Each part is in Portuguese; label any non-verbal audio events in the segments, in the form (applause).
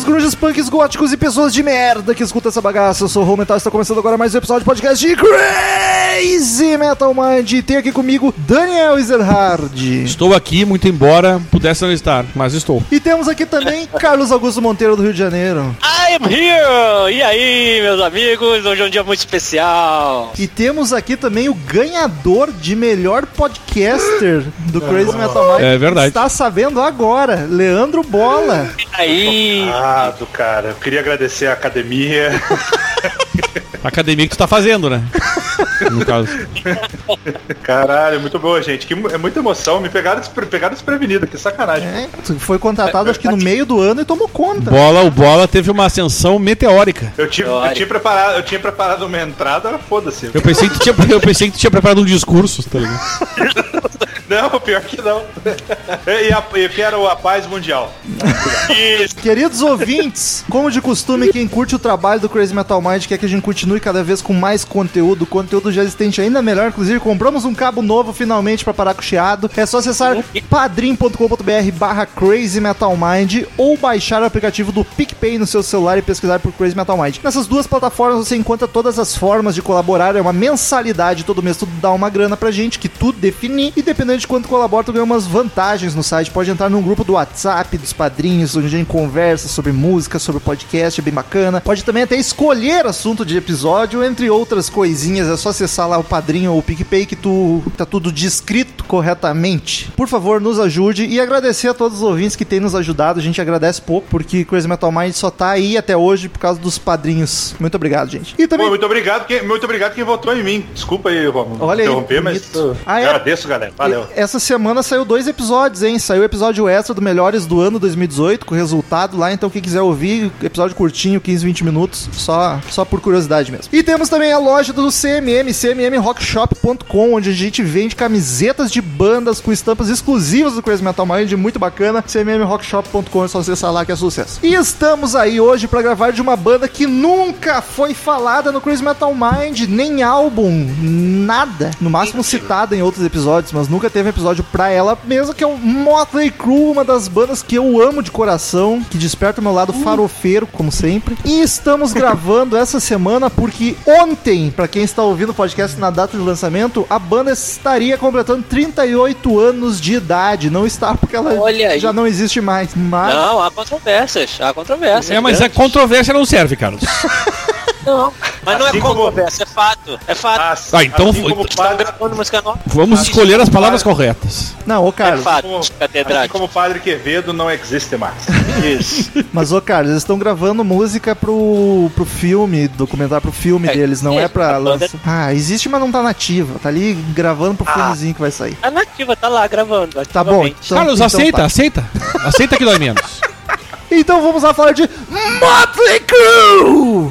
Hippies, grunges, punks, góticos e pessoas de merda que escuta essa bagaça. Eu sou o Rô Metal e está começando agora mais um episódio de podcast de Crazy Metal Mind. Tem aqui comigo Daniel Ezerhard. Estou aqui, muito embora pudesse não estar, mas estou. E temos aqui também (laughs) Carlos Augusto Monteiro do Rio de Janeiro. I am here! E aí, meus amigos? Hoje é um dia muito especial. E temos aqui também o ganhador de melhor podcaster do Crazy Metal Mind. É verdade. Está sabendo agora, Leandro Bola. E aí? Ah, do cara. Eu queria agradecer a academia. A (laughs) academia que tu tá fazendo, né? (laughs) No caso. Caralho, muito boa, gente. Que, é muita emoção. Me pegaram, despre, pegaram desprevenido, que sacanagem. É, tu foi contratado acho que no meio do ano e tomou conta. Bola, o Bola teve uma ascensão meteórica. Eu tinha, eu tinha preparado, eu tinha preparado uma entrada, foda-se. Eu pensei que tu tinha, eu pensei que tu tinha preparado um discurso, tá ligado? (laughs) Não, pior que não. E, a, e quero a paz mundial. Queridos ouvintes, como de costume, quem curte o trabalho do Crazy Metal Mind quer que a gente continue cada vez com mais conteúdo, conteúdo já existente ainda melhor. Inclusive, compramos um cabo novo finalmente para parar com o chiado. É só acessar padrim.com.br barra Crazy Metal Mind ou baixar o aplicativo do PicPay no seu celular e pesquisar por Crazy Metal Mind. Nessas duas plataformas você encontra todas as formas de colaborar. É uma mensalidade todo mês, tudo dá uma grana pra gente, que tudo definir. E dependendo de quanto colabora, tu ganha umas vantagens no site. Pode entrar num grupo do WhatsApp dos padrinhos, onde a gente conversa sobre música, sobre podcast, é bem bacana. Pode também até escolher assunto de episódio, entre outras coisinhas. É só acessar lá o padrinho ou o PicPay que tu tá tudo descrito corretamente. Por favor, nos ajude e agradecer a todos os ouvintes que têm nos ajudado. A gente agradece pouco, porque Crazy Metal Mind só tá aí até hoje por causa dos padrinhos. Muito obrigado, gente. E também. Pô, muito obrigado, quem, muito obrigado quem votou em mim. Desculpa aí, Romulo, Olha aí, interromper, mas. Ah, é? agradeço, galera. Valeu. Essa semana saiu dois episódios, hein? Saiu o episódio extra do Melhores do Ano 2018, com o resultado lá. Então, quem quiser ouvir, episódio curtinho, 15, 20 minutos, só, só por curiosidade mesmo. E temos também a loja do CMM, cmmrockshop.com, onde a gente vende camisetas de bandas com estampas exclusivas do Crazy Metal Mind, muito bacana. cmmrockshop.com, é só acessar lá que é sucesso. E estamos aí hoje para gravar de uma banda que nunca foi falada no Crazy Metal Mind, nem álbum, nada. No máximo citada em outros episódios, mas nunca teve episódio pra ela mesma, que é o Motley Crue, uma das bandas que eu amo de coração, que desperta o meu lado farofeiro, como sempre. E estamos gravando essa semana porque ontem, pra quem está ouvindo o podcast na data de lançamento, a banda estaria completando 38 anos de idade. Não está porque ela Olha aí. já não existe mais. Mas Não, há controvérsias. Há controvérsias. É, mas a grandes. controvérsia não serve, Carlos. (laughs) Não, mas não Assim é como- controvérsia, é fato. É fato. Assim, Ah, então assim foi- como Estão padre, gravando música nova. Vamos Assim escolher as como palavras faz- corretas. não, ô É Carlos. fato, como, assim como o padre Quevedo não existe mais. (laughs) Isso. Mas, ô Carlos, eles estão gravando música pro, pro filme, documentário pro filme É, deles, não é, é, pra lançar. Ah, existe, mas não tá nativa. Tá ali gravando pro filmezinho que vai sair. A nativa tá lá gravando. Tá bom. Então- Carlos, então aceita, tá. aceita. Aceita que dói menos. (laughs) Então vamos lá falar de Motley Crue!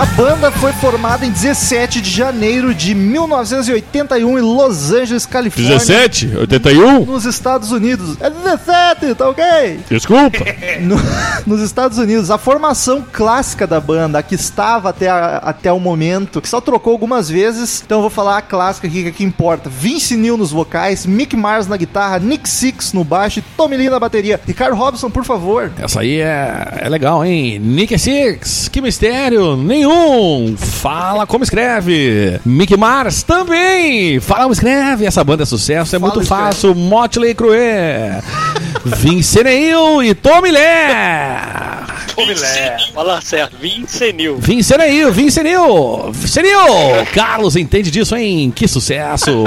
A banda foi formada em 17 de janeiro de 1981 em Los Angeles, Califórnia. 17, 81? Nos Estados Unidos. É 17, tá ok? Desculpa. (laughs) No- nos Estados Unidos, a formação clássica da banda, a que estava até, a- até o momento, que só trocou algumas vezes, então eu vou falar a clássica aqui, que é que importa. Vince Neil nos vocais, Mick Mars na guitarra, Nick Six no baixo e Tommy Lee na bateria. Ricardo Robson, por favor. Essa aí é, é legal, hein? Nick Six, que mistério, nenhum. Fala como escreve. Mickey Mars também. Fala como escreve. Essa banda é sucesso, é Fala, muito escreve. fácil. Motley Crue. Vince Neil e Tommy Lé. Filé. Fala certo, Vincenil. Vincenil, Vincenil, Vincenil! Carlos entende disso, hein? Que sucesso!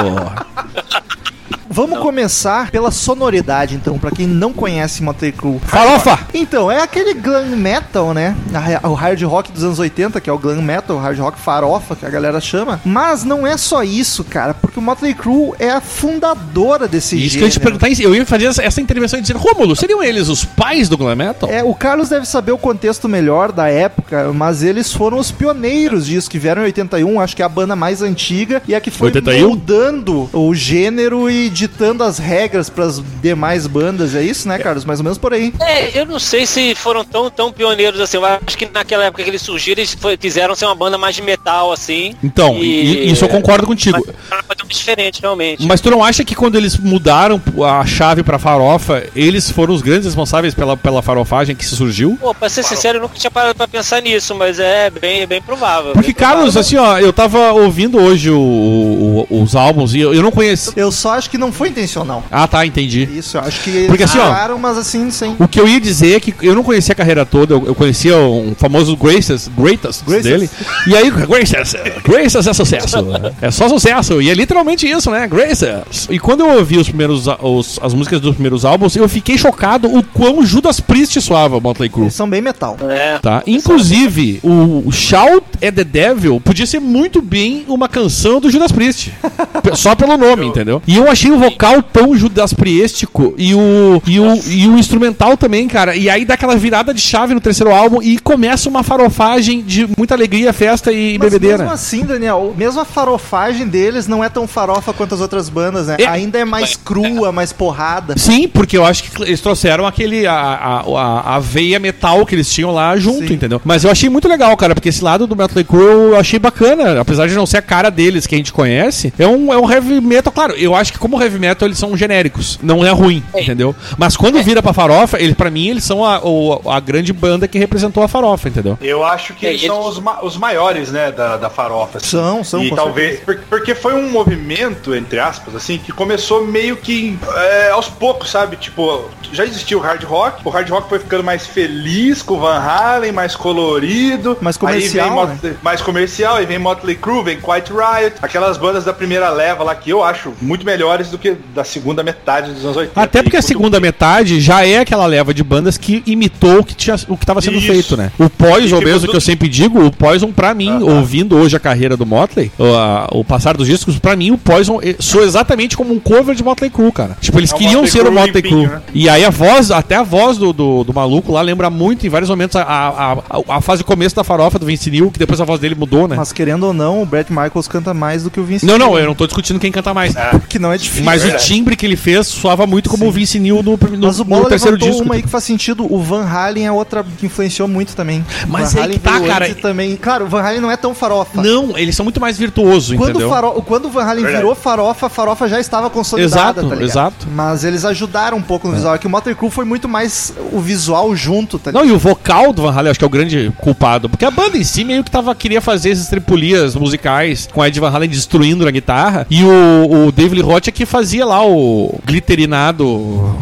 Vamos começar pela sonoridade, então, pra quem não conhece Motley Crue. Farofa! Então, é aquele glam metal, né? O hard rock dos anos 80, que é o glam metal, o hard rock farofa, que a galera chama. Mas não é só isso, cara, porque o Motley Crue é a fundadora desse Isso que eu ia te gênero. perguntar, eu ia fazer essa, intervenção e dizer, Rômulo, seriam eles os pais do glam metal? É, o Carlos deve saber o contexto melhor da época, mas eles foram os pioneiros disso, que vieram em 81, acho que é a banda mais antiga, e a que foi 81? mudando o gênero e ditando as regras pras demais bandas. É isso, né, Carlos? Mais ou menos por aí. É, eu não sei se foram tão, tão pioneiros assim. Eu acho que naquela época que eles surgiram, eles foi- quiseram ser uma banda mais de metal, assim. Então, E- e- isso eu concordo contigo. Mas uma coisa diferente, realmente. Mas tu não acha que quando eles mudaram a chave pra farofa, eles foram os grandes responsáveis pela, pela farofagem que se surgiu? Pô, pra ser sincero, eu nunca tinha parado pra pensar nisso, mas é bem, bem provável. Porque, bem provável. Carlos, assim, ó, eu tava ouvindo hoje o- o- os álbuns e eu, eu não conheço. Eu só acho que não foi intencional. Ah, tá, entendi. Isso, eu acho que eles Porque assim, ó, mas assim, sem. O que eu ia dizer é que eu não conhecia a carreira toda, eu, eu conhecia um famoso Greatest, Greatest Greatest. dele. E aí, Greatest, Greatest é sucesso. É só sucesso. E é literalmente isso, né? Greatest. E quando eu ouvi os primeiros, os- as músicas dos primeiros álbuns, eu fiquei chocado o quão Judas Priest soava Motley Crue. Eles são bem metal. É. Tá? Inclusive, o Shout at the Devil podia ser muito bem uma canção do Judas Priest. (laughs) Só pelo nome, entendeu? E eu achei o vocal tão Judas Priestico e o, e, o, e o instrumental também, cara. E aí dá aquela virada de chave no terceiro álbum e começa uma farofagem de muita alegria, festa e Mas bebedeira. mesmo assim, Daniel, mesmo a farofagem deles não é tão farofa quanto as outras bandas, né? É. Ainda é mais crua, mais porrada. Sim, porque eu acho que eles trouxeram aquele. A, a, a, a veia metal que eles tinham lá junto, Sim. entendeu? Mas eu achei muito legal, cara, porque esse lado do Metal Crew eu achei bacana. Apesar de não ser a cara deles que a gente conhece, é um, é um heavy metal. Claro, eu acho que como heavy metal eles são genéricos. Não é ruim, É. entendeu? Mas quando vira pra farofa, ele, pra mim, eles são a, o- a grande banda que representou a farofa, entendeu? Eu acho que É, eles eles- são os, ma- os maiores, né, da, da farofa. assim. São, são, E talvez. por- Porque foi um movimento, entre aspas, assim, que começou meio que é, aos poucos, sabe? Tipo, já existia o hard rock, o hard rock foi ficando mais feliz com o Van Halen, mais colorido. Mais comercial, Aí vem Motley- Mais comercial, aí vem Motley Crue, vem Quiet Riot, aquelas bandas da primeira leva lá que eu acho muito melhores do que da segunda metade dos anos 80. Até porque a segunda metade já é aquela leva de bandas que imitou o que tinha, o que estava sendo Isso. feito, né? O Poison mesmo, do- que eu sempre digo, o Poison pra mim, Aham. ouvindo hoje a carreira do Motley, o, a- o passar dos discos, pra mim o Poison eh, soa exatamente como um cover de Motley Crue, cara. Tipo, eles É o queriam Motley ser o Crue Motley Crue. né? E aí a voz, até a voz do, do, do maluco lá lembra muito, em vários momentos, a, a, a, a fase começo da farofa do Vince Neil, que depois a voz dele mudou, né? Mas querendo ou não, o Brett Michaels canta mais do que o Vince Não, não, Neil, eu não tô discutindo quem canta mais. (laughs) Que não é difícil. Mas o timbre que ele fez soava muito como o Vince Neil no, no, Mas o no terceiro levantou disco. uma aí que faz sentido. O Van Halen é outra que influenciou muito também. Mas Van aí Halen que tá, cara. Também. Claro, o Van Halen não é tão farofa. Não, eles são muito mais virtuosos, Quando, entendeu? o faro... Quando o Van Halen Verdade. virou farofa, a farofa já estava consolidada, Exato, tá ligado? exato. Mas eles ajudaram um pouco no visual. É que o Motley Crue foi muito mais o visual junto, tá ligado? Não, e o vocal do Van Halen acho que é o grande culpado. Porque a banda em si meio que tava, queria fazer esses tripulias musicais com a Ed Van Halen destruindo na guitarra. E o, o Dave Lee Roth é que fazia lá o glitterinado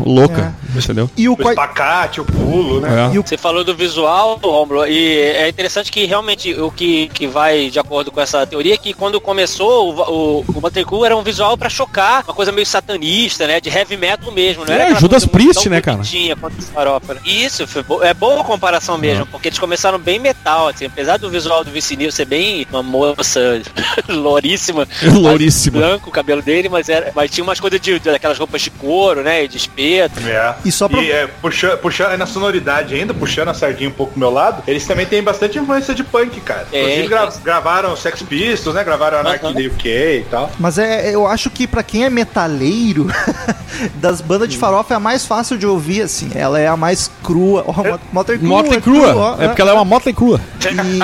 louca, entendeu? E o O espacate, o pulo, né? É. O- Você falou do visual, Romulo, e é interessante que realmente o que, que vai de acordo com essa teoria é que quando começou o, o, o Motley Crue era um visual pra chocar, uma coisa meio satanista, né, de heavy metal mesmo, não É, Judas Priest, né, cara? bonitinha quanto farofa, né? Isso, foi bo- é boa a comparação mesmo, porque eles começaram bem metal, assim, apesar do visual do Vince Neil ser bem uma moça (laughs) louríssima, Louríssima. branco o cabelo dele, mas, era, mas tinha umas coisas de, de aquelas roupas de couro, né, e de espeto. É. E só pra- é, puxando, puxando na sonoridade ainda, puxando a sardinha um pouco pro meu lado, eles também têm bastante influência de punk, cara. É, Inclusive gra- é. gravaram Sex Pistols, né? Gravaram Anarchy in the UK e tal. Mas é, eu acho que pra quem é metaleiro, (laughs) das bandas de farofa é a mais fácil de ouvir, assim. Ela é a mais crua. Ó, Mot- Motley Crue. Motley é Crua. ó, É porque ela é uma Motley Crua. E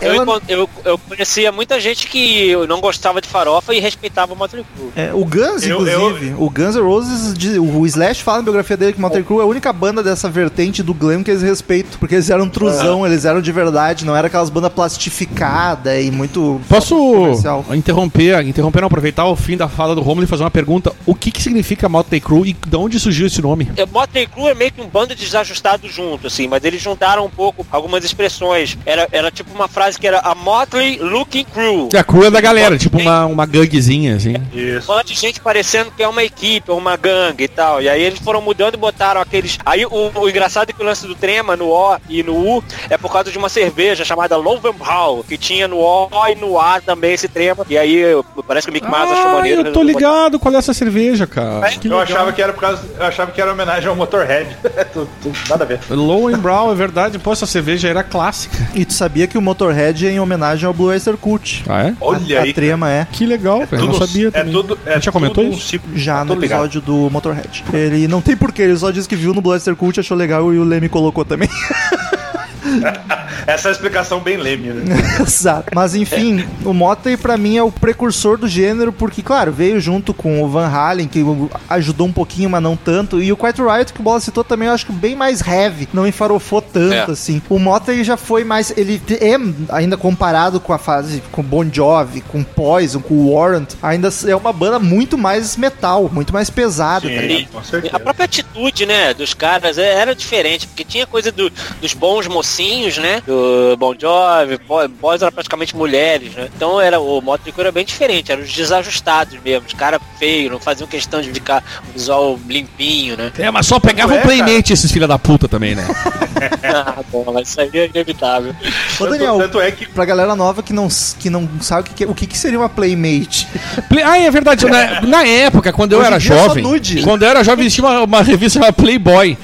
(laughs) Eu, ela, eu, eu conhecia muita gente que não gostava de farofa e, res- respeitava o Motley Crue. É, o Guns, Eu- inclusive, o Guns N' Roses, diz- o Slash fala na biografia dele que Motley Crue é a única banda dessa vertente do glam que eles respeitam, porque eles eram truzão, eles eram de verdade, não era aquelas bandas plastificadas e muito Posso comercial. interromper, interromper, não, aproveitar o fim da fala do Romulo e fazer uma pergunta. O que, que significa Motley Crue e de onde surgiu esse nome? É, Motley Crue é meio que um bando de desajustados junto, assim, mas eles juntaram um pouco algumas expressões. Era, era tipo uma frase que era a Motley Looking Crew. A Crue é da galera, tipo uma, uma ganguezinha, assim. Isso. Um monte de gente parecendo que é uma equipe, uma gangue e tal. E aí eles foram mudando e botaram aqueles. Aí o, o engraçado é que o lance do trema no O e no U é por causa de uma cerveja chamada Lovenbrau, que tinha no O e no A também esse trema. E aí parece que o Mick Mars achou Ah, maneiro. eu tô resolveu botar. ligado qual é essa cerveja, cara. Que Eu legal. achava que era por causa. Eu achava que era homenagem ao Motorhead. (laughs) tudo- nada a ver. Low and Brown, é verdade. Pô, essa cerveja era clássica. E tu sabia que o Motorhead é em homenagem ao Blue Oyster Cult? Ah, é? Olha a, aí. a trema é Que legal, velho. Eu não sabia é também. tudo. É A gente já comentou tudo um ciclo. já no Tô ligado. episódio do Motorhead. Ele não tem porquê, ele só disse que viu no Blue Oyster Cult, achou legal e o Leme colocou também. (laughs) (laughs) Essa é a explicação bem leme, né? (laughs) Exato. Mas enfim, o Motley pra mim é o precursor do gênero, porque, claro, veio junto com o Van Halen, que ajudou um pouquinho, mas não tanto. E o Quiet Riot, que o Bola citou também, eu acho que bem mais heavy, não enfarofou tanto, É. assim. O Motley já foi mais. Ele é, ainda comparado com a fase com Bon Jovi, com Poison, com o Warrant, ainda é uma banda muito mais metal, muito mais pesada, tá ligado? Sim, com certeza. A própria atitude, né, dos caras é- era diferente, porque tinha coisa do- dos bons mocinhos, né, do Bon Jovi, Bo- Boys eram praticamente mulheres, né, então era, o Motley Crue era bem diferente, eram os desajustados mesmo, os caras feios, não faziam questão de ficar um visual limpinho, né. É, mas só pegava é, playmate esses filha da puta também, né? (laughs) ah, bom, mas isso aí é inevitável. Ô, Tanto- Daniel, Tanto é que pra galera nova que não, que não sabe o que, que é- o que, que seria uma Playmate. Play- Ah, é verdade. Na, na época, quando eu Hoje era é jovem. nude. Quando eu era jovem, existia uma, uma (laughs) revista chamada Playboy.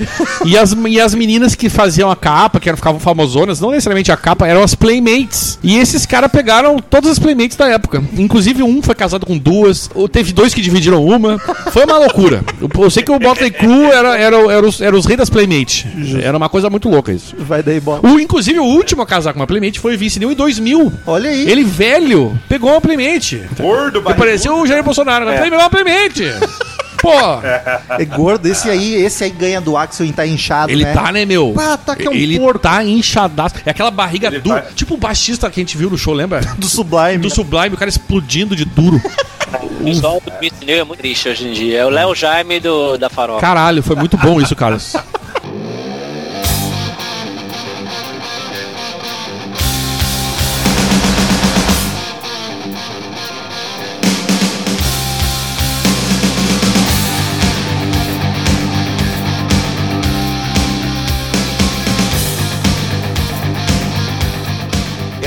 E as, e as meninas que faziam a capa, que eram, ficavam famosonas, não necessariamente a capa, eram as Playmates. E esses caras pegaram todas as Playmates da época. Inclusive, um foi casado com duas, ou teve dois que dividiram uma. Foi uma loucura. Eu, eu sei que o Motley Crue era, era, era, os, era os reis das Playmates. Era uma coisa muito louca isso. Vai daí, bola. O, inclusive, o último a casar com uma Playmate foi o Vince Neil em 2000. Olha aí. Ele, velho, pegou uma Playmate. gordo, Que pareceu o Jair Bolsonaro, né? Playmate, uma Playmate. Pô, É gordo, esse aí, esse aí ganha do Axel em tá inchado, ele né? tá, né, meu? Ah, tá que é um ele porco. tá inchadaço. É aquela barriga Ele dura. vai- Tipo o baixista que a gente viu no show, lembra? (laughs) do Sublime. Do Sublime, o cara explodindo de duro. (laughs) O visual do é muito triste hoje em dia, é o Léo Jaime do, da farofa. Caralho, foi muito bom isso, Carlos.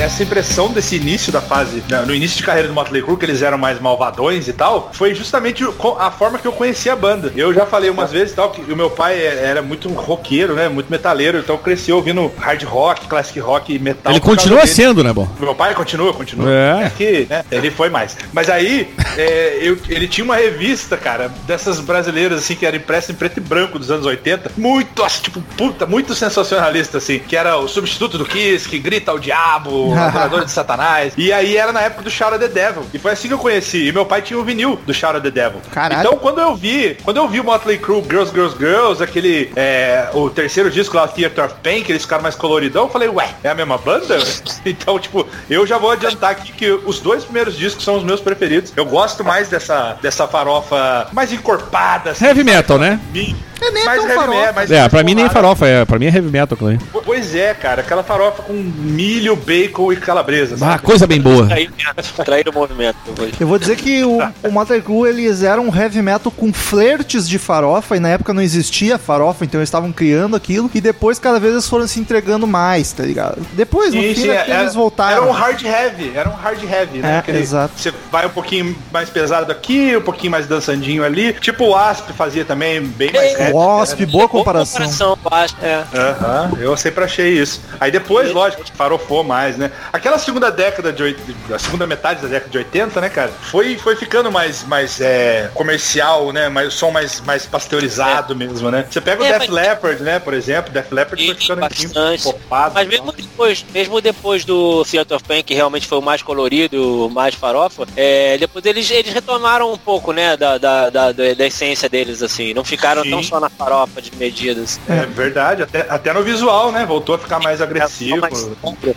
Essa impressão desse início da fase, né, no início de carreira do Motley Crue, que eles eram mais malvadões e tal, foi justamente a forma que eu conheci a banda. Eu já falei umas vezes tal, que o meu pai é- era muito roqueiro, né, muito metaleiro, então cresci ouvindo hard rock, classic rock e metal. Ele continua sendo, né, bom? Meu pai continua, continua. É. que, né, ele foi mais. Mas aí, é, eu- ele tinha uma revista, cara, dessas brasileiras, assim, que era impressa em preto e branco dos anos 80. Muito, assim, tipo, puta, muito sensacionalista, assim. Que era o substituto do Kiss, que grita ao diabo, adorador de Satanás. E aí era na época do Shout the Devil. E foi assim que eu conheci. E meu pai tinha o vinil do Shout the Devil. Caralho. Então, quando eu vi, quando eu vi o Motley Crue, Girls, Girls, Girls, aquele, é, o terceiro disco lá, Theater of Pain, que eles ficaram mais coloridão, eu falei, ué, é a mesma banda? (laughs) então, tipo, eu já vou adiantar aqui que os dois primeiros discos são os meus preferidos. Eu gosto mais dessa, dessa farofa mais encorpada, assim, Heavy metal, né? É nem mais tão heavy farofa. metal, mais É, pra mim nem porrada. farofa, é, pra mim é heavy metal, Clay. Pois é, cara, aquela farofa com milho, bacon e calabresa, Ah, sabe? coisa bem boa. Trair, o movimento. depois. Eu vou dizer que o, o Motley Crue, eles eram um heavy metal com flertes de farofa, e na época não existia farofa, então eles estavam criando aquilo, e depois cada vez eles foram se entregando mais, tá ligado? Depois, no Sim, fim, é era, eles voltaram. era um hard heavy, era um hard heavy, né? É, exato. Você vai um pouquinho mais pesado aqui, um pouquinho mais dançandinho ali. Tipo o Asp fazia também, bem mais heavy. É, Wasp, boa comparação. comparação, eu acho. É. Aham, eu sempre achei isso. Aí depois, lógico, farofou mais, né? Aquela segunda década de oit- a segunda metade da década de 80, né, cara? Foi, foi ficando mais, mais é, comercial, né? Mais, o som mais, mais pasteurizado mesmo, né? Você pega o É, Def mas- Leppard, né, por exemplo, Def Leppard foi ficando bastante. popado. Mas mesmo depois, mesmo depois do Theater of Pain, que realmente foi o mais colorido, o mais farofa, é, depois eles, eles retomaram um pouco, né, da, da, da, da- da essência deles, assim. Não ficaram Sim. tão só na farofa de medidas. É verdade, até, até no visual, né? Voltou a ficar mais agressivo. Mais-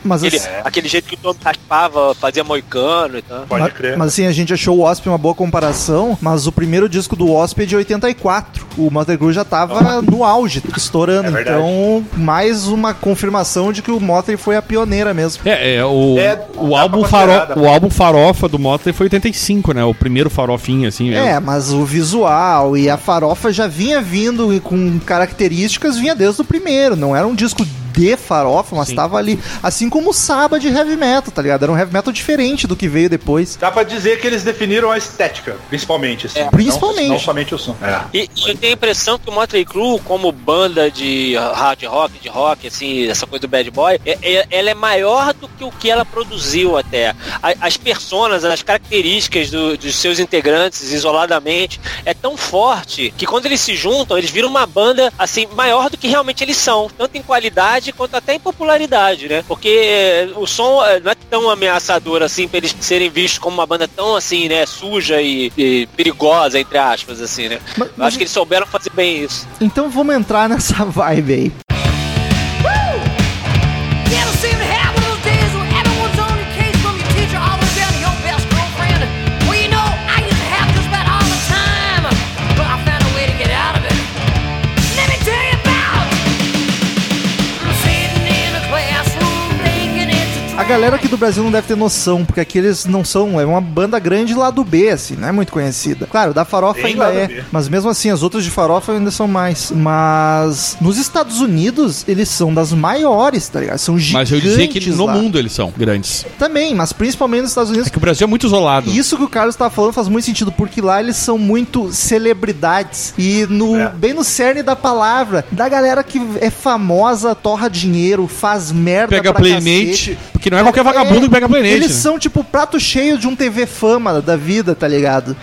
Mas aquele, assim- aquele jeito que o Tom raspava, fazia moicano e tal. Pode mas, crer. mas assim, a gente achou o Wasp uma boa comparação, mas o primeiro disco do Wasp é de 84. O Motley Crue já tava no auge, estourando. É então, mais uma confirmação de que o Motley foi a pioneira mesmo. É, é, o, É, o, álbum pra faro, considerar, dá o álbum Farofa do Motley foi 85, né? O primeiro farofinho, assim. É, mas o visual e a farofa já vinha vindo e com características, vinha desde o primeiro. Não era um disco de farofa, mas Sim. tava ali. Assim como o Saba de heavy metal, tá ligado? Era um heavy metal diferente do que veio depois. Dá pra dizer que eles definiram a estética, principalmente. Assim, É. Principalmente. Não, não somente o som. É. E, e eu tenho a impressão que o Motley Crue, como banda de hard rock, de rock, assim, essa coisa do bad boy, é- é- ela é maior do que o que ela produziu até. A- as personas, as características do- dos seus integrantes, isoladamente, é tão forte que quando eles se juntam, eles viram uma banda, assim, maior do que realmente eles são, tanto em qualidade quanto até em popularidade, né? Porque eh, o som eh, não é tão ameaçador, assim, pra eles serem vistos como uma banda tão, assim, né, suja e, e perigosa, entre aspas, assim, né? Mas- Eu mas- acho que eles souberam fazer bem isso. Então vamos entrar nessa (laughs) vibe aí. Galera aqui do Brasil não deve ter noção, porque aqui eles não são. É uma banda grande lá do B, assim, não é muito conhecida. Claro, da Farofa Bem ainda é. Mas mesmo assim, as outras de Farofa ainda são mais. Mas nos Estados Unidos, eles são das maiores, tá ligado? São gigantes. Mas eu dizer que no lá. mundo eles são grandes. Também, mas principalmente nos Estados Unidos. É que o Brasil é muito isolado. Isso que o Carlos tava falando faz muito sentido, porque lá eles são muito celebridades. E no, É. bem no cerne da palavra, da galera que é famosa, torra dinheiro, faz merda Pega pra Playmate, cacete. porque não é qualquer vagabundo que pega Playmate. Eles né? são tipo o prato cheio de um TV fama da vida, tá ligado?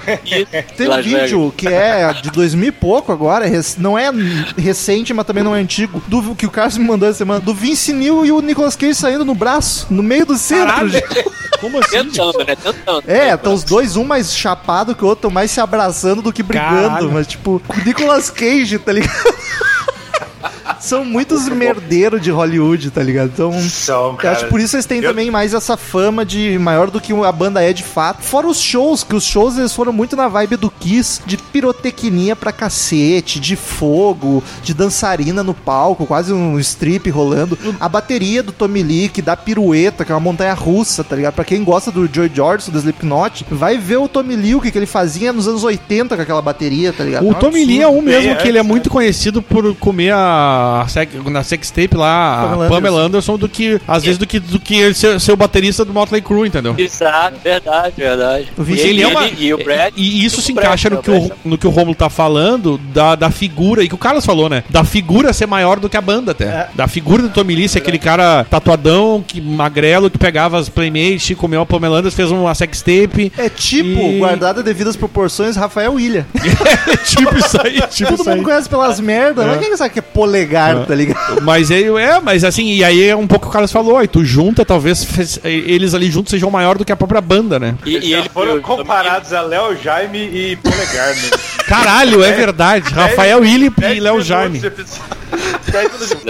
Tem um Las vídeo que é de 2000 e pouco agora, não é recente, mas também não é antigo, do que o Carlos me mandou essa semana, do Vince Neil e o Nicolas Cage saindo no braço, no meio do centro. (laughs) Como assim? Tentando, né? Tentando. É, estão os dois, um mais chapado que o outro, mais se abraçando do que brigando. Caralho. Mas, tipo, o Nicolas Cage, tá ligado? (laughs) São muitos merdeiros de Hollywood, tá ligado? Então, São, eu cara. acho que por isso eles têm Eu- também mais essa fama de maior do que a banda é de fato. Fora os shows, que os shows eles foram muito na vibe do Kiss, de pirotecnia pra cacete, de fogo, de dançarina no palco, quase um strip rolando. A bateria do Tommy Lee, que dá pirueta, que é uma montanha russa, tá ligado? Pra quem gosta do Joy Jordison, do Slipknot, vai ver o Tommy Lee, o que, que ele fazia nos anos 80 com aquela bateria, tá ligado? O É um Tommy Lee é um mesmo que ele é muito conhecido por comer a, a sec- na sextape lá, Pamela a Pamela Anderson, do que, às vezes, do que, do que ele ser, ser o baterista do Motley Crue, entendeu? Exato, verdade, verdade. O Vince E Ele é uma- e o Brad. E isso se Brad, encaixa no que, o, Brad. no que o Romulo tá falando, da, da figura, e que o Carlos falou, né? Da figura ser maior do que a banda até. É. Da figura do Tommy Lee ser aquele cara tatuadão, que, magrelo, que pegava as Playmates, comeu a Pamela Anderson, fez uma sextape. É tipo, E- guardada devidas proporções, Rafael Ilha. (laughs) tipo isso aí, (laughs) tipo Todo isso aí. mundo conhece pelas merdas, mas quem sabe que é polegar, tá ligado? Mas é, é, mas assim, e aí é um pouco o que o Carlos falou, aí tu junta, talvez fez- eles ali juntos sejam maior do que a própria banda, né? E, e Já ele foram foi- comparados a Léo Jaime e Polegar, né? (laughs) Caralho, é verdade. Rafael Willi e Léo Jaime. (laughs)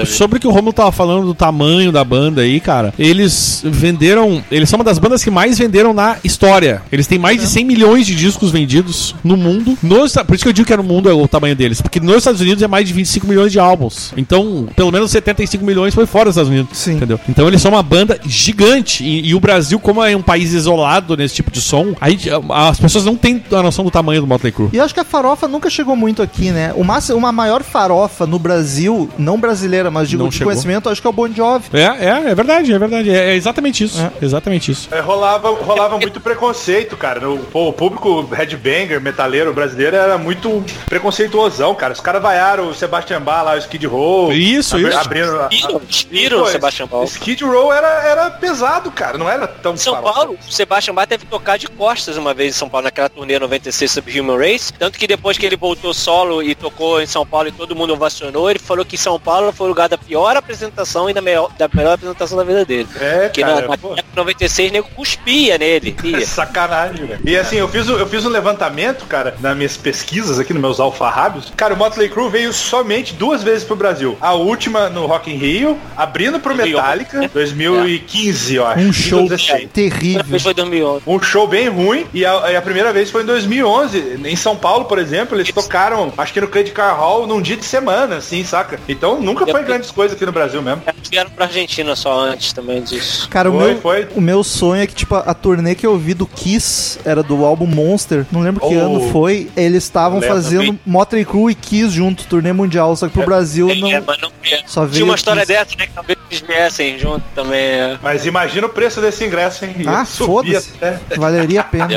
Sobre o que o Romulo tava falando do tamanho da banda aí, cara, eles venderam. Eles são uma das bandas que mais venderam na história. Eles têm mais de 100 milhões de discos vendidos no mundo. Nos, por isso que eu digo que é no mundo é o tamanho deles. Porque nos Estados Unidos é mais de 25 milhões de álbuns. Então, pelo menos 75 milhões foi fora dos Estados Unidos. Sim. Entendeu? Então eles são uma banda gigante. E, e o Brasil, como é um país isolado nesse tipo de som, a gente- as pessoas não têm a noção do tamanho do Motley Crue. E acho que a farofa nunca chegou muito aqui, né? O máximo, uma maior farofa no Brasil, não brasileira, mas digo Não de chegou. conhecimento, acho que é o Bon Jovi. É, é, é verdade, é verdade. É, é exatamente isso. Exatamente isso. É, rolava, rolava muito preconceito, cara. O, o público headbanger, metaleiro brasileiro era muito preconceituosão, cara. Os caras vaiaram o Sebastian Bach lá, o Skid Row. Isso, abri- isso. Abrindo, a- Inspiram, inspiram Pô, o Sebastian Bach. Skid Row era, era pesado, cara. Não era tão Em São. Paulo, o Sebastian Bach teve que tocar de costas uma vez em São Paulo, naquela turnê 96 sobre Human Race. Tanto que depois que ele voltou solo e tocou em São Paulo e todo mundo ovacionou, ele falou que São Paulo foi o lugar da pior apresentação e da, melhor, da melhor apresentação da vida dele. É, Porque cara. na, na pô. época de 96, nego cuspia nele. (laughs) Sacanagem, velho. E assim, eu fiz, eu fiz um levantamento, cara, nas minhas pesquisas aqui, nos meus alfarrábios. Cara, o Motley Crue veio somente duas vezes pro Brasil. A última no Rock in Rio, abrindo pro. Metallica, 2015, eu acho. Um show 2016. Primeira terrível. foi 2011. Um show bem ruim e a, e a primeira vez foi em 2011. Em São Paulo, por exemplo, eles tocaram, acho que no Credit Car Hall, num dia de semana, assim, saca? Então nunca foi grandes coisas aqui no Brasil mesmo. Eles vieram pra Argentina só antes também disso. Cara, o Foi, meu, foi. o meu sonho é que, tipo, a turnê que eu vi do Kiss era do álbum Monster. Não lembro que Oh. ano foi. Eles estavam fazendo. Motley Crue e Kiss junto, turnê mundial. Só que pro Brasil não. É, mas não é. Só veio Tinha uma história dessa, né? Que talvez eles viessem junto também. É. Mas imagina o preço desse ingresso, hein? Ah, foda-se. Valeria a (laughs) pena.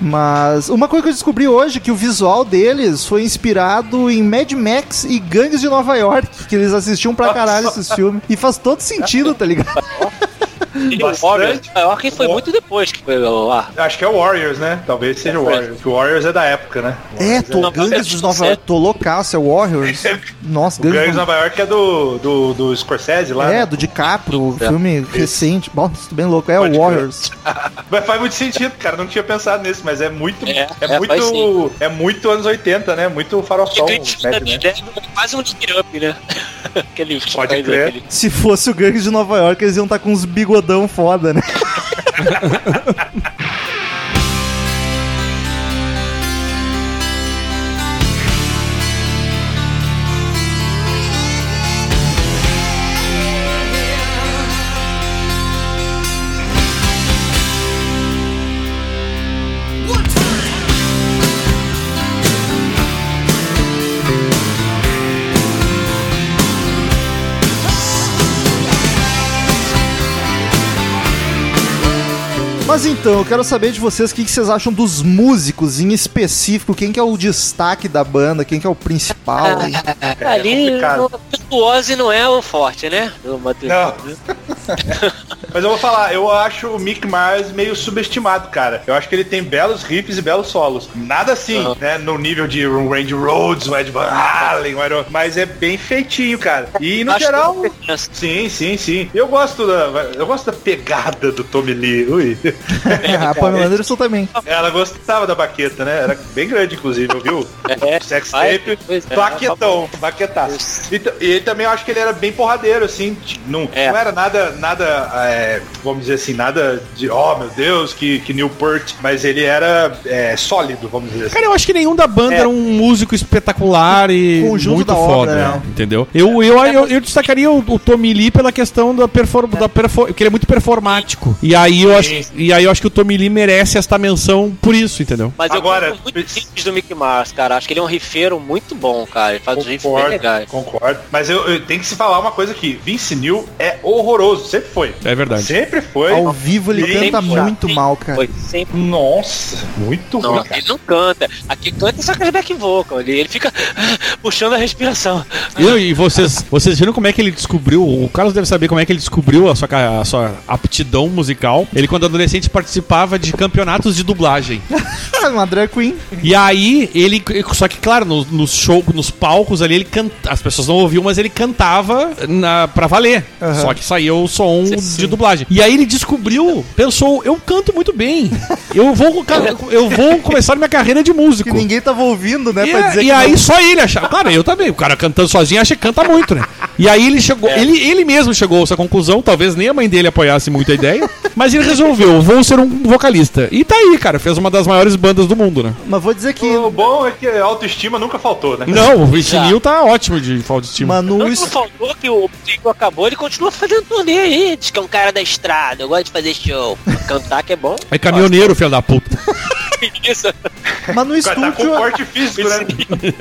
Mas uma coisa que eu descobri hoje é que o visual deles foi inspirado em Mad Max e Gangues de Nova York, que eles assistiam pra caralho esses filmes. E faz todo sentido, tá ligado? (laughs) O Bastante. Warriors, Nova York foi muito depois que foi lá. Acho que é o Warriors, né? Talvez seja o Warriors. Que o Warriors é da época, né? É, tô, Nova Gangues de Nova York, tô loucaço, é Warriors. (laughs) Nossa, O Gangs Gangues de Nova York é do, do, do Scorsese lá. É, né? do DiCaprio, filme recente. Nossa, tô bem louco. É Pode o. Warriors. (laughs) Mas faz muito sentido, cara. Não tinha pensado nisso, mas é muito. É, É, é, muito. É muito anos 80, né? Muito farofão. É quase um Lick Up, né? (laughs) aquele Pode crer. Se fosse o Gangues de Nova York, eles iam estar com uns bigodão foda, né? (laughs) Mas então, eu quero saber de vocês o que, que vocês acham dos músicos em específico. Quem que é o destaque da banda? Quem que é o principal? aí? (laughs) Ali, complicado. no- o Ozzy não é o forte, né? Não. (laughs) Mas eu vou falar, eu acho o Mick Mars meio subestimado, cara. Eu acho que ele tem belos riffs e belos solos. Nada assim, Aham. né? No nível de Randy Rhodes, um Ed Van Halen, Iron... mas é bem feitinho, cara. E no Acho geral. é diferença. Sim, sim, sim. Eu gosto da, eu gosto da pegada do Tommy Lee. Ui. A (laughs) Pamela Anderson também. Ela gostava da baqueta, né? Era bem grande, inclusive, viu? É, Sex tape, é, baquetão, baquetaço. E, t- e também eu acho que ele era bem porradeiro, assim. Não, É. não era nada, nada, é, vamos dizer assim, nada de, oh meu Deus, que, que Newport, mas ele era é, sólido, vamos dizer assim. Cara, eu acho que nenhum da banda É. era um músico espetacular e Conjunto muito da foda, né? entendeu? Eu, eu, eu, eu destacaria o, o Tommy Lee pela questão da perform, da perfor, porque ele é muito performático. E aí eu acho, e aí eu acho que o Tommy Lee merece esta menção por isso, entendeu? Mas Agora, eu gosto muito riffs do Mick Mars, cara. Acho que ele é um rifeiro muito bom, cara. Ele faz uns riffs bem Concordo, legais. concordo. Mas eu, eu tenho que se falar uma coisa aqui. Vince Neil é horroroso. Sempre foi. É verdade. Sempre foi. Ao vivo ele canta muito mal, cara. Foi sempre. Nossa, muito Não, ruim, cara. ele não canta. Aqui canta só aquele back vocal. Ele, ele fica puxando a respiração. E, e vocês, vocês viram como é que ele descobriu? O Carlos deve saber como é que ele descobriu a sua, a sua aptidão musical. Ele, quando adolescente, participava de campeonatos de dublagem. (laughs) Uma drag queen. E aí, ele. Só que, claro, no, no show, nos palcos ali, ele canta. As pessoas não ouviam, mas ele cantava na, pra valer. Aham. Só que saía o som Sim, de dublagem. E aí ele descobriu, pensou, eu canto muito bem. Eu vou, eu vou começar minha carreira de músico. Que ninguém tava ouvindo, né? E, pra dizer e que aí não. só ele achava. Claro, eu também. O cara cantando sozinho acha que canta muito, né? E aí ele chegou. Ele, ele mesmo chegou a essa conclusão. Talvez nem a mãe dele apoiasse muito a ideia. Mas ele resolveu, vou ser um vocalista. E tá aí, cara. Fez uma das maiores bandas do mundo, né? Mas vou dizer que. O bom é que a autoestima nunca faltou, né? Não, o Vincinil tá ótimo de falta de estima. Mano, Não isso. faltou que o Tico acabou, ele continua fazendo turnê aí. Diz que é um cara da estrada, eu gosto de fazer show. Cantar que é bom. É caminhoneiro, filho da puta. (laughs) Isso. Mas no Tá com estúdio. porte físico, né?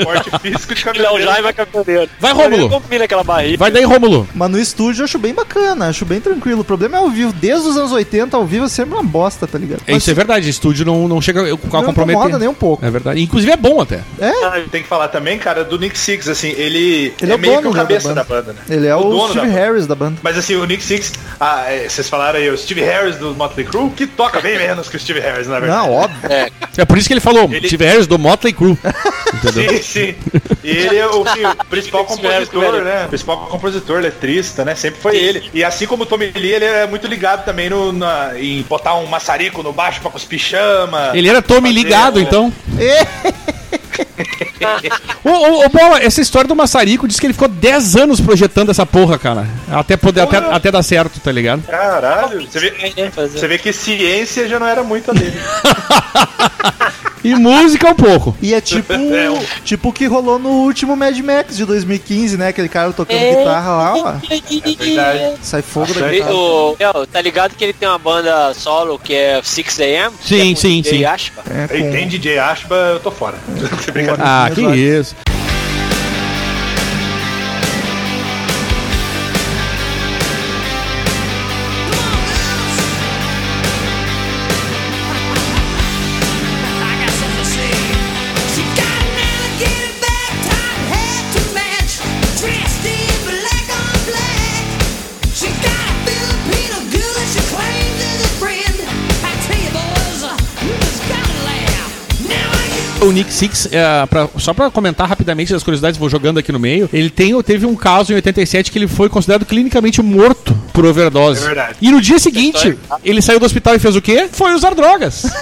Porte físico de Léo caminhoneiro. É caminhoneiro. Vai, Rômulo. aquela barriga. Vai daí, Rômulo. Mas no estúdio eu acho bem bacana, acho bem tranquilo. O problema é ao vivo. Desde os anos 80, ao vivo é sempre uma bosta, tá ligado? É, Isso é verdade, estúdio não, não chega a não comprometer. incomoda nem um pouco. É verdade. Inclusive é bom até. É, Tem que falar também, cara, do Nick Six, assim, ele, Ele é é, o meio que dono o já da cabeça banda. da banda, né? ele é o, dono da Steve banda. Harris da banda. Mas assim, o Nick Six, ah, é, vocês falaram aí, o Steve Harris do Motley Crue, que toca bem menos que o Steve Harris, na verdade. Não, óbvio. É por isso que ele falou, Ele- Steve Harris do Motley Crue. (laughs) Entendeu? Sim, sim. E ele é o, (laughs) sim, o principal compositor, né? O principal compositor, letrista, né? Sempre foi ele. E assim como o Tommy Lee, ele é muito ligado também no, na- em botar um maçarico no baixo pra cuspir chama. Ele era Tommy ligado, é. (laughs) ô, ô, ô, Bola, essa história do maçarico diz que ele ficou 10 anos projetando essa porra, cara. Até poder, até, até dar certo, tá ligado? Caralho, você vê, você vê que ciência já não era muito a dele. (laughs) E música um pouco. E é tipo, É, (laughs) tipo o que rolou no último Mad Max de 2015, né? Aquele cara tocando guitarra lá, ó. verdade. Sai fogo da guitarra. o, Léo, tá ligado que ele tem uma banda solo que é 6am? Sim, é sim, DJ sim. Aspa. É, com- tem DJ Ashba, eu tô fora. (laughs) Ah, que isso. O Nick Six, é, pra- só pra comentar rapidamente as curiosidades, vou jogando aqui no meio. Ele tem, teve um caso em 87 que ele foi considerado clinicamente morto por overdose. É verdade. E no dia seguinte, ele saiu do hospital e fez o quê? Foi usar drogas. (laughs)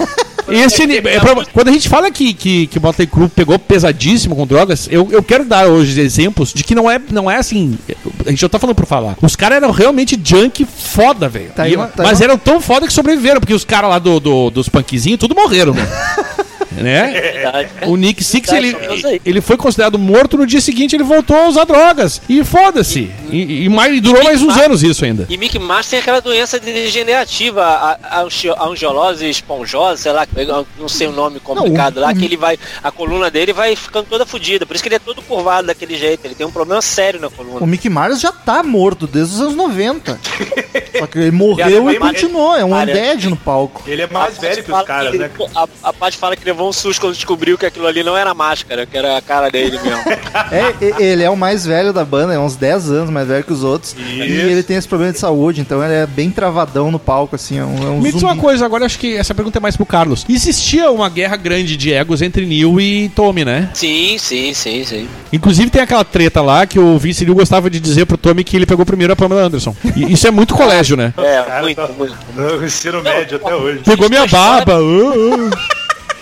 Esse, é pra- quando a gente fala que, que, que o Motley Crue pegou pesadíssimo com drogas, eu, eu quero dar hoje exemplos de que não é, não é assim. A gente não tá falando por falar. Os caras eram realmente junk foda, velho. Tá tá mas eram tão foda que sobreviveram, porque os caras lá do, do- dos punkzinhos tudo morreram, né? (laughs) né? Verdade. O Nick Six, Verdade, ele, ele foi considerado morto no dia seguinte, ele voltou a usar drogas. E foda-se. E, e mais, e durou mais uns anos isso ainda. E Mickey Mouse tem aquela doença degenerativa, a, a, angi- a angiolose esponjosa, sei lá, não sei o nome complicado Não, lá, o- que ele vai, a coluna dele vai ficando toda fodida. Por isso que ele é todo curvado daquele jeito. Ele tem um problema sério na coluna. O Mickey Mars já tá morto desde os anos 90. Só que ele morreu e é- continuou. É um undead no palco. Ele é mais velho que os caras, né? A, a Paty fala que levou um susto quando descobriu que aquilo ali não era máscara, que era a cara dele mesmo. É, e- ele é o mais velho da banda, é uns 10 anos mais velho que os outros. E Isso. ele tem esse problema de saúde, então ele é bem travadão no palco, assim. É um, é um Me diz uma coisa, agora acho que essa pergunta é mais pro Carlos. Existia uma guerra grande de egos entre Neil e Tommy, né? sim, sim, sim, sim. Inclusive tem aquela treta lá que o Vince Neil gostava de dizer pro Tommy que ele pegou primeiro a Pamela Anderson. E isso é muito colégio, né? É, Cara, muito, tá- muito. No ensino médio até hoje. Pegou minha barba. uh, uh.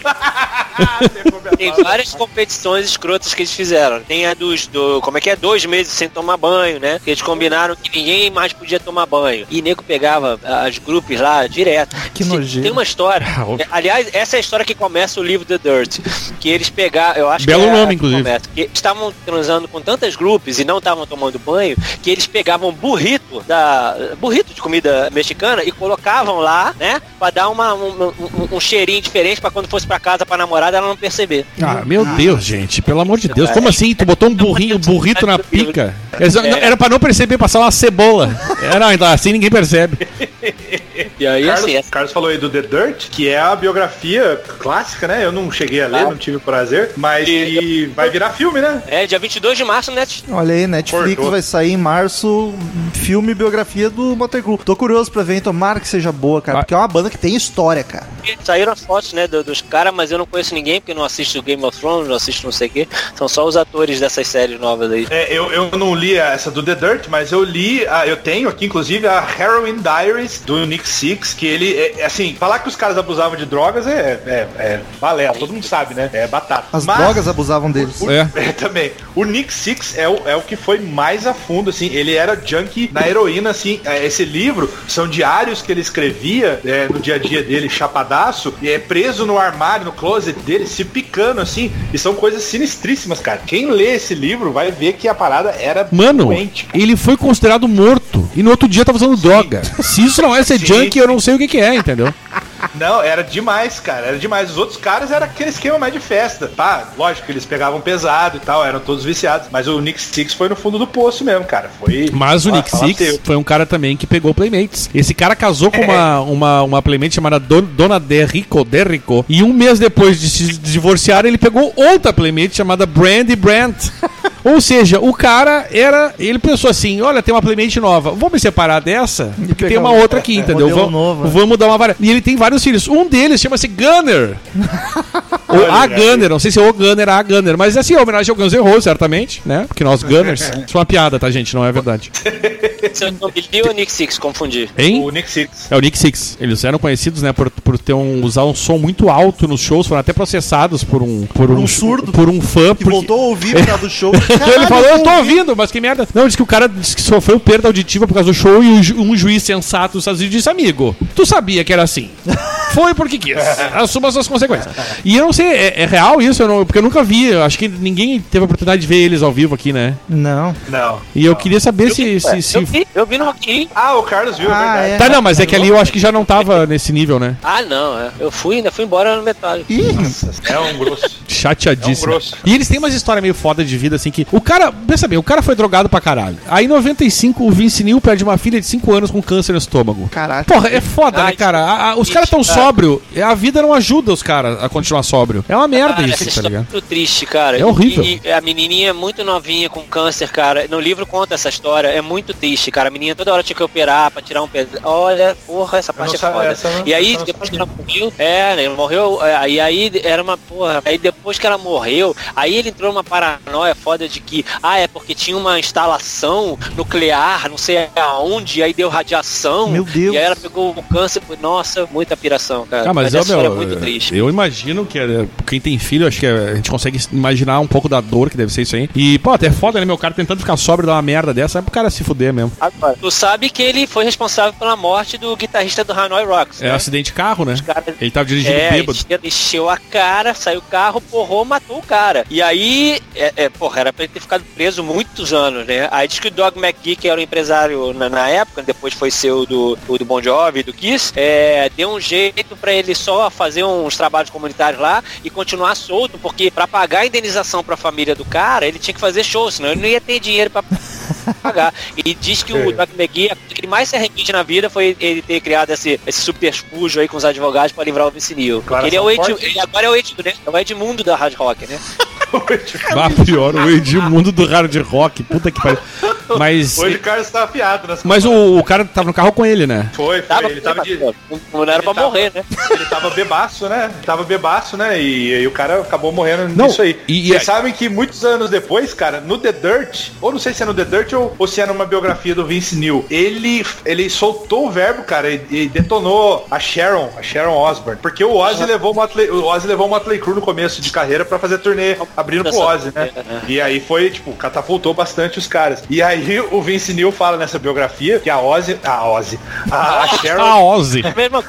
(laughs) Tem várias competições escrotas que eles fizeram. Tem a dos, do, como é que é? Dois meses sem tomar banho, né? Que eles combinaram que ninguém mais podia tomar banho. E nego pegava as grupos lá direto. (laughs) Que nojeiro. Tem uma história. (laughs) Ah. É, Aliás, essa é a história que começa o livro The Dirt. Que eles pegaram, eu acho Belo que é a nome, que inclusive. começa, que estavam transando com tantas grupos e não estavam tomando banho, que eles pegavam burrito da burrito de comida mexicana e colocavam lá, né? Pra dar uma, um, um- um cheirinho diferente pra quando fosse pra casa pra namorada ela não perceber. Ah, meu Deus, gente, pelo amor de Deus. Como assim? Tu botou um burrinho, um burrito na pica? Era era pra não perceber passar uma cebola. Era, então, assim ninguém percebe. E aí, Carlos, assim, essa- Carlos falou aí do The Dirt, que é a biografia clássica, né? Eu não cheguei a ler, Ah. não tive o prazer, mas E- que vai virar filme, né? é dia 22 de março, né? Olha aí, Netflix Cortou. vai sair em março filme e biografia do Motley Crue. Tô curioso pra ver, hein? tomara que seja boa, cara, Ah. porque é uma banda que tem história, cara. Saíram as fotos, né, do- dos caras, mas eu não conheço ninguém, porque não assisto Game of Thrones, não assisto não sei o quê. São só os atores dessas séries novas aí. É, eu, eu não li essa do The Dirt, mas eu li, a- eu tenho aqui, inclusive, a Heroin Diaries do Nick Six, que ele, é, é assim, falar que os caras abusavam de drogas é, é, é balela, todo mundo sabe, né? É batata. As Mas- drogas abusavam deles. O- É. (laughs) é, também. O Nick Six é o, é o que foi mais a fundo, assim. Ele era junkie na heroína, assim. É, Esse livro são diários que ele escrevia é, no dia a dia dele, chapadaço, e é preso no armário, no closet dele, se picando, assim. E são coisas sinistríssimas, cara. Quem lê esse livro vai ver que a parada era Mano, doente. ele foi considerado morto. E no outro dia tava usando droga. Se isso não é ser (laughs) Sim. junk, eu não sei o que, que é, entendeu? (laughs) Não, era demais, cara. Era demais. Os outros caras era aquele esquema mais de festa. Pá, lógico que eles pegavam pesado e tal, eram todos viciados. Mas o Nick Six foi no fundo do poço mesmo, cara. Foi. Mas o Nick Six foi um cara também que pegou Playmates. Esse cara casou com uma, uma, uma Playmate chamada Don- Dona Derrico, Derrico. E um mês depois de se divorciar, ele pegou outra Playmate chamada Brandy Brandt. (laughs) Ou seja, o cara era. Ele pensou assim: olha, tem uma Playmate nova. Vamos me separar dessa? Porque tem uma um- outra aqui, entendeu? modelo Vamos, novo, né? vamos dar uma variedade. E ele tem vários filhos. Um deles chama-se Gunner. (laughs) Ou a Gunner, não sei se é o Gunner, a Gunner. Mas assim, é homenagem ao Guns N' Roses, certamente, né? Porque nós Gunners. (laughs) Isso é uma piada, tá, gente? Não é verdade. (laughs) Lee ou Nick Six, confundi. Hein? O Nick Six. É o Nick Six. Eles eram conhecidos, né, por, por ter um, usar um som muito alto nos shows, foram até processados por um por, um surdo. por um fã. Que porque- voltou a ouvir por causa do show. (laughs) ele Caralho, falou, eu tô ouvi. ouvindo, mas que merda. Não, disse que o cara disse que sofreu perda auditiva por causa do show e o ju- um juiz sensato dos Estados Unidos disse, amigo, tu sabia que era assim. (laughs) Foi porque quis. Assuma as suas consequências. E eu não sei, é, é real isso? Eu não- porque eu nunca vi. eu Acho que ninguém teve a oportunidade de ver eles ao vivo aqui, né? Não. Não. E eu queria saber se, se, se- Eu vi, eu vi no Rock in Rio. Ah, o Carlos viu, Ah, é é. verdade. Tá, não, mas é que ali eu acho que já não tava (laughs) nesse nível, né? Ah, não, é. Eu fui, ainda fui embora no Metallica. Ih, É um grosso. Chateadíssimo. É um grosso. E eles têm umas histórias meio foda de vida, assim, que o cara, pensa bem, o cara foi drogado pra caralho. Aí em 95 o Vince Neil perde uma filha de 5 anos com câncer no estômago. caralho. Porra, é foda, né, cara? A- a- os caras tão cara. sóbrio, a vida não ajuda os caras a continuar sóbrio. É uma merda Cara, essa isso, tá é ligado? muito triste, cara. É horrível. E, e a menininha é muito novinha com câncer, cara. No livro conta essa história. É muito triste, cara. A menininha toda hora tinha que operar pra tirar um pedaço. Olha, porra, essa parte é foda. essa eu não- e aí, depois que ela morreu, é, né? Morreu. é, E aí era uma porra. Aí depois que ela morreu, aí ele entrou numa paranoia foda de que, ah, é porque tinha uma instalação nuclear, não sei aonde, aí deu radiação. Meu Deus. E aí ela pegou o câncer. Nossa, muita piração, cara. Ah, mas, essa eu, história meu, é muito triste. eu imagino que é, quem tem filho, acho que é- a gente consegue imaginar um pouco da dor que deve ser isso aí. E, pô, até é foda, né, meu cara tentando ficar sóbrio dar uma merda dessa, é pro cara se fuder mesmo. Agora, tu sabe que ele foi responsável pela morte do guitarrista do Hanoi Rocks, É né? acidente de carro, né? Caras- Ele tava dirigindo É, bêbado. encheu, encheu a cara, saiu o carro, porrou, matou o cara. E aí, é, é, porra, era pra ele ter ficado preso muitos anos, né? Aí diz que o Doug McGee, que era o empresário na, na época, depois foi ser o do, o do Bon Jovi, do Kiss, é, deu um jeito pra ele só fazer uns trabalhos comunitários lá e continuar solto, porque pra pagar a indenização pra família do cara, ele tinha que fazer show, senão ele não ia ter dinheiro pra (laughs) pagar. E diz que o Doug McGee, a coisa que ele mais se arrepende na vida foi ele ter criado esse, esse subterfúgio aí com os advogados pra livrar o Vince Neil. Claro, ele é o Ed, ele agora é o Ed, né? É o Edmundo da Hard Rock, né? (laughs) Ah, pior, o Edmundo do hard rock, puta que pariu. Mas, Hoje o Carlos tá afiado nas mas o, o cara tava no carro com ele, né? Foi, foi. Tava, ele tava de. não era pra tava- morrer, né? Ele tava bebaço, né? Ele tava bebaço, né? E, e o cara acabou morrendo Não, nisso aí. e- e Vocês aí- sabem que muitos anos depois, cara, no The Dirt, ou não sei se é no The Dirt ou, ou se é numa biografia do Vince Neil, ele, ele soltou o verbo, cara, e, e detonou a Sharon, a Sharon Osbourne. Porque o Ozzy levou o Motley, o Ozzy levou o Motley Crue no começo de carreira pra fazer turnê abrindo pro Ozzy, né? E aí foi, tipo, catapultou bastante os caras. E aí o Vince Neil fala nessa biografia que a Ozzy, a Ozzy, a, a Sharon A Ozzy. Mesmo,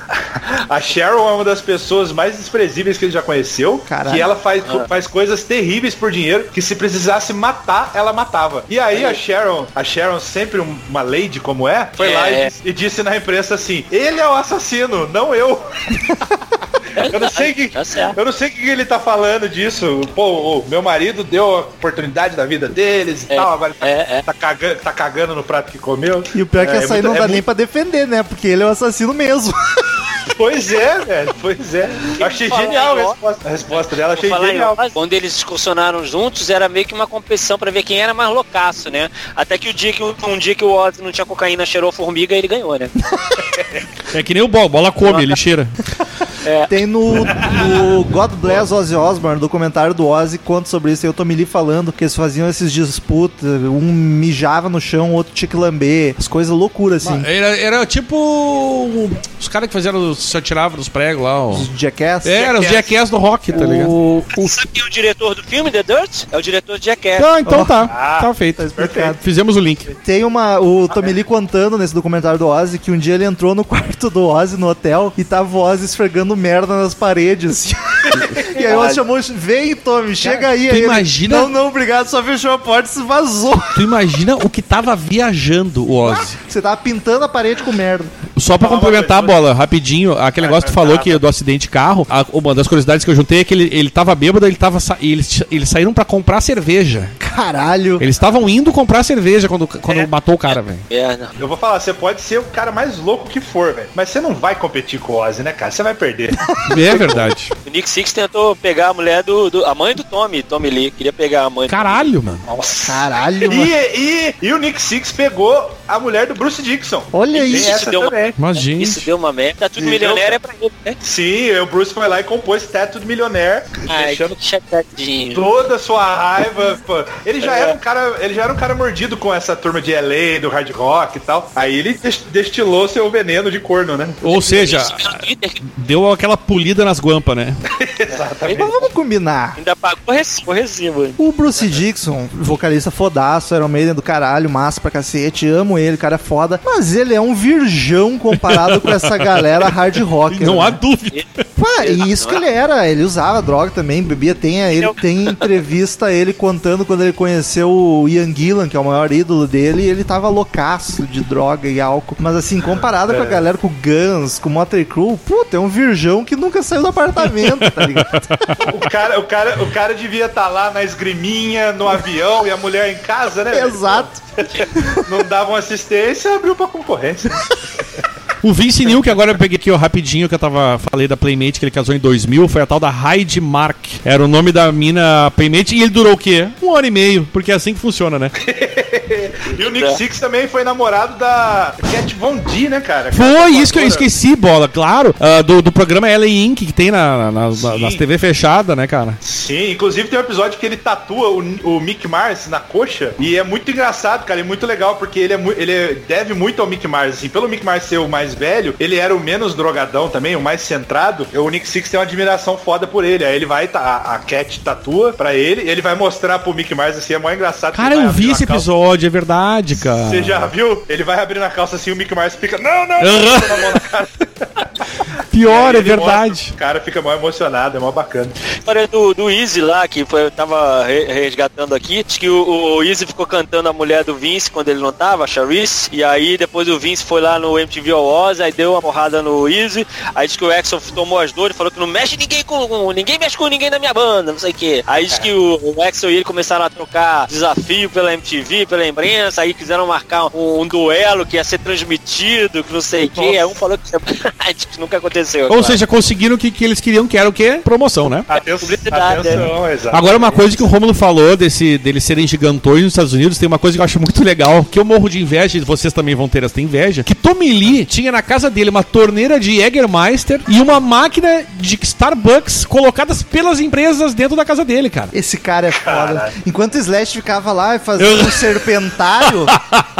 a Cheryl é uma das pessoas mais desprezíveis que ele já conheceu. Caralho. Que ela faz, faz coisas terríveis por dinheiro, que se precisasse matar, ela matava. E aí a Sharon, a Sharon, sempre um- uma lady como é, foi lá e É. disse, e disse na imprensa assim: ele é o assassino, não eu. (laughs) Eu não sei que, Tá eu não sei o que ele tá falando disso. Pô, o meu marido deu a oportunidade da vida deles e É, tal, agora ele tá, é, é. tá cagando, tá cagando no prato que comeu. E o pior é que essa aí não dá é nem muito- pra defender, né? Porque ele é o assassino mesmo. (laughs) Pois é, velho, pois é. Eu achei genial a resposta, a resposta dela, achei genial. Ozzy, Quando eles excursionaram juntos, era meio que uma competição pra ver quem era mais loucaço, né? Até que o dia que um dia que o Ozzy não tinha cocaína, cheirou formiga, ele ganhou, né? (laughs) É que nem o bola, bola come, ele cheira. (laughs) Tem no, no God Bless Ozzy Osbourne, documentário do Ozzy, conta sobre isso. E eu tô me li falando que eles faziam esses disputas. Um mijava no chão, o outro tinha que lamber. As coisas loucuras, assim. Era, era tipo os caras que fizeram, se atiravam nos pregos lá. ó. Os Jackass. É, era os Jackass do rock, tá ligado? o, o... Sabe quem é o diretor do filme, The Dirt? É o diretor de Jackass. Ah, então tá. Ah, tá feito. Tá explicado. Fizemos o link. Tem uma. O Tommy Lee contando nesse documentário do Ozzy que um dia ele entrou no (laughs) quarto do Ozzy no hotel e tava o Ozzy esfregando merda nas paredes. (laughs) e aí ela chamou, vem, Tommy, chega aí. tu aí ele, imagina- Não, não, obrigado, só fechou a porta e se vazou. Tu imagina o que tava viajando o Ozzy. Você tava pintando a parede com merda. Só pra complementar a bola, rapidinho, aquele negócio que tu falou que do acidente de carro, a- uma das curiosidades que eu juntei é que ele, ele tava bêbado, ele tava sa- e eles, eles saíram pra comprar cerveja. Caralho. Eles estavam indo comprar cerveja quando, quando É. matou o cara, velho. Merda. Eu vou falar, você pode ser o cara mais louco que for, velho. Mas você não vai competir com o Ozzy, né, cara? Você vai perder. (laughs) É verdade. O Nick Six tentou pegar a mulher do, do- a mãe do Tommy, Tommy Lee. Queria pegar a mãe. Caralho, mano. Caralho, E, mano. e, e o Nick Six pegou a mulher do Bruce Dixon. Olha Tem isso. essa deu uma- gente. Isso deu uma merda. Tá tudo milionário é pra ele, né? Sim, o Bruce foi lá e compôs Tattoo do Milionaire, Ai, deixando toda a sua raiva. Ele já era um cara, ele já era um cara mordido com essa turma de LA, do hard rock e tal. Aí ele des- destilou seu veneno de corno, né? Ou seja, deu aquela polida nas guampas, né? (laughs) Exatamente. Mas vamos combinar. Ainda pagou o recibo. O Bruce Dixon, vocalista fodaço, Iron Maiden do caralho, massa pra cacete, amo ele, cara é foda, mas ele é um virgão comparado com essa galera hard rock. Não né? há dúvida. Ué, e isso que ele era, ele usava droga também, bebia, tem, ele, tem entrevista ele contando quando ele conheceu o Ian Gillan, que é o maior ídolo dele, e ele tava loucaço de droga e álcool. Mas assim, comparado com a galera, com o Guns, com o Motley Crue, puta, é um virgão que nunca saiu do apartamento, tá ligado? (laughs) O cara, o cara, o cara devia estar lá na esgriminha, no avião e a mulher em casa, né? Exato. Não davam assistência, abriu pra concorrência. (laughs) O Vince Neil, que agora eu peguei aqui ó, rapidinho, que eu tava falei da Playmate, que ele casou em 2000, foi a tal da Heidi Mark. Era o nome da mina Playmate e ele durou o quê? Um ano e meio, porque é assim que funciona, né? (laughs) (laughs) E o Nick Six também foi namorado da Cat Von D, né, cara? Foi isso que eu esqueci, bola, claro. ah, do, do programa LA Inc. que tem na, na- nas- Sim. nas TV fechadas, né, cara? Sim, inclusive tem um episódio que ele tatua o, o Mick Mars na coxa e é muito engraçado, cara, e muito legal porque ele é ele é- deve muito ao Mick Mars, assim, pelo Mick Mars ser o mais velho, ele era o menos drogadão também, o mais centrado. O Nick Six tem uma admiração foda por ele. Aí ele vai a, a Cat tatua pra ele, ele vai mostrar pro Mick Mars assim, é mó engraçado. que Cara, eu vi esse calça. É verdade, cara. Você já viu? Ele vai abrir na calça assim, o Mick Mars fica, não, não, não, com a mão na cara. Pior, é verdade. mostra, o cara fica mó emocionado, é mó bacana. história do, do Easy lá, que foi, eu tava re- resgatando aqui, diz que o, o Easy ficou cantando a mulher do Vince quando ele não tava, a Charisse, e aí depois o Vince foi lá no MTV Awards, aí deu uma porrada no Easy, aí diz que o Exxon tomou as dores, falou que não mexe ninguém com, com- ninguém mexe com ninguém na minha banda, não sei o que. Aí diz que o, o Exxon e ele começaram a trocar desafio pela MTV, pela imprensa, aí quiseram marcar um, um duelo que ia ser transmitido, que não sei o que, aí um falou que, (laughs) que nunca aconteceu. Ou claro. seja, conseguiram o que, que eles queriam, que era o quê? Promoção, né? Atenção, Publicidade, atenção, exato. Agora, uma coisa que o Romulo falou desse, deles serem gigantões nos Estados Unidos, tem uma coisa que eu acho muito legal, que eu morro de inveja, e vocês também vão ter essa inveja, que Tommy Lee tinha na casa dele uma torneira de Jägermeister e uma máquina de Starbucks colocadas pelas empresas dentro da casa dele, cara. Esse cara é foda. Caralho. Enquanto o Slash ficava lá fazendo um serpentário,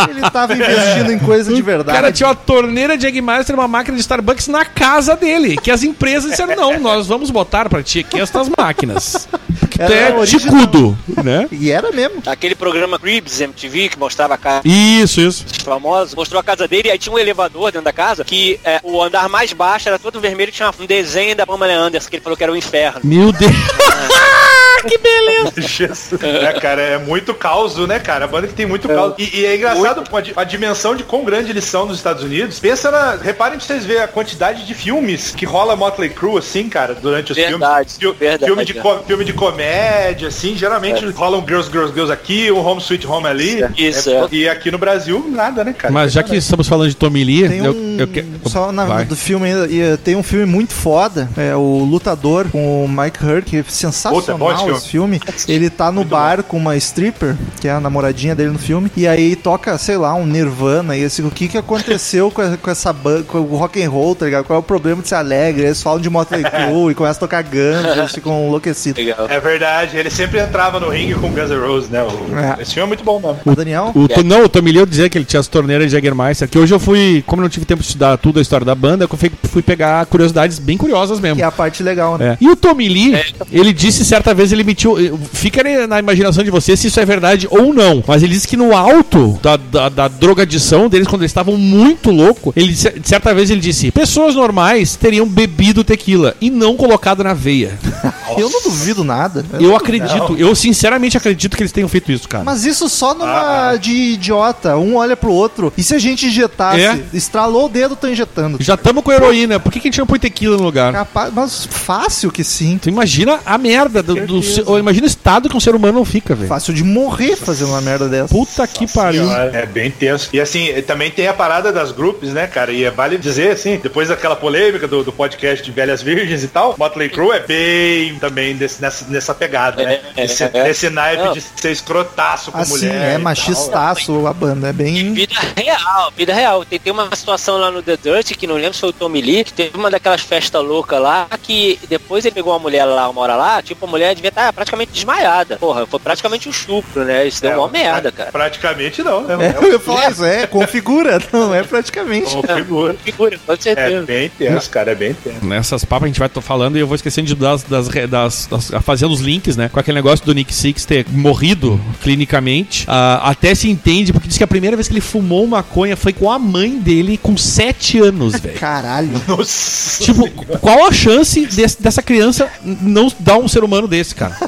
ele tava investindo em coisa de (laughs) O verdade. cara tinha uma torneira de Jägermeister e uma máquina de Starbucks na casa dele, que as empresas disseram, não, nós vamos botar pra ti aqui estas máquinas. Porque tu Era é ticudo, né? E era mesmo. Aquele programa Cribs MTV que mostrava a casa Isso, isso. dos famosos, mostrou a casa dele e aí tinha um elevador dentro da casa que é, o andar mais baixo era todo vermelho e tinha um desenho da Pamela Anderson que ele falou que era o inferno. Meu Deus. (laughs) que beleza. Jesus. É, cara, é muito caos, né, cara? A banda que tem muito caos. E, e é engraçado a, a dimensão de quão grande eles são nos Estados Unidos. Pensa na. Reparem pra vocês verem a quantidade de filmes que rola Motley Crue, assim, cara, durante os Verdade, filmes. Fi- verdade, filme, de é. filme de comédia, assim. Geralmente rolam Girls, Girls, Girls aqui, um Home Sweet Home ali. Isso, É, é. E aqui no Brasil, nada, né, cara? Mas já que estamos falando de Tommy Lee, Tem eu, um. eu que- Só na, Vai. do filme ainda. eh, Tem um filme muito foda. É o Lutador com o Mike Hurt, que é Puta, é bom sensacional esse esse filme. Ele tá no Muito bar com uma stripper, que é a namoradinha dele no filme. E aí toca, sei lá, um Nirvana. E assim, o que que aconteceu (laughs) com, a- com essa banda, com o rock and roll, tá ligado? Qual é o problema de ser alegre? Eles falam de Motley Crue (laughs) e começam a tocar Guns, eles ficam enlouquecidos. Legal. É verdade, ele sempre entrava no ringue com Guns N' Roses, né? O- É. Esse filme é muito bom, mano. O Daniel? O, não, o Tommy Lee eu dizia que ele tinha as torneiras de Jägermeister, que hoje eu fui, como eu não tive tempo de estudar tudo a história da banda, eu fui, fui pegar curiosidades bem curiosas mesmo. Que é a parte legal, né? É. E o Tommy Lee, ele disse certa vez, ele emitiu. Fica aí na imaginação de vocês se isso é verdade ou não. Mas ele disse que no alto da, da, da drogadição deles, quando eles estavam muito loucos, ele disse- certa vez ele disse: pessoas normais teriam bebido tequila e não colocado na veia. (laughs) Eu não duvido nada. Eu acredito, eu sinceramente acredito que eles tenham feito isso, cara. Mas isso só numa de idiota. Um olha pro outro. E se a gente injetasse? É. Estralou o dedo, tô injetando. Já estamos com heroína, por que, que a gente não põe tequila no lugar? Capaz, mas fácil que sim. Tu imagina a merda do, do ou imagina o estado que um ser humano não fica, velho. Fácil de morrer fazendo uma merda dessa. Puta que pariu. É bem tenso. E assim, também tem a parada das grupos, né, cara? E é vale dizer, assim, depois daquela polêmica do, do podcast de Velhas Virgens e tal, Motley Crue é bem também desse- nessa, nessa pegada, né? É, é, Esse, é. Nesse naipe Não. de ser escrotaço com Assim, mulher. é e tal. machistaço a banda. É bem. Vida real, vida real. Tem, tem uma situação lá no The Dirt, que não lembro se foi o Tommy Lee, que teve uma daquelas festas loucas lá, que depois ele pegou uma mulher lá, uma hora lá, tipo, a mulher devia estar praticamente desmaiada. Porra, foi praticamente um estupro, né? Isso deu É, uma merda, cara. Praticamente não, né? É, eu ia falar isso, é, configura. (laughs) Não, é praticamente. Configura. Figura, com É certeza. bem tenso, cara, é bem tenso. Nessas papas a gente vai tô falando e eu vou esquecendo de das, das, das, das- fazer os links, né? Com aquele negócio do Nick Six ter morrido clinicamente. Ah, até se entende, porque diz que a primeira vez que ele fumou maconha foi com a mãe dele com 7 anos, velho. (laughs) Caralho. Nossa. Tipo, qual a chance desse- dessa criança não dar um ser humano desse, cara? (laughs)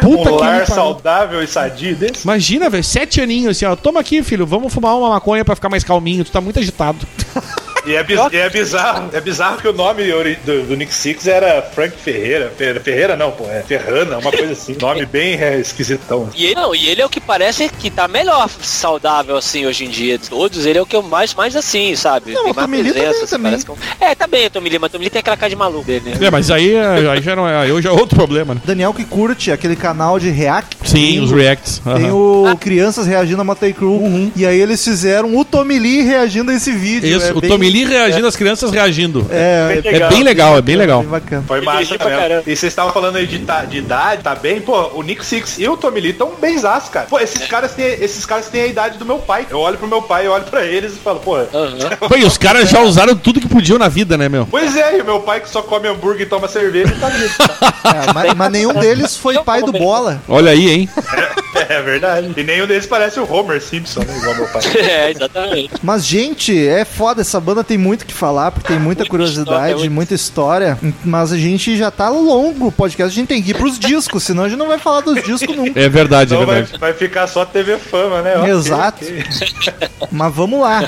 Puta um que lar saudável e sadio desse. Imagina, velho, sete aninhos assim, ó. Toma aqui, filho, vamos fumar uma maconha pra ficar mais calminho. Tu tá muito agitado. (laughs) E é, biz- e é bizarro, é bizarro que o nome do, do Nick Six era Frank Ferreira. Fer- Ferreira não, pô, é Ferrana, uma coisa assim. Nome bem é, esquisitão. E ele, não, e ele é o que parece que tá melhor saudável assim hoje em dia. de Todos, ele é o que eu mais, mais assim, sabe? Não, Tem o mais também, assim, também. parece que é tá bem o Tommy Lee, mas o Tommy Lee tem aquela cara de maluco dele, né? É, mas aí, é- aí já não é. Aí já é outro problema, né? Daniel que curte aquele canal de react. Sim, Tem os reacts. Tem o Crianças Reagindo a Motley Crue. E aí eles fizeram o Tommy Lee reagindo a esse vídeo. Isso, é o bem- Tommy Lee reagindo, as crianças reagindo. É, Bem É bem legal, é bem legal. bem bacana. Foi massa. E vocês estavam falando aí de, ta- de idade, tá bem? Pô, o Nick Six e o Tommy Lee tão benzaço, cara. Pô, esses caras, têm, esses caras têm a idade do meu pai. Eu olho pro meu pai, eu olho pra eles e falo, pô... E os caras já usaram tudo que podiam na vida, né, meu? Pois é, e meu pai que só come hambúrguer e toma cerveja tá vivo. tá? (laughs) É, mas, mas nenhum (laughs) deles foi pai do Bola. Olha aí, hein? é verdade. E nenhum deles parece o Homer Simpson, né? Igual meu pai. (laughs) É, exatamente. Mas, gente, é foda. Essa banda tem muito o que falar, porque tem muita Muita curiosidade, história, muita história. Mas a gente já tá longo o podcast. A gente tem que ir pros discos, senão a gente não vai falar dos discos nunca. É verdade, é Então vai, verdade. vai ficar só TV Fama, né? Exato. ok. Mas vamos lá.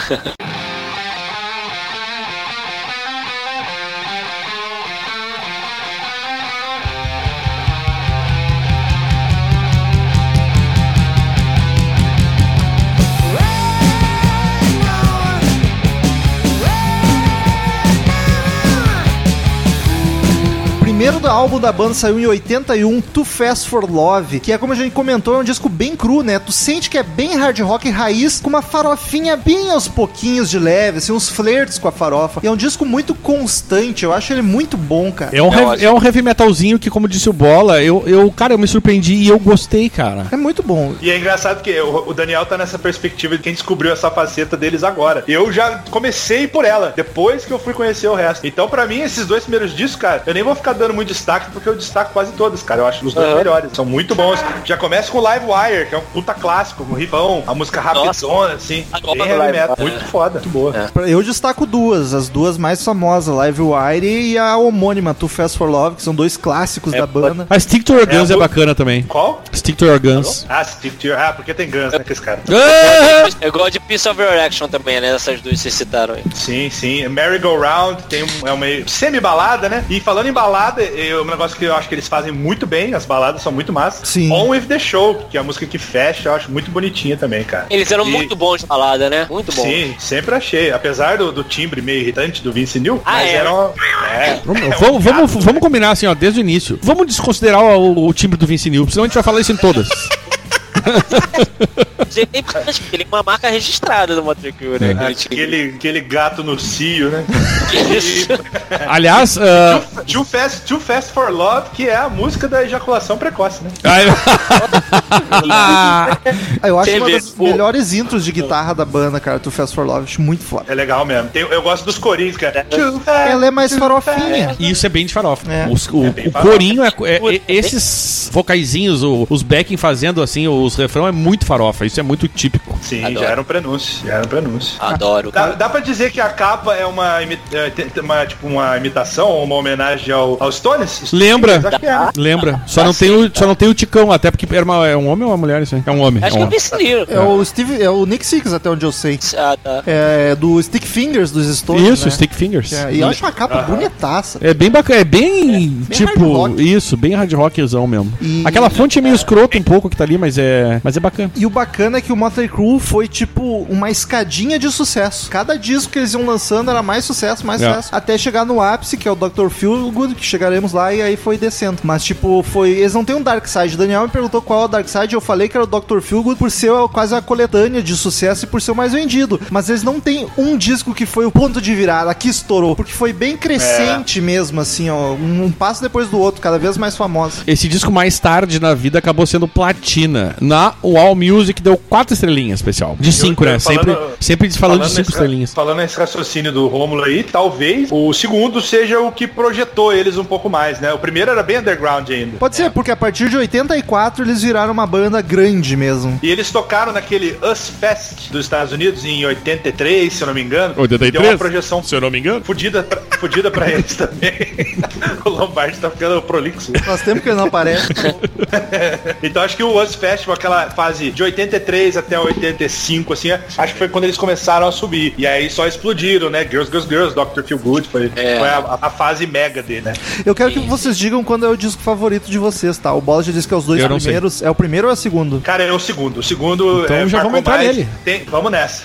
Primeiro do álbum da banda saiu em 81, Too Fast for Love, que é como a gente comentou, é um disco bem cru, né? Tu sente que é bem hard rock raiz, com uma farofinha bem aos pouquinhos de leve, assim, uns flertes com a farofa. E é um disco muito constante, eu acho ele muito bom, cara. É um, É heavy, é um heavy metalzinho que, como disse o Bola, eu, eu, cara, eu me surpreendi e eu gostei, cara. É muito bom. E é engraçado que o o Daniel tá nessa perspectiva de quem descobriu essa faceta deles agora. Eu já comecei por ela, depois que eu fui conhecer o resto. Então, pra mim, esses dois primeiros discos, cara, eu nem vou ficar dando muito destaque, porque eu destaco quase todos, cara. Eu acho os dois Aham. melhores. São muito bons. Já começa com o Live Wire, que é um puta clássico, um rifão, a música rapidona, assim. Bem heavy metal. Wire. Muito foda, muito boa. Eu destaco duas, as duas mais famosas, Live Wire e a homônima, Too Fast for Love, que são dois clássicos É, da banda. A Stick to Your É, Guns é, bacana também. Qual? Stick to Your Guns. Ah, Stick to Your... Ah, porque tem Guns, né, que esse cara. Ah! Eu gosto de Piece of Your Action também, né? Essas duas vocês citaram aí. Sim, sim. Merry Go Round tem um, é uma semi-balada, né? E falando em balada, é um negócio que eu acho que eles fazem muito bem, as baladas são muito massas. Sim. On With The Show, que é a música que fecha, eu acho muito bonitinha também, cara. Eles eram E- muito bons de balada, né? Muito bons. Sim, sempre achei. Apesar do, do timbre meio irritante do Vince Neil, Ah, mas é? eram... É, Vamos, é um vamos, vamos, vamos combinar assim, ó, desde o início. Vamos desconsiderar o, o timbre do Vince Neil, senão a gente vai falar isso em todas. (laughs) Ele é é uma marca registrada do Motley Crue, né? Aquele time. Aquele, aquele gato no cio, né? (laughs) Aliás, ah, Too Fast, Too Fast for Love, que é a música da ejaculação precoce, né? Ah, eu- acho uma das melhores intros de guitarra da banda, cara, Too Fast for Love. Acho muito foda. É legal mesmo. Tem- eu gosto dos corinhos, cara. Too fast, Ela é mais too farofinha. fast. E isso é bem de farofa. É. Os- o, É bem o farofa. corinho é, é- é- esses vocaizinhos, o- os backing fazendo assim, os refrão é muito farofa. Isso é muito típico. Sim, Adoro. já era um prenúncio. Já era um prenúncio. Adoro. Dá, dá pra dizer que a capa é uma, é, uma, tipo, uma imitação ou uma homenagem ao, aos Stones? Lembra? Que é, né? Lembra? Só não, tem o, só não tem o Ticão, até porque era uma- é um homem ou uma mulher isso aí? É um homem. Acho é que um eu vi esse livro. É o Steve, é o Nick Six, até onde eu sei. Ah, tá. É do Stick Fingers dos Stones. Isso, né? Stick Fingers. É, e eu acho uma capa bonitaça. É bem bacana, é bem, bem tipo, hard rock. isso, bem hard rockzão mesmo. E- Aquela fonte é meio escrota um pouco que tá ali, mas é, mas é bacana. E o bacana é que o Motley Crue foi tipo uma escadinha de sucesso. Cada disco que eles iam lançando era mais sucesso, mais É. sucesso. Até chegar no ápice, que é o Dr. Feelgood, que chegaremos lá e aí foi descendo. Mas tipo, foi. Eles não têm um Dark Side. O Daniel me perguntou qual é o Dark Side. Eu falei que era o Dr. Feelgood por ser quase a coletânea de sucesso e por ser o mais vendido. Mas eles não têm um disco que foi o ponto de virada, que estourou. Porque foi bem crescente mesmo, assim, ó. Um, um passo depois do outro, cada vez mais famosa. Esse disco mais tarde na vida acabou sendo platina. Na Wall Music deu quatro estrelinhas especial. De cinco, eu né? falando- sempre, sempre falando, de cinco nesse, estrelinhas. Falando nesse raciocínio do Rômulo aí, talvez o segundo seja o que projetou eles um pouco mais, né? O primeiro era bem underground ainda. Pode ser, porque a partir de 84 eles viraram uma banda grande mesmo. E eles tocaram naquele Us Fest dos Estados Unidos em 83, se eu não me engano. 83? Deu uma projeção Se eu não me engano. fudida pra, fudida pra eles também. (laughs) o Lombardi tá ficando prolixo. Faz tempo que ele não aparece. (laughs) Então acho que o Us Festival, aquela fase de 83 até 85, assim, acho que foi quando eles começaram a subir. E aí só explodiram, né? Girls, Girls, Girls, Dr. Feel Good, foi, É. foi a, a fase mega dele, né? Eu quero que vocês digam quando é o disco favorito de vocês, tá? O Bola já disse que é os dois não sei. primeiros. É o primeiro ou é o segundo? Cara, é o segundo. O segundo Então é, já vamos entrar mais. nele. Tem- vamos nessa.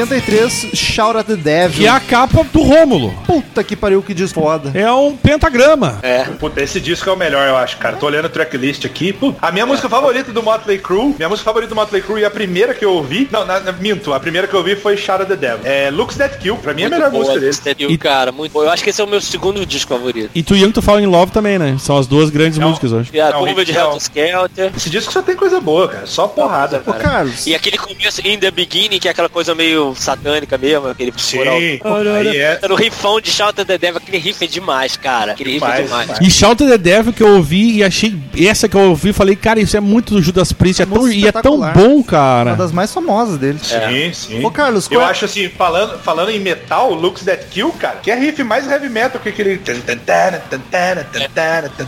83, Shout at the Devil. Que é a capa do Rômulo. Puta que pariu, que disco foda. É um pentagrama. É. Puta, esse disco é o melhor, eu acho, cara. Tô olhando o tracklist aqui. Pô, a minha música favorita do Motley Crue, minha música favorita do Motley Crue e a primeira que eu ouvi, não, na, na- minto, a primeira que eu ouvi foi Shout at the Devil. É Looks That Kill, pra mim é a melhor música dele. E, cara, muito bom. Eu acho que esse é o meu segundo disco favorito. E Tu Young To Fall In Love também, né? São as duas grandes Não. músicas, eu acho. E a Não, Curva de. Helter Skelter. Esse disco só tem coisa boa, cara. Só porrada, Ô, cara. Carlos, E aquele começo, In The Beginning, que é aquela coisa meio satânica mesmo, aquele coral. Sim, aí é. No riffão de Shout the Devil, aquele riff é demais, cara. Aquele riff é Demais. E Shout the Devil que eu ouvi e achei. Essa que eu ouvi, falei, cara, isso é muito do Judas Priest. É tão, e é tão bom, uma cara. das mais famosas deles. Sim, sim. Ô, Carlos, eu qual é- acho assim, falando, falando em metal, Looks That Kill, cara, que é riff mais heavy metal que aquele. tan.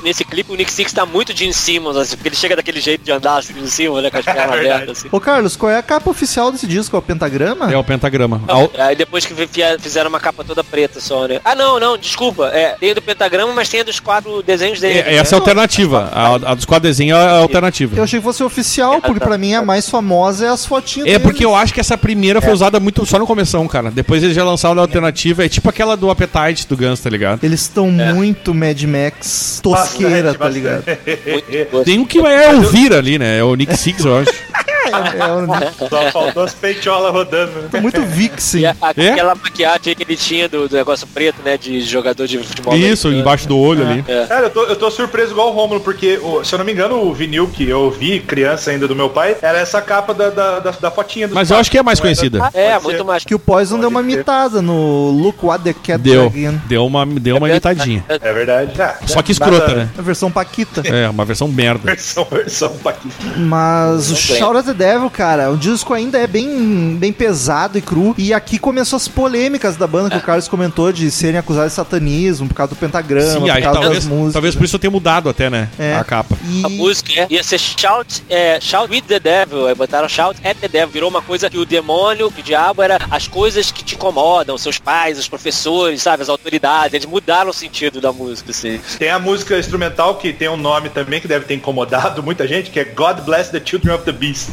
Nesse clipe, o Nick Six tá muito Gene Simmons, assim, porque ele chega daquele jeito de andar assim em cima, né, com as pernas (laughs) verdade. abertas, assim. Ô, Carlos, qual é a capa oficial desse disco? É o Pentagrama? É o pentagrama. Ao- Aí depois que fi- fizeram uma capa toda preta só, né? Ah, não, não, desculpa. É, tem a do pentagrama, mas tem a dos quatro desenhos dele. É, essa é a alternativa. A, a dos quadros desenhos é a alternativa. Eu achei que fosse oficial, porque pra mim a mais famosa é as fotinhas É deles. porque eu acho que essa primeira foi usada muito só no começão, cara. Depois eles já lançaram a alternativa. É tipo aquela do Appetite do Guns, tá ligado? Eles estão muito Mad Max tosqueira, Bastante, tá ligado? Muito Tem um que é o Vira ali, né? É o Nick Six, eu acho. (laughs) É, é, Só faltou as peitolas rodando. né? é muito Vixen. E a- aquela maquiagem que ele tinha do, do negócio preto, né? De jogador de futebol. Isso, americano. embaixo do olho ali. É. Cara, eu tô, eu tô surpreso igual o Rômulo, porque, se eu não me engano, o vinil que eu vi, criança ainda do meu pai, era essa capa da, da, da, da fotinha do Mas eu acho que é mais conhecida. É, Pode muito ser. mais. Que o Poison deu uma Pode ser. imitada no Look What the Cat Deu. Dragon. Deu uma, deu uma imitadinha. É verdade. Ah, Só que escrota, nada- né? A versão Paquita. É, uma versão merda. (laughs) Versão, versão Paquita. Mas o. Shout at the Devil, cara, o disco ainda é bem, bem pesado e cru. E aqui começou as polêmicas da banda que o Carlos comentou de serem acusados de satanismo por causa do pentagrama, Sim, por aí causa talvez, das músicas. talvez por isso eu tenha mudado até, né? É. A capa. E- A música é, ia ser Shout, é, Shout with the Devil, aí botaram Shout at the Devil, virou uma coisa que o demônio, que o diabo era as coisas que te incomodam, seus pais, os professores, sabe, as autoridades, eles mudaram o sentido da música, assim. Tem a música instrumental que tem um nome também que deve ter incomodado muita gente, que é God Bless the Children of the Beast.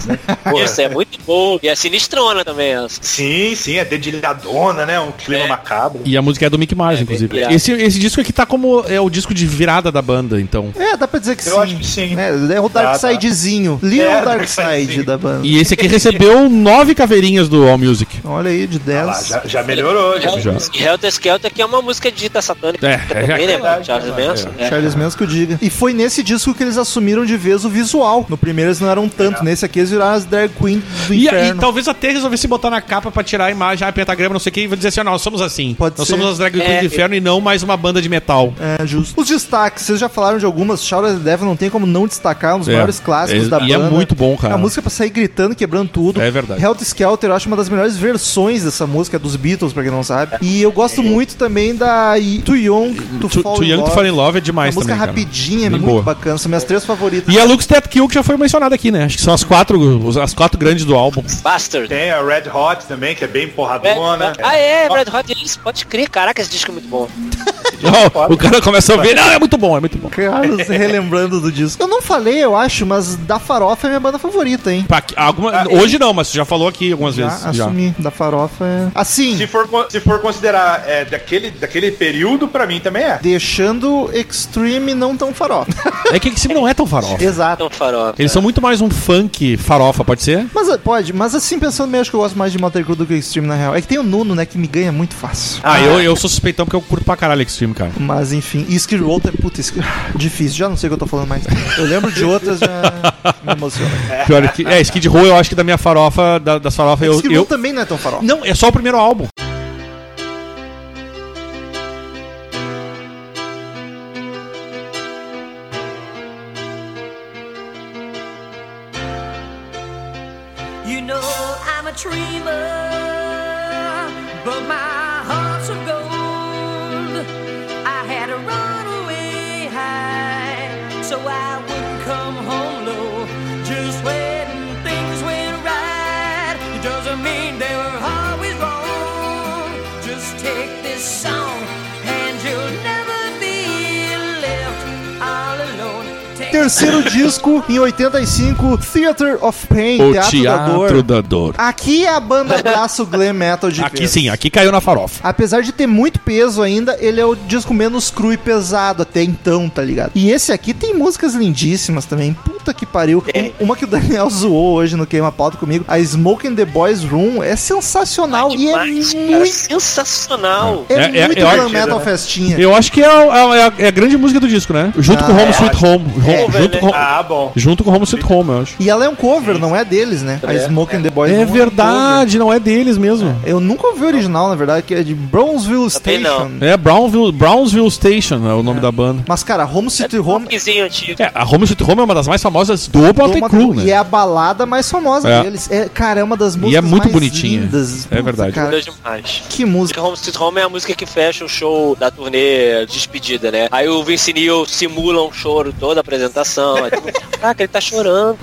Isso é muito bom, e é sinistrona também essa. Sim, sim, é dedilhadona, né? Um clima É. macabro. E a música é do Mick Mars, É, inclusive. Esse, esse disco aqui tá como é o disco de virada da banda, então. É, dá pra dizer que Eu sim. acho que sim. É, é o Dark Tá, tá. Sidezinho. Little É, Dark Dark Side, Side sim. da banda. E esse aqui recebeu nove caveirinhas do All Music. Olha aí, de 10. Ah já, já melhorou, já. Já. Helter Skelter que é uma música dita satânica É, também, né, verdade, Charles é. Manson. É. Charles Manson que eu diga. E foi nesse disco que eles assumiram de vez o visual. No primeiro eles não eram tanto. Nesse aqui eles viraram as drag queen do E, e inferno. talvez até resolvesse botar na capa pra tirar a imagem, ah, pentagrama, não sei o que, e vai dizer assim, ó, nós somos assim. Pode nós ser. somos as drag queens É. do inferno e não mais uma banda de metal. É, justo. Os destaques, vocês já falaram de algumas. Shout at the Devil não tem como não destacar, um dos É. maiores clássicos É, da e banda. é muito bom, cara. A música é pra sair gritando, quebrando tudo. É verdade. Helter Skelter, eu acho uma das melhores versões dessa música, dos Beatles, pra quem não sabe. E eu gosto muito também da Too Young to, Too, Fall Too in Young Love. to Fall in Love é Uma demais música também, cara. rapidinha, é muito boa. bacana. São minhas três favoritas. E a Lux Death Kill que já foi mencionada aqui, né? Acho que são as quatro, os- as quatro grandes do álbum. Bastard. Tem a Red Hot também, que é bem Red- porradona. ah, é, Red Hot Chili, pode crer, caraca, esse disco é muito bom. (laughs) Ó, o cara começa a ouvir, não, é muito bom, é muito bom. Carlos relembrando do disco. Eu não falei, eu acho, mas da Farofa é minha banda favorita, hein? Alguma- Ah, hoje não, mas você já falou aqui algumas Já vezes. Já. assumi. Da Farofa é. Assim, Se for, se for considerar é, daquele, daquele período, pra mim também é. deixando Extreme não tão farofa. É que esse não é tão farofa. Exato. Então, farofa. Eles são muito mais um funk farofa, pode ser? Mas eh, pode, mas assim, pensando mesmo que eu gosto mais de Motley Crue do que Extreme na real. É que tem o Nuno, né, que me ganha muito fácil. Ah, eu, eu sou suspeitão porque eu curto pra caralho Extreme, cara. Mas enfim, e Skid Row é puta, Skid- (sighs) difícil, já não sei o que eu tô falando mais. Eu lembro de outras, já me emociona. (laughs) Pior que. É, Skid Row eu acho que da minha farofa, da- das farofas, eu. Skid Row eu também não é tão farofa. não, é só o primeiro álbum. Terceiro disco, em 85, Theater of Pain, O Teatro, da Dor. Teatro da Dor. Aqui é a banda abraço glam metal de Aqui vez. sim, aqui caiu na farofa. Apesar de ter muito peso ainda, ele é o disco menos cru e pesado até então, tá ligado? E esse aqui tem músicas lindíssimas também. Puta que pariu. Um- Uma que o Daniel (laughs) zoou hoje no Queima Pauta comigo, a Smoke in the Boys Room, é sensacional e é Demais, cara, muito, sensacional. é, É- é- muito glam metal festinha. Eu acho que é, a- é a, é a grande música do disco, né? Junto Ah, com Home é, Sweet. Home. Home- É, junto, né? com, Ah, bom. junto com Home Sweet Home, eu acho. E ela é um cover, não é deles, né? A Smoke in the Boys É um verdade, não é deles mesmo. cover. Eu nunca ouvi o original, na verdade, que é de Brownsville Station. não. É Brownsville, Brownsville Station é o nome da banda. Mas, cara, Home City É um Home. É, a Home Sweet Home é uma das mais famosas do Motley Crue, E né? é a balada mais famosa É. deles. É, cara, é uma das E músicas é muito mais bonitinha. lindas. É verdade. Cara, que música. Home Sweet Home é a música que fecha o show da turnê de despedida, né? Aí o Vince Neil simula um choro toda a apresentação. Todo mundo, Caraca, ele tá chorando.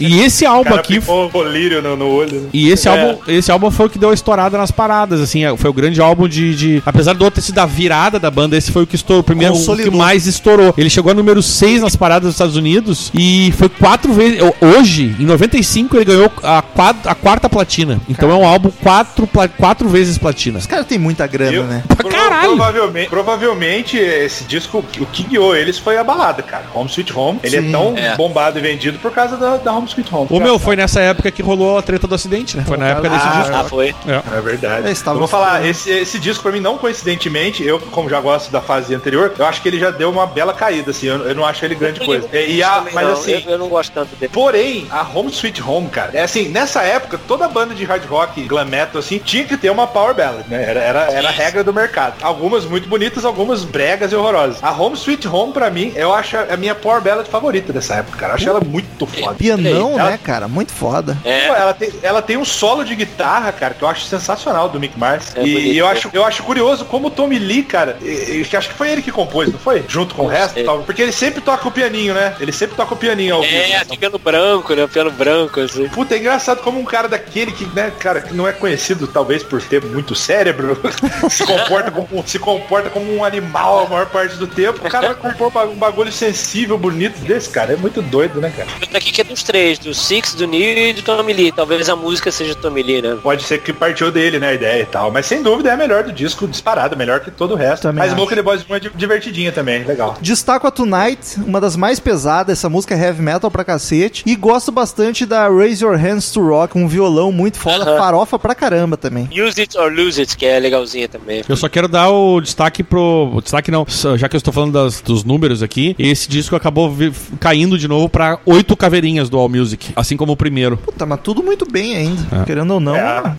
E esse álbum cara aqui. ficou colírio no, no olho. né? E esse É. álbum, esse álbum foi o que deu a estourada nas paradas, assim, é, foi o grande álbum de, de- apesar do outro ter sido a virada da banda, esse foi o que estourou, o primeiro o que mais estourou. Ele chegou a número 6 nas paradas dos Estados Unidos e foi quatro vezes, hoje, em 95 ele ganhou a, a quarta platina. Então é um álbum quatro, quatro vezes platina. Os caras têm muita grana, Eu- né? prova- caralho. Provavelmente, provavelmente esse disco, o que guiou eles foi a balada, cara. Home Sweet Home. Ele Sim. é tão É. bombado e vendido por causa da, da Home Sweet Home. O meu, foi nessa época que rolou a treta do acidente, né? Foi na época desse Ah, disco. Ah, foi. É verdade. É, estava eu vou falar, esse, esse disco pra mim, não coincidentemente, eu, como já gosto da fase anterior, eu acho que ele já deu uma bela caída, assim, eu, eu não acho ele grande coisa. E, e a- mas não. assim, assim, eu, eu não gosto tanto dele. Porém, a Home Sweet Home, cara, é assim, nessa época, toda banda de hard rock, glam metal, assim, tinha que ter uma power ballad, né? Era, era, era a regra do mercado. Algumas muito bonitas, algumas bregas e horrorosas. A Home Sweet Home, pra mim, eu acho a minha power ballad favorita dessa época, cara. Eu acho ela muito foda. Pianão, Ela- né, cara? Muito foda. É, Pô, ela, tem, ela tem um solo de guitarra, cara, que eu acho sensacional do Mick Mars. É e bonito, eu é. acho, eu acho curioso como o Tommy Lee, cara, e- e- que acho que foi ele que compôs, não foi? Junto com o resto, sei. tal. porque ele sempre toca o pianinho, né? Ele sempre toca o pianinho ao vivo. é, assim, piano branco, né? Piano branco, assim. Puta, é engraçado como um cara daquele que, né, cara, que não é conhecido talvez por ter muito cérebro, (laughs) se, comporta como, se comporta como um animal a maior parte do tempo. O cara vai compor um bagulho sensível, bonito desse, cara. É muito doido, né, cara? Aqui que é dos três, do Six, do Neil e do Tommy Lee. Talvez a música seja do Tommy Lee, né? Pode ser que partiu dele, né, a ideia e tal. Mas sem dúvida é a melhor do disco, disparado, melhor que todo o resto. Também Mas. Smoke the Boys é di- divertidinha também, legal. Destaco a Tonight, uma das mais pesadas, essa música é heavy metal pra cacete. E gosto bastante da Raise Your Hands to Rock, um violão muito foda, Aham. farofa pra caramba também. Use It or Lose It, que é legalzinha também. Eu só quero dar o destaque pro. o Destaque não, já que eu estou falando das- dos números aqui, esse disco acabou caindo de novo pra oito caveirinhas do All Music, assim como o primeiro. Puta, mas tudo muito bem ainda. É. Querendo ou não. É.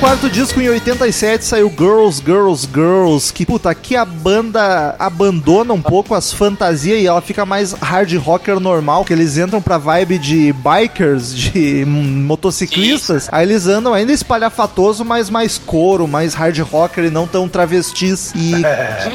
quarto disco em 87 saiu Girls, Girls, Girls, que puta, aqui a banda abandona um pouco as fantasias e ela fica mais hard rocker normal, que eles entram pra vibe de bikers, (laughs) de motociclistas, aí eles andam ainda espalhafatoso, mas mais couro, mais hard rocker e não tão travestis. E,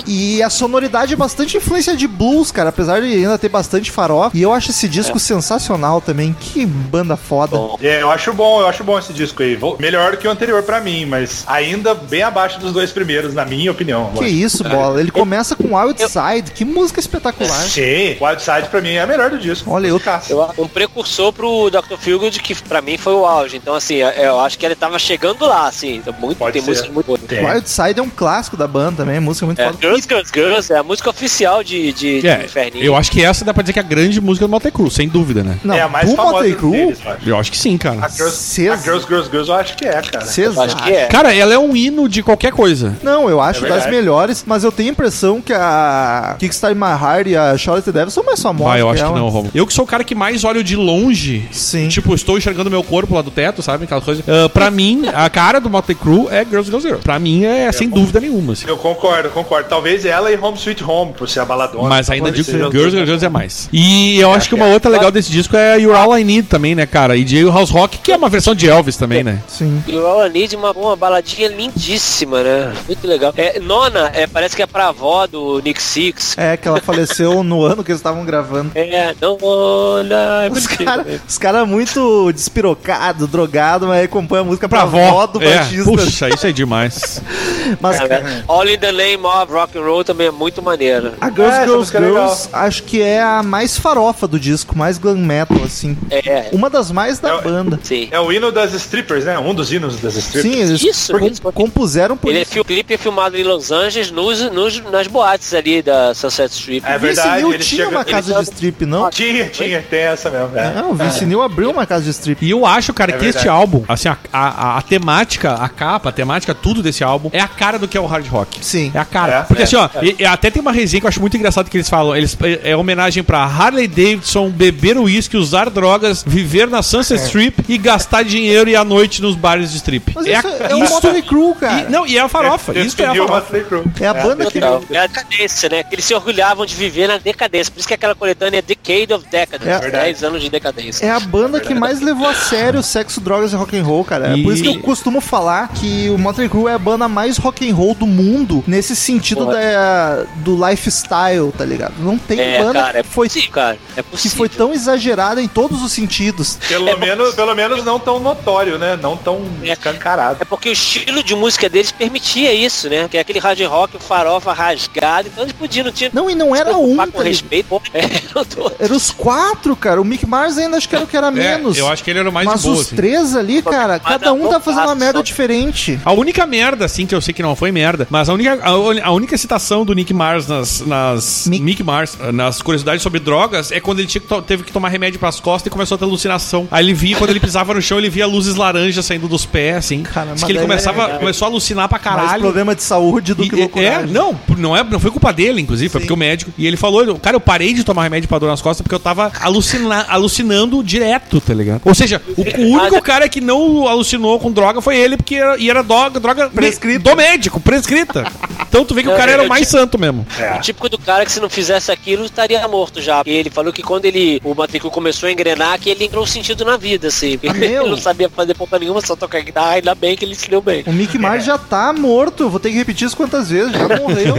(laughs) e a sonoridade é bastante influência de blues, cara, apesar de ainda ter bastante farofa. E eu acho esse disco sensacional também, que banda foda. Bom, É, eu acho bom, eu acho bom esse disco aí. Melhor do que o anterior pra mim, mas ainda bem abaixo dos dois primeiros, na minha opinião. Que isso, bola. Ele começa com Outside. Que música espetacular. Sim, o Outside pra mim é a melhor do disco. Olha, eu- eu, um precursor pro Dr. Feelgood, que pra mim foi o auge. Então, assim, eu- eu acho que ele tava chegando lá, assim. Então, muito, Pode tem ser. música muito boa. Outside é um clássico da banda também. Música muito É, foda. Girls, Girls, Girls é a música oficial de, de, de É, Inferninho. eu acho que essa dá pra dizer que é a grande música do Motley Crue, sem dúvida, né? Não, é a mais do famosa Motley Crue, deles, eu acho. Eu acho que sim, cara. A Girls, Cês- a Girls, Girls, Girls, eu acho que é, cara. Cês Eu acho que acham? é. Cara, ela é um hino de qualquer coisa. Não, eu acho É das melhores, mas eu tenho a impressão que a Kickstart My Heart e a Charlotte Devil são mais famosas. Ah, eu acho que ela. não, Romulo. Eu que sou o cara que mais olho de longe. Sim. Tipo, estou enxergando meu corpo lá do teto, sabe? Aquela coisa. Ah, pra mim, a cara do Motley Crue é Girls, Girls, Girls. Pra mim é, sem dúvida nenhuma, assim. Eu concordo, concordo. Talvez ela e Home Sweet Home, por ser a baladona. Mas ainda digo que Girls. Girls, Girls é mais. E eu acho que uma é. outra legal desse disco é You're All I Need também, né, cara? E de House Rock, que é uma versão de Elvis também, né? Sim. E o All I Need, uma, uma baladinha lindíssima, né? Muito legal. É, nona, é, parece que é pra avó do Nick Six. É, que ela faleceu (laughs) no ano que eles estavam gravando. É, nona. É Os caras cara muito despirocado, drogado, mas aí compõe a música pra, Pra avó. do É, Batista. puxa, isso é demais. (laughs) Mas, É? All in the Name of Rock and Roll também é muito maneiro. A Girls, É, Girls, é Girls, acho que é a mais farofa do disco, mais glam metal, assim. É, Uma das mais da É banda. sim. É o hino das strippers, né? Um dos hinos das strippers. Sim, eles Isso, com- isso. compuseram por Ele é isso. fi- o clipe é filmado em Los Angeles, nos, nos- nas boates ali da Sunset Strip. É Vince verdade, Neil ele tinha chega- uma casa ele- de strip, não? Tinha, tinha, tem essa mesmo. É. Não, o Vince Neil abriu uma casa de strip. E eu acho, cara, É que verdade. este álbum, assim, a, a, a temática, a capa, a temática, tudo desse álbum é a cara do que é o hard rock. Sim. É a cara. É, Porque é, assim, ó, e- e até tem uma resenha que eu acho muito engraçado que eles falam. Eles, é, é homenagem pra Harley Davidson, beber uísque, usar drogas, viver na Sunset Strip e gastar dinheiro e à noite nos bares de strip. Mas é isso a, é o Motley Crue, cara. e- não, e é a farofa. isso é a farofa. É a banda que... É a decadência, né? Que eles se orgulhavam de viver na decadência. Por isso que aquela coletânea é Decade of Decadence. É. 10 anos de decadência. É a banda que mais levou a sério sexo, drogas e rock and roll, cara. É E- por isso que eu costumo falar que o Motley Crue é a banda mais rock and roll do mundo nesse sentido da, do lifestyle, tá ligado? Não tem É, banda cara, é que foi possível, cara. É que foi tão exagerada em todos os sentidos. Pelo, É, menos, pelo menos não tão notório, né? Não tão É. escancarado. É porque o estilo de música deles permitia isso, né? Que é aquele hard rock, farofa rasgado, então eles podiam, não tinha. Não, e não era um, com tá respeito. pô. (laughs) É, Eram os quatro, cara. O Mick Mars ainda acho que era o que era menos. É, eu acho que ele era o mais Mas de boa, os assim. três ali, cara, cada um tá fazendo uma merda diferente. A única merda, assim, que eu sei que não foi merda, mas a única, a, a única citação do Nick Mars nas. nas Mick- Nick Mars, nas curiosidades sobre drogas, é quando ele tinha que to- teve que tomar remédio pras costas e começou a ter alucinação. Aí ele via, quando ele pisava no chão, ele via luzes laranjas saindo dos pés, assim. Cara, Diz que ele começava, é- começou a alucinar pra Mais caralho. problema de saúde do E- que é, loucura. não, não, é, não foi culpa dele, inclusive, foi Sim. porque o médico. E ele falou, cara, eu parei de tomar remédio pra dor nas costas porque eu tava alucina, alucinando direto, tá ligado? Ou seja, o, (laughs) o único cara que não alucinou com droga foi ele, porque era, e era droga, droga Prescrita. do médico, prescrita. Então tu vê que o Não, cara era o mais santo mesmo. O típico do cara que se não fizesse aquilo estaria morto já. E ele falou que quando ele o Matricul começou a engrenar, que ele entrou sentido na vida, assim. Porque (laughs) meu. ele não sabia fazer porra nenhuma, só tocar guitarra, ainda bem que ele se deu bem. O Mick (laughs) Mars já tá morto. Eu vou ter que repetir isso quantas vezes. Já morreu.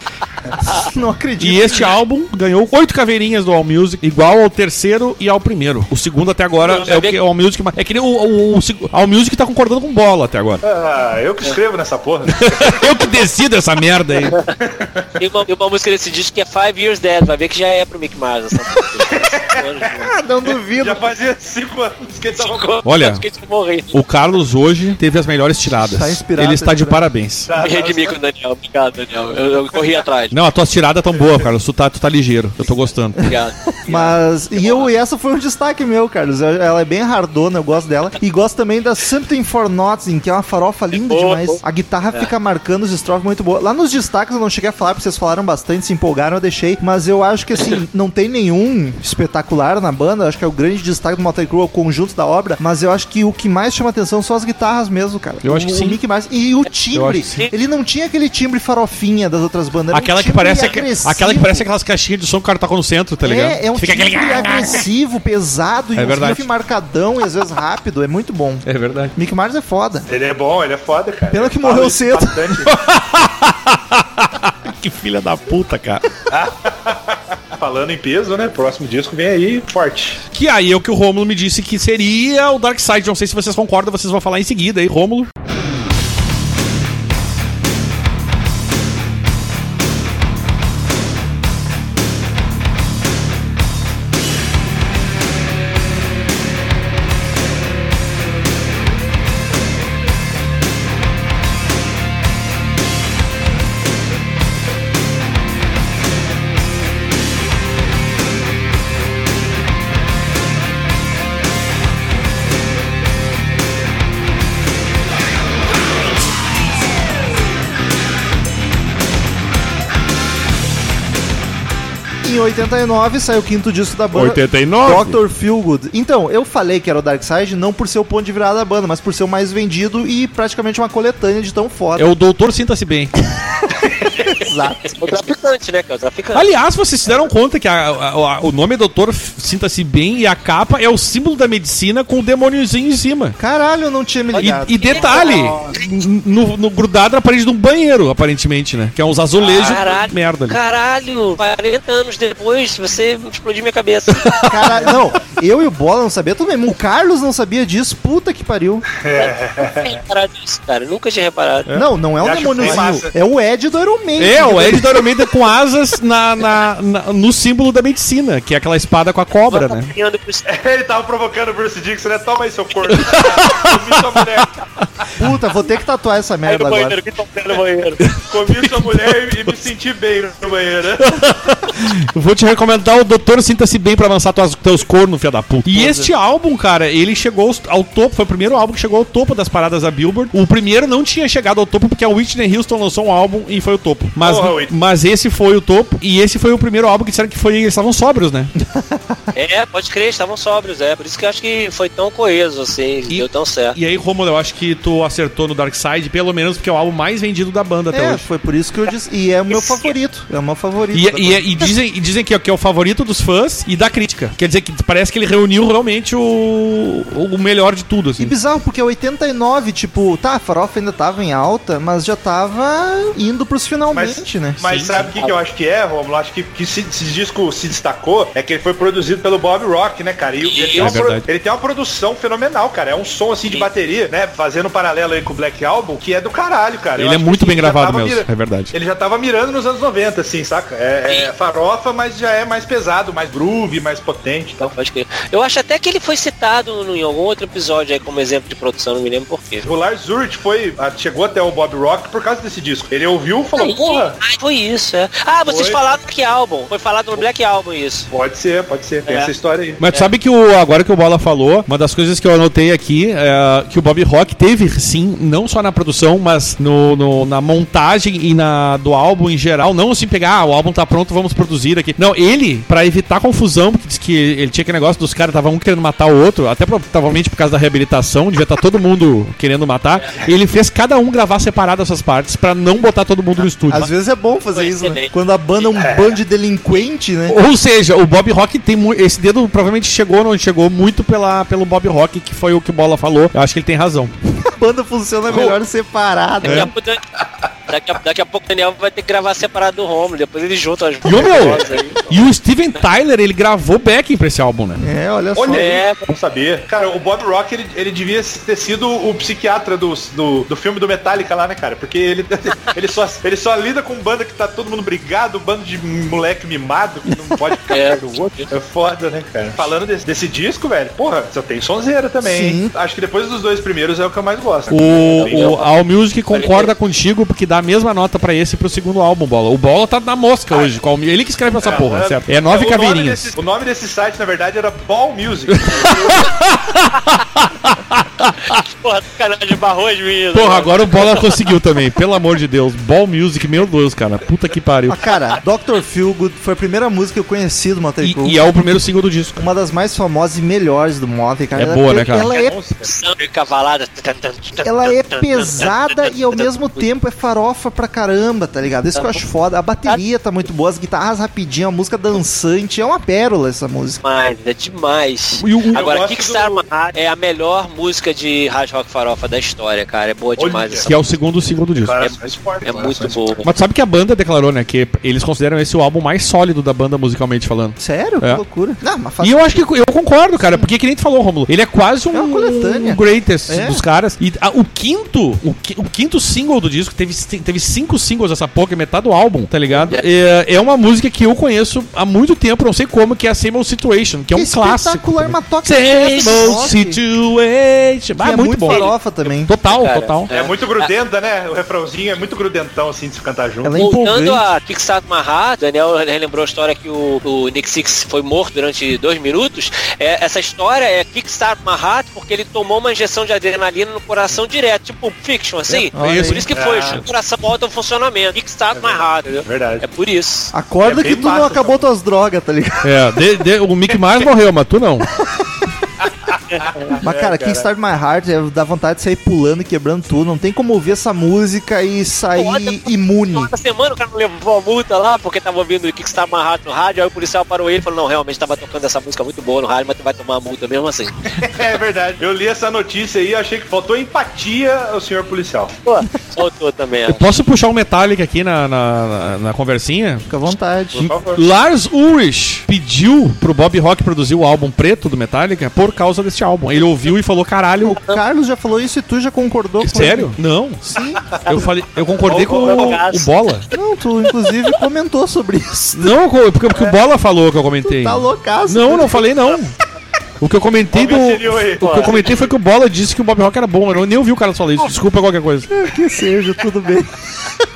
(laughs) não acredito. E este álbum ganhou oito caveirinhas do All Music, igual ao terceiro e ao primeiro. O segundo até agora é o que o All Music. É que nem o, o, o, o All Music tá concordando com bola até agora. Ah, eu que escrevo nessa porra. (laughs) Eu que decido essa merda aí. Tem uma, tem uma música desse disco que é Five Years Dead, vai ver que já é pro Mick Mars essa música. Ah, não duvido. Já fazia cinco anos que ele tava Olha. O Carlos hoje teve as melhores tiradas. Tá Ele está tá de inspirado. parabéns. Me redimi com o Daniel. Obrigado, Daniel. Eu, eu corri atrás. Não, as tuas tiradas tão boas, Carlos. Tu tá, tu tá ligeiro. Eu tô gostando. Obrigado. (laughs) Mas, e, eu, e essa foi um destaque meu, Carlos. Ela é bem hardona, eu gosto dela. E gosto também da Something for Nothing, que é uma farofa linda boa, demais. boa. A guitarra fica marcando os estrofes muito boa. Lá nos destaques eu não cheguei a falar, porque vocês falaram bastante, se empolgaram, eu deixei. Mas eu acho que, assim, (laughs) não tem nenhum espetacular na banda. Eu acho que é o grande destaque do Motley Crue, é o conjunto da obra. Mas eu acho que o que mais chama atenção são as guitarras mesmo, cara. Eu acho que o, sim. O Mick Mars. E o timbre. que. Ele não tinha aquele timbre farofinha das outras bandas. era um Aquela que parece agressivo. aquela que parece aquelas caixinhas de som que o cara toca no centro, tá ligado? É, é um Fica timbre aquele- (laughs) agressivo, pesado, e É um verdade. riff marcadão e às vezes rápido. É muito bom. É verdade. Mick Mars é foda. Ele é bom, ele é foda, cara. Pena que morreu isso cedo. (laughs) Que filha da puta, cara. (laughs) Falando em peso, né? Próximo disco vem aí forte. Que aí é o que o Rômulo me disse que seria o Dark Side. Não sei se vocês concordam, vocês vão falar em seguida aí, Rômulo. 89 saiu o quinto disco da banda. 89? Dr. Feelgood. Então, eu falei que era o Dark Side não por ser o ponto de virada da banda, mas por ser o mais vendido e praticamente uma coletânea de tão foda. É o Doutor Sinta-se Bem. (laughs) (laughs) Exato. O traficante, né, cara? O traficante. Aliás, vocês se deram conta que a- a- a- o nome é Doutor Sinta-se Bem e a capa é o símbolo da medicina com o demôniozinho em cima. Caralho, eu não tinha me E, ligado. e detalhe, no, no- grudado na parede de um banheiro, aparentemente, né? Que é uns azulejos Caralho, merda ali. caralho, 40 anos depois, você explodiu minha cabeça. (laughs) Caralho, não, eu e o Bola não sabia, tudo bem. O Carlos não sabia disso, puta que pariu. Nunca tinha reparado isso, cara. Nunca tinha reparado. Não, não é um Eu demôniozinho, é o Ed do Iron Man. É, o Ed do Iron Maiden com asas na, na- na- no símbolo da medicina, que é aquela espada com a cobra, né? (laughs) Ele tava provocando o Bruce Dixon, né? Toma aí seu corpo. (laughs) Comi sua mulher. Puta, vou ter que tatuar essa Aí merda agora. banheiro, que tá no banheiro. Comi sua (laughs) mulher e me senti bem no banheiro. né? Eu vou te recomendar o Doutor Sinta-se Bem pra lançar tuas, teus cornos, filha da puta. E este álbum, cara, ele chegou ao topo, foi o primeiro álbum que chegou ao topo das paradas da Billboard. O primeiro não tinha chegado ao topo porque a Whitney Houston lançou um álbum e foi o topo. Mas, Porra, mas esse foi o topo e esse foi o primeiro álbum que disseram que foi, eles estavam sóbrios, né? (laughs) É, pode crer, estavam sóbrios, é. Por isso que eu acho que foi tão coeso, assim, E- deu tão certo. E aí, Romulo, eu acho que tu acertou no Dark Side, pelo menos porque é o álbum mais vendido da banda até É, hoje. foi por isso que eu disse. E é o meu (laughs) favorito. É o meu favorito. E, e- e dizem, e dizem que, é- que é o favorito dos fãs e da crítica. Quer dizer que parece que ele reuniu realmente o, o melhor de tudo, E assim. bizarro, porque 89, tipo, tá, a farofa ainda tava em alta, mas já tava indo pros Mas, finalmente, né? mas sabe o que, que eu acho que é, Romulo? Acho que, que se, se esse disco se destacou é que ele foi produzido pelo Bob Rock, né, cara? E ele, tem É uma pro- ele tem uma produção fenomenal, cara. É um som assim de bateria, né? Fazendo um paralelo aí com o Black Album, que é do caralho, cara. Eu Ele é muito bem gravado mesmo, é verdade. Ele já tava mirando nos anos 90, assim, saca? É, é farofa, mas já é mais pesado, mais groove, mais potente e tal. Pode crer. Eu acho até que ele foi citado no- em algum outro episódio aí como exemplo de produção, não me lembro porquê. O Lars Ulrich foi, ah, chegou até o Bob Rock por causa desse disco. Ele ouviu falou, porra, Ah, foi isso, é. Ah, vocês Foi. falaram Black Album. Foi falado no Black Album isso. pode ser, pode ser, tem É. essa história aí. Mas tu sabe que o, agora que o Bola falou, uma das coisas que eu anotei aqui é que o Bob Rock teve, sim, não só na produção, mas no, no- na montagem e na do álbum em geral. Não assim pegar, ah, o álbum tá pronto, vamos produzir aqui. Não, ele, pra evitar confusão, porque diz que ele tinha aquele negócio dos caras, tava um querendo matar o outro, até provavelmente por causa da reabilitação, devia estar todo mundo querendo matar. Ele fez cada um gravar separado essas partes pra não botar todo mundo no estúdio. Às vezes é bom fazer Foi isso, né? Quando a banda é um bando de delinquente, né? Ou seja, o Bob Rock tem esse dedo provavelmente chegou onde chegou muito pela, pelo Bob Rock, que foi o que o Bola falou. Eu acho que ele tem razão. (laughs) A banda funciona melhor separada. Daqui, a, pouco- daqui, a, daqui a pouco o Daniel vai ter que gravar separado do Romulo. Depois eles juntam as E o meu, e o Steven Tyler, ele gravou backing pra esse álbum, né? É, olha só. Olha É. aí, não sabia. Cara, o Bob Rock, ele, ele devia ter sido o psiquiatra do, do, do filme do Metallica lá, né, cara? Porque ele, (laughs) ele, só, ele só lida com banda que tá todo mundo brigado, bando de moleque mimado que não pode (laughs) ficar É. perto do outro. É foda, né, cara? Falando desse, desse disco, velho, porra, só tem sonzeira também. Acho que depois dos dois primeiros é o que eu mais gosto. O, o All Music concorda contigo porque dá a mesma nota pra esse e pro segundo álbum, Bola. O Bola tá na mosca hoje. com o All- Ele que escreve essa porra, certo? É nove o nome caveirinhas. desse- o nome desse site, na verdade, era Ball Music. (laughs) Porra, sacanagem, barrou as meninas. Porra, agora o Bola conseguiu também. Pelo amor de Deus. Ball Music, meu Deus, cara. Puta que pariu. Ah, cara, Dr. Feelgood foi a primeira música que eu conheci do Motley E, Crue. e é o primeiro single do disco. Uma das mais famosas e melhores do Motley, cara. É Ela boa, né, cara? Ela é, ela é pesada e ao mesmo tempo é farofa pra caramba, tá ligado? Isso que eu acho foda. A bateria tá muito boa, as guitarras rapidinho, a música dançante. É uma pérola essa música. Demais, é demais. E o- Agora, Kickstar do- é a melhor música de hard rock farofa da história, cara. É boa demais Olha, essa que é o segundo single do disco. Fortes, É muito declarações boa. Mas tu sabe que a banda declarou, né? Que eles consideram esse o álbum mais sólido da banda musicalmente falando. Sério? É. Que loucura. Não, mas faz E eu acho que eu concordo, cara, porque que nem tu falou, Romulo. Ele é quase um, É uma coletânea. um greatest É. dos caras. E ah, o quinto, o, o quinto single do disco, teve, teve cinco singles essa porra, que é metade do álbum, tá ligado? É, é uma música que eu conheço há muito tempo, não sei como, que é a Same Old Situation, que é um clássico. espetacular, também. mas toca Same Old Situation. que Ah, é muito, muito bom. farofa também. Total, Cara, total. É muito grudenta, né? O refrãozinho é muito grudentão, assim, de se cantar junto. Ela é Voltando a My Heart, Daniel relembrou a história que o, o Nick Six foi morto durante dois minutos. É, essa história é Kickstart My Heart porque ele tomou uma injeção de adrenalina no coração direto, tipo Fiction, assim. É, por isso que foi, Ah. O coração volta ao funcionamento. Kickstart My Heart, entendeu? Verdade. É por isso. Acorda É que tu não acabou tuas drogas, tá ligado? É, de- de- o Mick Mars morreu, mas tu não. (laughs) (laughs) Mas, cara, Kickstart My Heart é, dá vontade de sair pulando e quebrando tudo. Não tem como ouvir essa música e sair Olha, imune. Essa semana o cara não levou a multa lá porque tava ouvindo o Kickstart My Heart no rádio, aí o policial parou ele e falou, não, realmente tava tocando essa música muito boa no rádio, mas tu vai tomar a multa mesmo assim. (laughs) É verdade. Eu li essa notícia aí e achei que faltou empatia ao senhor policial. Pô, faltou também. Eu posso puxar um Metallica aqui na, na, na- na conversinha? Fica à vontade. Por favor. Lars Ulrich pediu pro Bob Rock produzir o álbum preto do Metallica por causa desse álbum. Ele ouviu e falou, caralho, O Carlos já falou isso e tu já concordou com sério? Não. Sim. Eu falei, eu concordei com o, o Bola. Não, tu inclusive comentou sobre isso. Não, porque, porque o Bola falou que eu comentei. Tá loucaço. Não, não falei não. O que eu comentei do. Aí? O que eu comentei foi que o Bola disse que o Bob Rock era bom. Eu nem ouvi o cara falar isso. Desculpa qualquer coisa. (laughs) Que seja, tudo bem.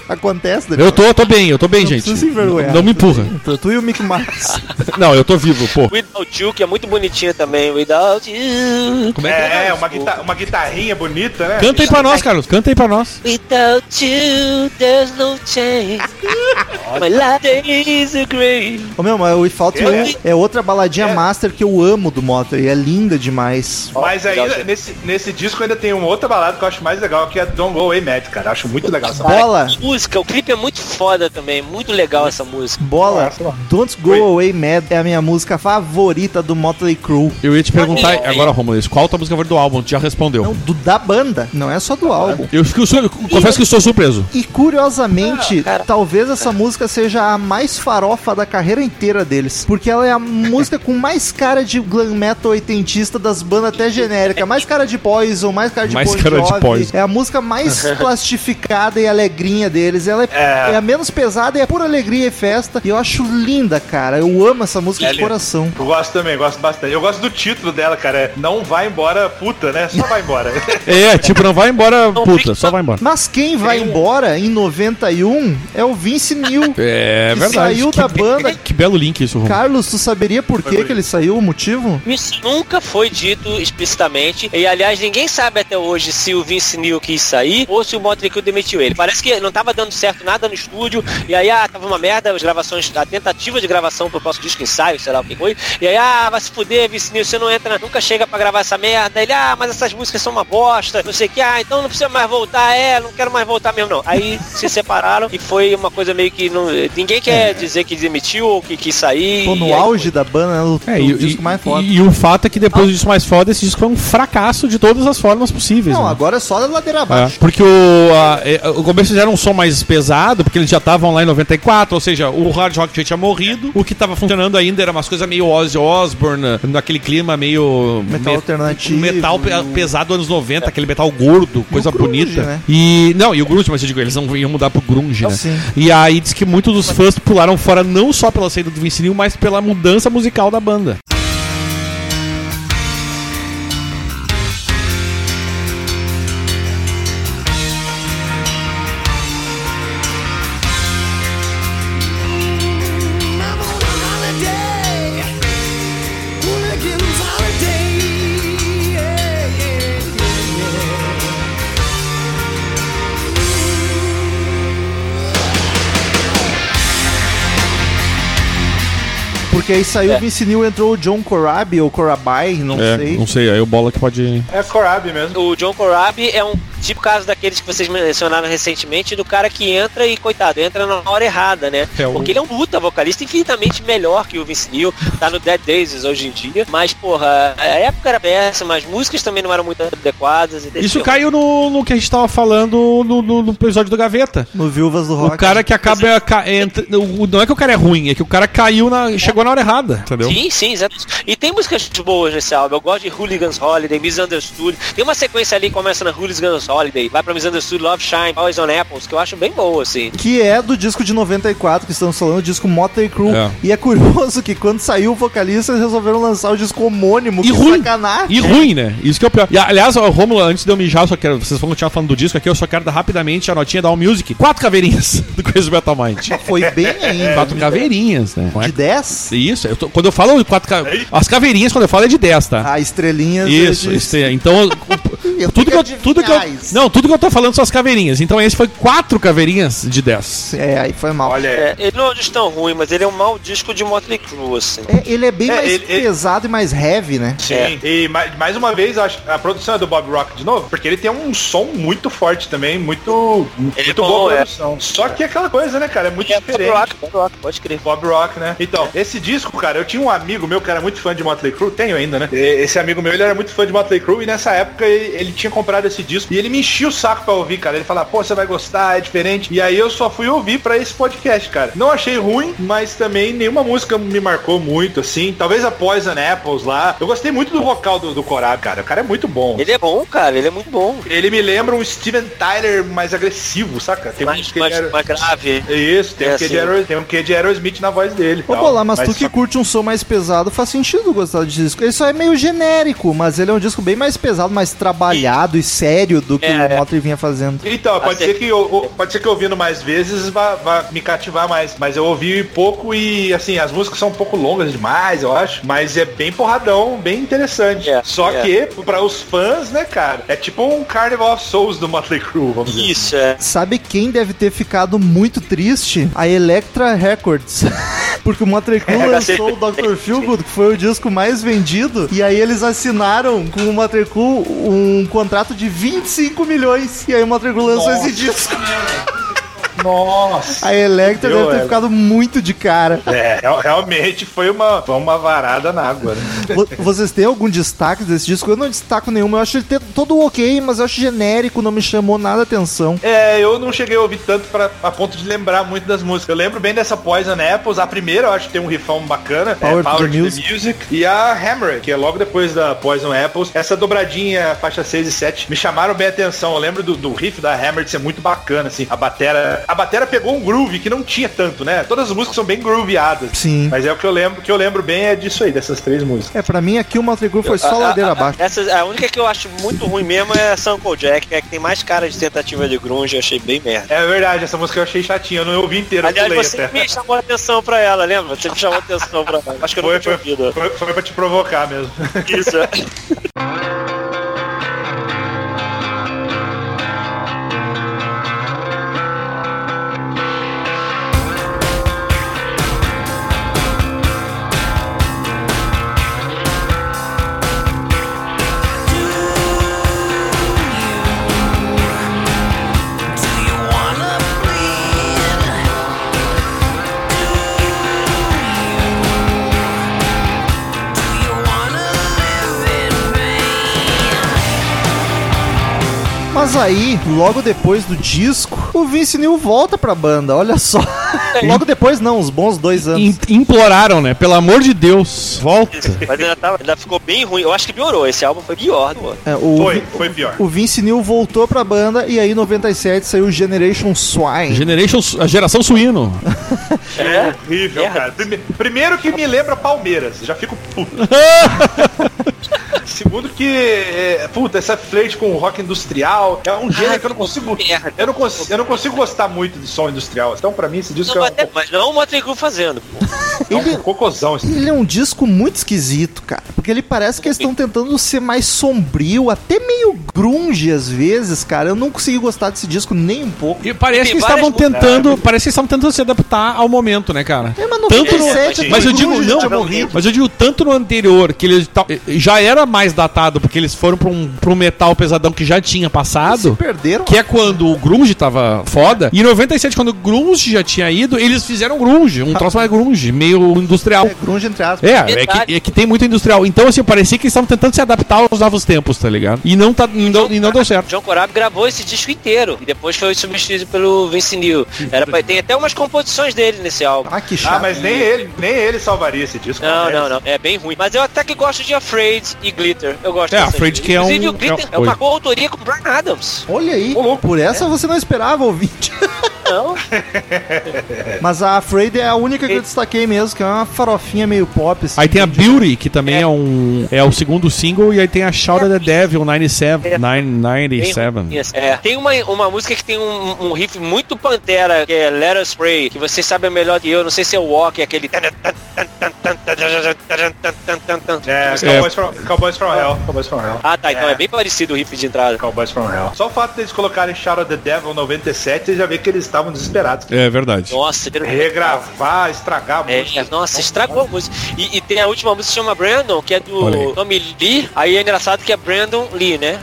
Acontece, Daniel. Eu tô, eu tô bem, eu tô bem, Não gente. se envergonhar. Não me empurra. Tu, tu e o Mick Mars. (laughs) Não, eu tô vivo, pô. Without You, que é muito bonitinha também. Without You. Como é que é? É, uma, guita- uma guitarrinha bonita, né? Canta aí pra nós, Carlos. Canta aí pra nós. (laughs) Without you, there's no change. My life is a grave. Ô meu, mas o Without You É. é outra baladinha É. master que eu amo do Motor e é linda demais. Mas ainda, Legal. nesse, nesse disco ainda tem uma outra balada que eu acho mais legal, que é Don't Go Away Mad, cara. Acho muito legal essa Bola, música, o clipe é muito foda também, muito legal essa música. Bola. Don't Go Oi. Away Mad é a minha música favorita do Motley Crue. Eu ia te perguntar agora, Romulo, qual a tua música favorita do álbum? Tu já respondeu. Não, do, da banda, não é só do álbum. Eu, fico, eu confesso que estou surpreso. E curiosamente, Ah, talvez essa música seja a mais farofa da carreira inteira deles. Porque ela é a música com mais cara de glam metal oitentista das bandas até genérica. Mais cara de Poison, mais cara de Mais Bon cara de Jovi. Poison. É a música mais (laughs) plastificada e alegrinha deles. Ela é, É. é a menos pesada e é pura alegria e festa. E eu acho linda, cara. Eu amo essa música É de linda. coração. Eu gosto também, gosto bastante. Eu gosto do título dela, cara. É Não vai embora, puta, né? Só vai embora. (laughs) É, tipo, não vai embora, Não puta, fica- só vai embora. Mas quem vai embora em 91 é o Vince Neil. (laughs) É que verdade. saiu que, da banda. (laughs) Que belo link isso, Romulo. Carlos, tu saberia por que, que ele saiu, o motivo? Isso nunca foi dito explicitamente. E aliás, ninguém sabe até hoje se o Vince Neil quis sair ou se o Motley Crue demitiu ele. Parece que não tava dando certo nada no estúdio. E aí, ah, tava uma merda, as gravações, a tentativa de gravação pro próximo disco ensaio, sei lá o que foi. E aí, ah, vai se fuder, Neil, você não entra, nunca chega pra gravar essa merda. Ele, ah, mas essas músicas são uma bosta, não sei o que, ah, então não precisa mais voltar, é, não quero mais voltar mesmo, não. Aí se separaram e foi uma coisa meio que não. Ninguém quer dizer que demitiu ou que quis sair. Pô, no auge da banda, né? O, É, o e, disco e- mais foda. e- e o fato é que depois do disco mais foda, esse disco foi um fracasso de todas as formas possíveis. Não, né? agora é só a ladeira É, abaixo. porque o, a, é, o começo fizeram um som mais pesado, porque eles já estavam lá em 94, ou seja, o hard rock já tinha morrido. O que tava funcionando ainda era umas coisas meio Ozzy Osbourne, naquele clima meio. Metal me- alternativo, Metal pesado anos 90, aquele metal gordo, coisa grunge, bonita. né? E. Não, e o grunge, mas eu digo, eles não iam mudar pro grunge, né? Sim. E aí diz que muitos dos fãs pularam fora não só pela saída do Vince Neil, mas pela mudança musical da banda. Porque aí saiu É. o Vince Neil, entrou o John Corabi ou Corabi, não é, sei. não sei, aí o bola que pode. É Corabi mesmo. O John Corabi é um tipo caso daqueles que vocês mencionaram recentemente, do cara que entra e, coitado, entra na hora errada, né? É, o- Porque ele é um puta vocalista infinitamente melhor que o Vince Neil, tá no Dead Days hoje em dia, mas, porra, a época era péssima, as músicas também não eram muito adequadas. e Isso caiu no, no que a gente tava falando no, no- no episódio do Gaveta. No Viúvas do Rock. O cara que acaba. ca- entra- o- não é que o cara é ruim, é que o cara caiu na. chegou na hora errada, entendeu? Sim, sim, exato. E tem músicas boas nesse álbum. Eu gosto de Hooligans Holiday, Misunderstood. Tem uma sequência ali que começa na Hooligans Holiday, vai pra Misunderstood, Love Shine, Always on Apples, que eu acho bem boa, assim. Que é do disco de 94, que estamos falando, o disco Motley Crue. É. E é curioso que quando saiu o vocalista, eles resolveram lançar o disco homônimo. E que ruim. sacanagem. E ruim, né? Isso que é o pior. E, aliás, Romulo, antes de eu mijar, eu só quero. Vocês vão continuar falando do disco aqui, eu só quero dar rapidamente a notinha da All Music. Quatro caveirinhas (laughs) do Crazy Metal Mind. Foi bem ainda. Quatro caveirinhas, né? É- De 10? Isso, eu tô- quando eu falo quatro ca... As caveirinhas, quando eu falo, é de 10, tá? Ah, estrelinhas. Isso, é. Então, (laughs) o- Eu tudo que eu, tudo que eu, não, tudo que eu tô falando são as caveirinhas. Então esse foi quatro caveirinhas de 10. É, aí foi mal. Olha, É, ele não é um disco tão ruim, mas ele é um mau disco de Motley Crue, assim. É, ele é bem É, mais ele- ele- pesado e mais heavy, né? Sim, É. e mais, mais uma vez, acho, a produção é do Bob Rock de novo, porque ele tem um som muito forte também, muito, Ele muito é bom, boa é. produção. Só que é aquela coisa, né, cara, é muito É, Bob diferente. Rock, Bob Rock, pode crer. Bob Rock, né? Então, esse disco, cara, eu tinha um amigo meu que era muito fã de Motley Crue, tenho ainda, né? Esse amigo meu, ele era muito fã de Motley Crue e nessa época ele, ele tinha comprado esse disco e ele me enchia o saco pra ouvir, cara. Ele falava, pô, você vai gostar, é diferente. E aí eu só fui ouvir pra esse podcast, cara. Não achei ruim, mas também nenhuma música me marcou muito, assim. Talvez a Poison Apples lá. Eu gostei muito do vocal do, do Corab, cara. O cara é muito bom. Ele é bom, cara, ele é muito bom. Ele me lembra um Steven Tyler mais agressivo, saca? Tem Mais, que mais, era- mais grave. Isso, tem, É um assim. Aero- tem um quê de Aerosmith na voz dele. Ô. Bola, mas, tu que só- curte um som mais pesado, faz sentido gostar de disco. Ele só é meio genérico, mas ele é um disco bem mais pesado, mais trabalhado e sério do que É, o. Motley vinha fazendo. Então, pode Assim- ser que eu, pode ser que ouvindo mais vezes vá, vá me cativar mais. Mas eu ouvi pouco e assim, as músicas são um pouco longas demais, eu acho. Mas é bem porradão, bem interessante. É, Só é. que, para os fãs, né, cara, é tipo um Carnival of Souls do Motley Crue, vamos dizer. Isso, é. Sabe quem deve ter ficado muito triste? A Electra Records. (laughs) Porque o Motley Crue É, lançou o Dr. Feelgood, que foi o disco mais vendido, e aí eles assinaram com o Crue um contrato de 25 milhões. E aí o Crue lançou Nossa. esse disco. Nossa. A Electra Deu, deve ter é. ficado muito de cara. É, real- realmente foi uma, foi uma varada na água, né? Vo- Vocês têm algum destaque desse disco? Eu não destaco nenhum. Eu acho ele ter- todo ok, mas eu acho genérico, não me chamou nada a atenção. É, eu não cheguei a ouvir tanto pra, a ponto de lembrar muito das músicas. Eu lembro bem dessa Poison Apples. A primeira eu acho que tem um rifão bacana. Power é, to Power the to Music. the Music. E a Hammer, que é logo depois da Poison Apples. Essa dobradinha, faixa 6 e 7, me chamaram bem a atenção. Eu lembro do, do riff da Hammer de ser muito bacana, assim. A batera, a batera pegou um groove que não tinha tanto, né? Todas as músicas são bem grooveadas. Sim. Mas é o que eu lembro, que eu lembro bem é disso aí, dessas três músicas. É, pra mim aqui o Motley Crue foi só A- ladeira a- abaixo. Essa, a única que eu acho muito ruim mesmo é a Sample Jack, que é que tem mais cara de tentativa de grunge, eu achei bem merda. É verdade, essa música eu achei chatinha, eu não ouvi inteira, eu Aliás, você até. me chamou a atenção pra ela, lembra? Você me chamou a atenção pra ela. Acho que eu Foi, nunca tinha foi, ouvido. foi, foi pra te provocar mesmo. Isso. (laughs) Mas aí, logo depois do disco, o Vince Neil volta pra banda, olha só. (laughs) logo depois não, uns bons dois anos. Im- Imploraram, né? Pelo amor de Deus, volta. Mas ainda, tava- ainda ficou bem ruim. Eu acho que piorou. Esse álbum foi pior outro. É, o, Foi, foi pior. o Vince Neil voltou pra banda e aí em 97 saiu Generation Swine. Generation, a geração suíno. (laughs) É? Horrível, Merda. cara. Prime- Primeiro que me lembra Palmeiras, já fico puto. (laughs) Segundo que, é, puta, essa flerte com o rock industrial é um gênero Ai, que eu não consigo. merda. Eu não, cons- eu não consigo gostar muito de som industrial. Então, pra mim, esse disco Não, é, até- mas não o Motley Crue fazendo. pô. Um, é um cocôzão. esse Ele é um disco muito esquisito, cara. Porque ele parece que eles estão tentando ser mais sombrio, até meio grunge às vezes, cara. Eu não consegui gostar desse disco nem um pouco. E parece que estavam várias- tentando. Parece que estavam tentando se adaptar ao momento, né, cara? É, mas Tanto no- 97 Mas eu digo, não, mas eu digo tanto no anterior, que ele ta- já era mais datado, porque eles foram pra um, pra um metal pesadão que já tinha Se passado. perderam. Que é quando o grunge tava foda. E em 97, quando o grunge já tinha ido, eles fizeram grunge. Um troço mais grunge, meio industrial. É, grunge entre aspas. É, é que, é que tem muito industrial. Então, assim, parecia que eles estavam tentando se adaptar aos novos tempos, tá ligado? E não, tá, e não, e não deu certo. John Corabi gravou esse disco inteiro e depois foi substituído pelo Vince Neil. Era pra, tem até umas composições dele nesse álbum. Ah, que chato. Ah, mas nem ele, nem ele salvaria esse disco. Não, né? não, não. É bem ruim. Mas eu até que gosto de Afraid e Glitter. Eu gosto É, Afraid que é um- Inclusive, o Glitter é- é uma coautoria com o Brian Adams. Olha aí, por essa você não esperava, ouvinte. Não. (laughs) Mas a Afraid é a única que eu destaquei mesmo, que é uma farofinha meio pop. Assim, Aí tem a Beauty, que também é, um. É o segundo single, e aí tem a Shout at the Devil 97. nine- Bem 97. ruim, assim. É. Tem uma, uma música que tem um, um riff muito pantera, que é Let Us Pray, que você sabe melhor que eu, não sei se é o Walk, é aquele... É, É. Cowboys, from, Cowboys from Hell. Cowboys from Hell. Ah, tá, então é bem parecido o riff de entrada. Cowboys from Hell. Só o fato deles colocarem Shout at the Devil 97, você já vê que eles estavam desesperados. É verdade. Nossa, Regravar, estragar a É, nossa, estragou a música. E, e tem a última música que chama Brandon, que é do Tommy Lee. Aí é engraçado que é Brandon Lee, né?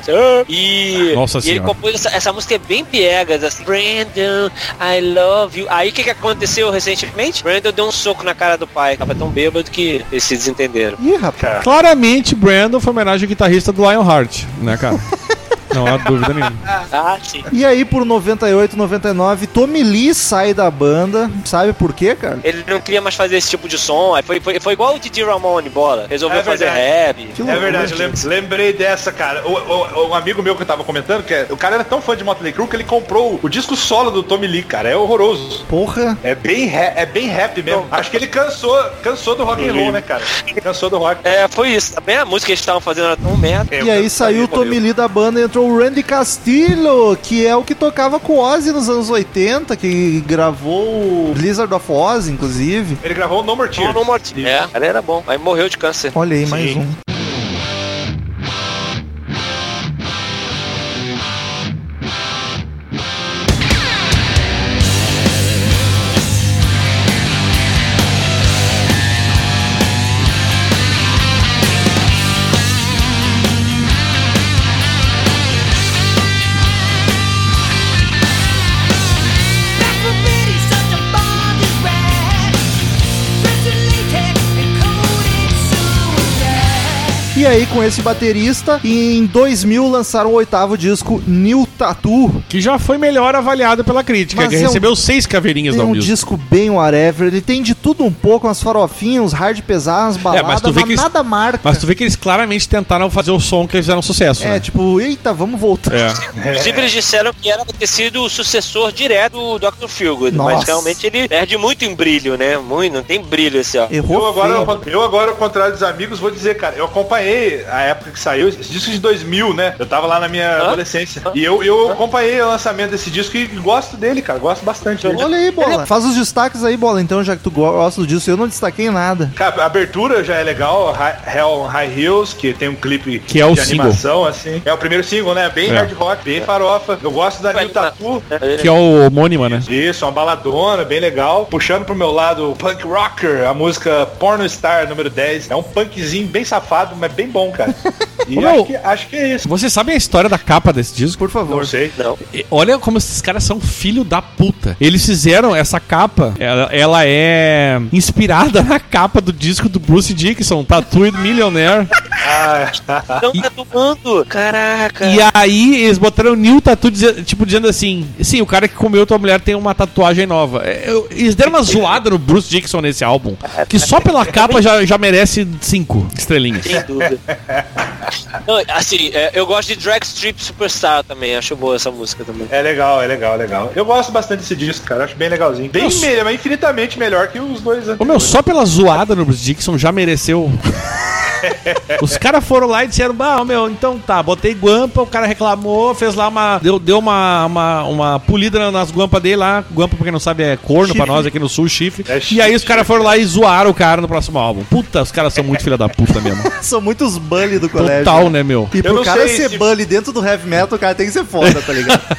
E, Nossa e ele compôs essa, essa música é bem piegas, assim. Brandon, I love you. Aí o que, que aconteceu recentemente? Brandon deu um soco na cara do pai. Tava tão bêbado que eles se desentenderam. Ih, rapaz. Claramente, Brandon foi homenagem ao guitarrista do Lionheart, né, cara? (laughs) Não há dúvida nenhuma. (laughs) Ah, sim. E aí, por 98, 99, Tommy Lee sai da banda. Sabe por quê, cara? Ele não queria mais fazer esse tipo de som. Aí foi, foi, foi igual o Didi Ramone, bola. Resolveu É fazer rap. Que É verdade, eu lembrei dessa, cara. O, o- um amigo meu que eu tava comentando, que é- o cara era tão fã de Motley Crue que ele comprou o disco solo do TommyLee, cara. É horroroso. Porra. É bem, ra- é bem rap mesmo. Acho que ele cansou, cansou do rock and roll, né, cara? Cansou do rock. É, foi isso. Também a música que eles estavam fazendo era tão merda. E aí saiu o Tommy Lee da banda e entrou o Randy Castillo, que é o que tocava com o Ozzy nos anos 80, que gravou o Blizzard of Oz, inclusive. Ele gravou o No More Tears. não morti. É, ela era bom. Aí morreu de câncer. Olha aí, mais Sim. um. E aí, com esse baterista, em 2000 lançaram o oitavo disco, New Tattoo. Que já foi melhor avaliado pela crítica, Mas que é um- recebeu seis caveirinhas da um Music. disco bem whatever, ele tem de tudo um pouco, umas farofinhas, uns hard pesados, umas baladas, É, mas tu vê que eles- nada marca. Mas tu vê que eles claramente tentaram fazer o som que eles fizeram sucesso, É, né? tipo, eita, vamos voltar. É. Inclusive, eles disseram que era ter sido o sucessor direto do Dr. Feelgood, Nossa. mas realmente ele perde muito em brilho, né? Muito, não tem brilho esse ó. Errou Eu agora, feio. eu agora, ao contrário dos amigos, vou dizer, cara, eu acompanhei a época que saiu, esse disco de 2000, né? Eu tava lá na minha Hã? adolescência. E eu, eu acompanhei o lançamento desse disco e gosto dele, cara. Gosto bastante dele. Olha aí, Bola. Faz os destaques aí, Bola, então, já que tu gosta disso. Eu não destaquei nada. Cara, a abertura já é legal, Hell on High Hills, que tem um clipe Que é o de single. animação, assim. É o primeiro single, né? Bem É. hard rock, bem farofa. Eu gosto da New Tattoo. Que é o homônima, né? Isso, uma baladona, bem legal. Puxando pro meu lado o punk rocker, a música Porno Star número 10. É um punkzinho bem safado, mas bem bom, cara. E (laughs) Ô, meu, acho, que, acho que é isso. Vocês sabem a história da capa desse disco? Por favor. Não sei. Não. Olha como esses caras são filho da puta. Eles fizeram essa capa, ela, ela é inspirada na capa do disco do Bruce Dickinson, Tattooed Millionaire. Ah, Estão tatuando. Caraca. E aí eles botaram New Tattoo, tipo, dizendo assim: sim, o cara que comeu tua mulher tem uma tatuagem nova. É, Eles deram uma zoada no Bruce Dickinson nesse álbum, que só pela capa já, já merece cinco estrelinhas. Sem dúvida. (laughs) Não, assim, é, eu gosto de Drag Strip Superstar também. Acho boa essa música também. é legal, é legal, é legal. Eu gosto bastante desse disco, cara. Acho bem legalzinho. Bem melhor, mas infinitamente melhor que os dois Ô meu, só pela zoada no Bruce Dickinson já mereceu. Os caras foram lá e disseram, bah, meu, então tá, botei guampa, o cara reclamou, fez lá uma. Deu, deu uma, uma, uma polida nas guampas dele lá. Guampa, pra quem não sabe, é corno pra Chifre. nós aqui no sul, chifre. É e aí os caras foram lá e zoaram o cara no próximo álbum. Puta, os caras são muito filha da puta mesmo. (laughs) São muitos bully do colégio. Total, né, meu? E Eu pro cara ser se- bully dentro do heavy metal, o cara tem que ser foda, tá ligado? (laughs)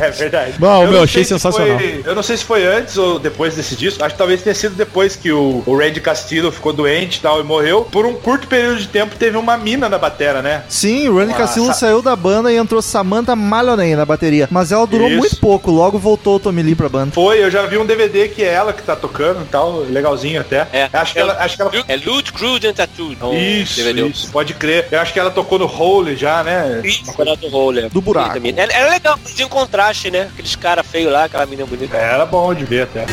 É verdade. Bom, Eu meu, achei sensacional. foi- eu não sei se foi antes ou depois desse disco. Acho que talvez tenha sido depois que o, o Randy Castillo ficou doente e tal e morreu. Por um curto período de tempo teve uma mina na batera, né? Sim, o Ronnie Nossa. Cassillo saiu da banda e entrou Samantha Maloney na bateria. Mas ela durou Isso. muito pouco, logo voltou o Tommy Lee pra banda. Foi, eu já vi um DVD que é ela que tá tocando e tal, legalzinho até. É. Acho que ela, acho que ela É Loot, Crude and Tattoo. É Isso, isso, pode crer. Eu acho que ela tocou no Hole já, né? Isso, Renato Roller. Do buraco. Era, era legal, fazia um contraste, né? Aqueles caras feios lá, aquela menina bonita. Era bom de ver até.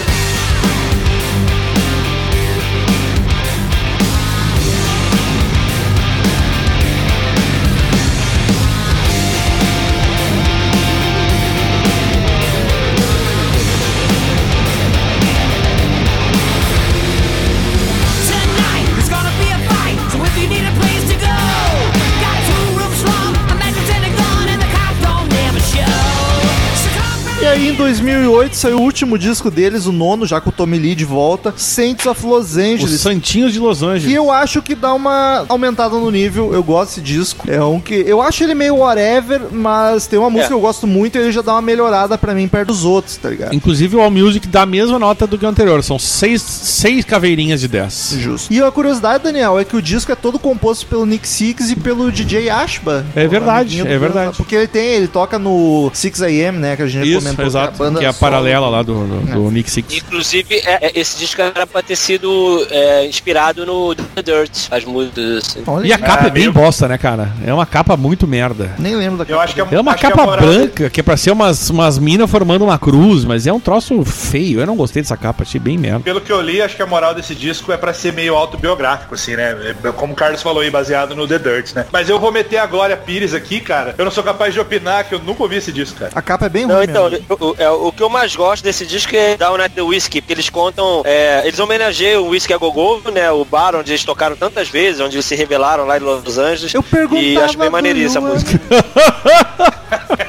2008, saiu o último disco deles, o nono, já com o Tommy Lee de volta, Saints of Los Os Angeles. Santinhos de Los Angeles. eu acho que dá uma aumentada no nível. Eu gosto desse disco. É um que. Eu acho ele meio whatever, mas tem uma música É. que eu gosto muito e ele já dá uma melhorada pra mim perto dos outros, tá ligado? Inclusive o All Music dá a mesma nota do que o anterior. São seis, seis caveirinhas de 10. Justo. E a curiosidade, Daniel, é que o disco é todo composto pelo Nick Six e pelo DJ Ashba. É verdade, é verdade. Porque ele tem, ele toca no 6am, né? Que a gente Isso, comentou. exato. Que é a banda Que é a solo. paralela lá do, do, do Nick Six. Inclusive, é- é- esse disco era pra ter sido é, inspirado no The Dirt, as músicas. Assim. Olha, E a capa Ah, é bem meio- bosta, né, cara? É uma capa muito merda. nem lembro da Eu acho que a, É uma que capa moral branca, que é pra ser umas, umas minas formando uma cruz, mas é um troço feio. Eu não gostei dessa capa, achei bem merda. Pelo que eu li, acho que a moral desse disco é pra ser meio autobiográfico, assim, né? É, Como o Carlos falou aí, baseado no The Dirt, né? Mas eu vou meter a Glória Pires aqui, cara. Eu não sou capaz de opinar que eu nunca ouvi esse disco, cara. A capa é bem Não, ruim então, o- é, o que eu mais gosto desse disco é Down at the Whiskey, porque eles contam, é, eles homenageiam o Whiskey a Gogô, né, o bar onde eles tocaram tantas vezes, onde eles se revelaram lá em Los Angeles. Eu perguntava E acho bem maneirinha essa música. (laughs)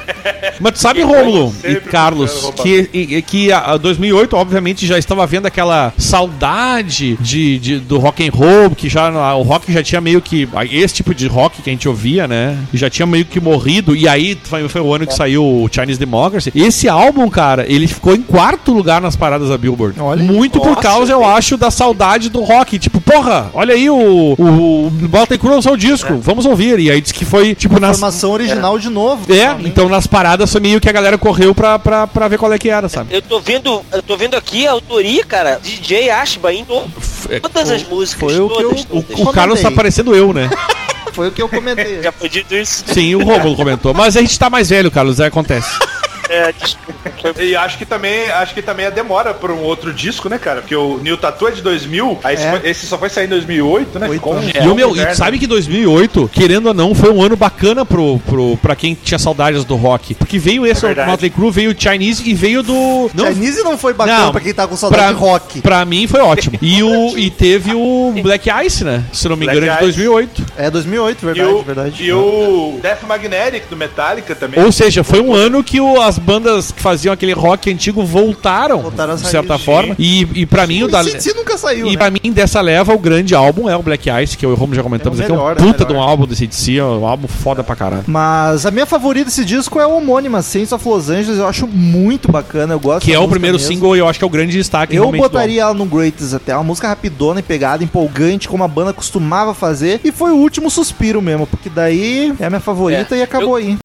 Mas tu sabe, Rômulo e Carlos, que, e- que a, a 2008, obviamente, já estava vendo aquela saudade de, de- do rock and roll, que já o rock já tinha meio que esse tipo de rock que a gente ouvia, né? Já tinha meio que morrido. E aí foi, foi o ano que saiu o Chinese Democracy. Esse álbum, cara, ele ficou em quarto lugar nas paradas da Billboard. Olha. Muito por Nossa, causa, eu acho, da saudade do rock. Tipo, porra, olha aí o, o, o Crew lançou o disco, vamos ouvir. E aí disse que foi, tipo, nas, Formação original de novo. é, então nas paradas foi meio que a galera correu pra, pra, pra ver qual é que era, sabe? Eu tô vendo, eu tô vendo aqui a autoria, cara, DJ Ashba em todo. é, Todas as músicas, foi o que todas, eu- o, todas. o Carlos tá parecendo eu, né? Foi o que eu comentei. (laughs) Já foi dito isso? Sim, o Romulo comentou. Mas a gente tá mais velho, Carlos, aí acontece. É, desculpa. E acho que também, acho que também a demora por um outro disco, né, cara? Porque o New Tattoo é de 2000, aí esse, É. foi- esse só foi sair em 2008, né? Ficou um anos. E, o meu, e sabe que 2008, querendo ou não, foi um ano bacana pro, pro, pra quem tinha saudades do rock. Porque veio esse, É. Motley Crue, veio o Chinese e veio do... Não, Chinese não foi bacana Não, pra quem tá com saudade pra, de rock. pra mim foi ótimo. (laughs) E, o, e teve o Black Ice, né? Se não me engano, é de Ice. 2008. É 2008, E verdade, o, verdade. e o Death Magnetic do Metallica também. Ou seja, foi um ano que o- as bandas que faziam aquele rock antigo voltaram, Voltaram de certa forma. E, e para mim, o da, O nunca saiu, e né? pra mim, dessa leva, o grande álbum é o Black Ice, que eu e o Romo já comentamos É o aqui. É um né? puta de Melhor. um álbum desse DC, é um álbum foda pra caralho. Mas a minha favorita desse disco é a homônima, Saints of Los Angeles. Eu acho muito bacana, eu gosto Que é o primeiro mesmo. single e eu acho que é o grande destaque Eu botaria ela no Greatest até, uma música rapidona e pegada, empolgante, como a banda costumava fazer. E foi o último suspiro mesmo, porque daí é a minha favorita É, e acabou aí.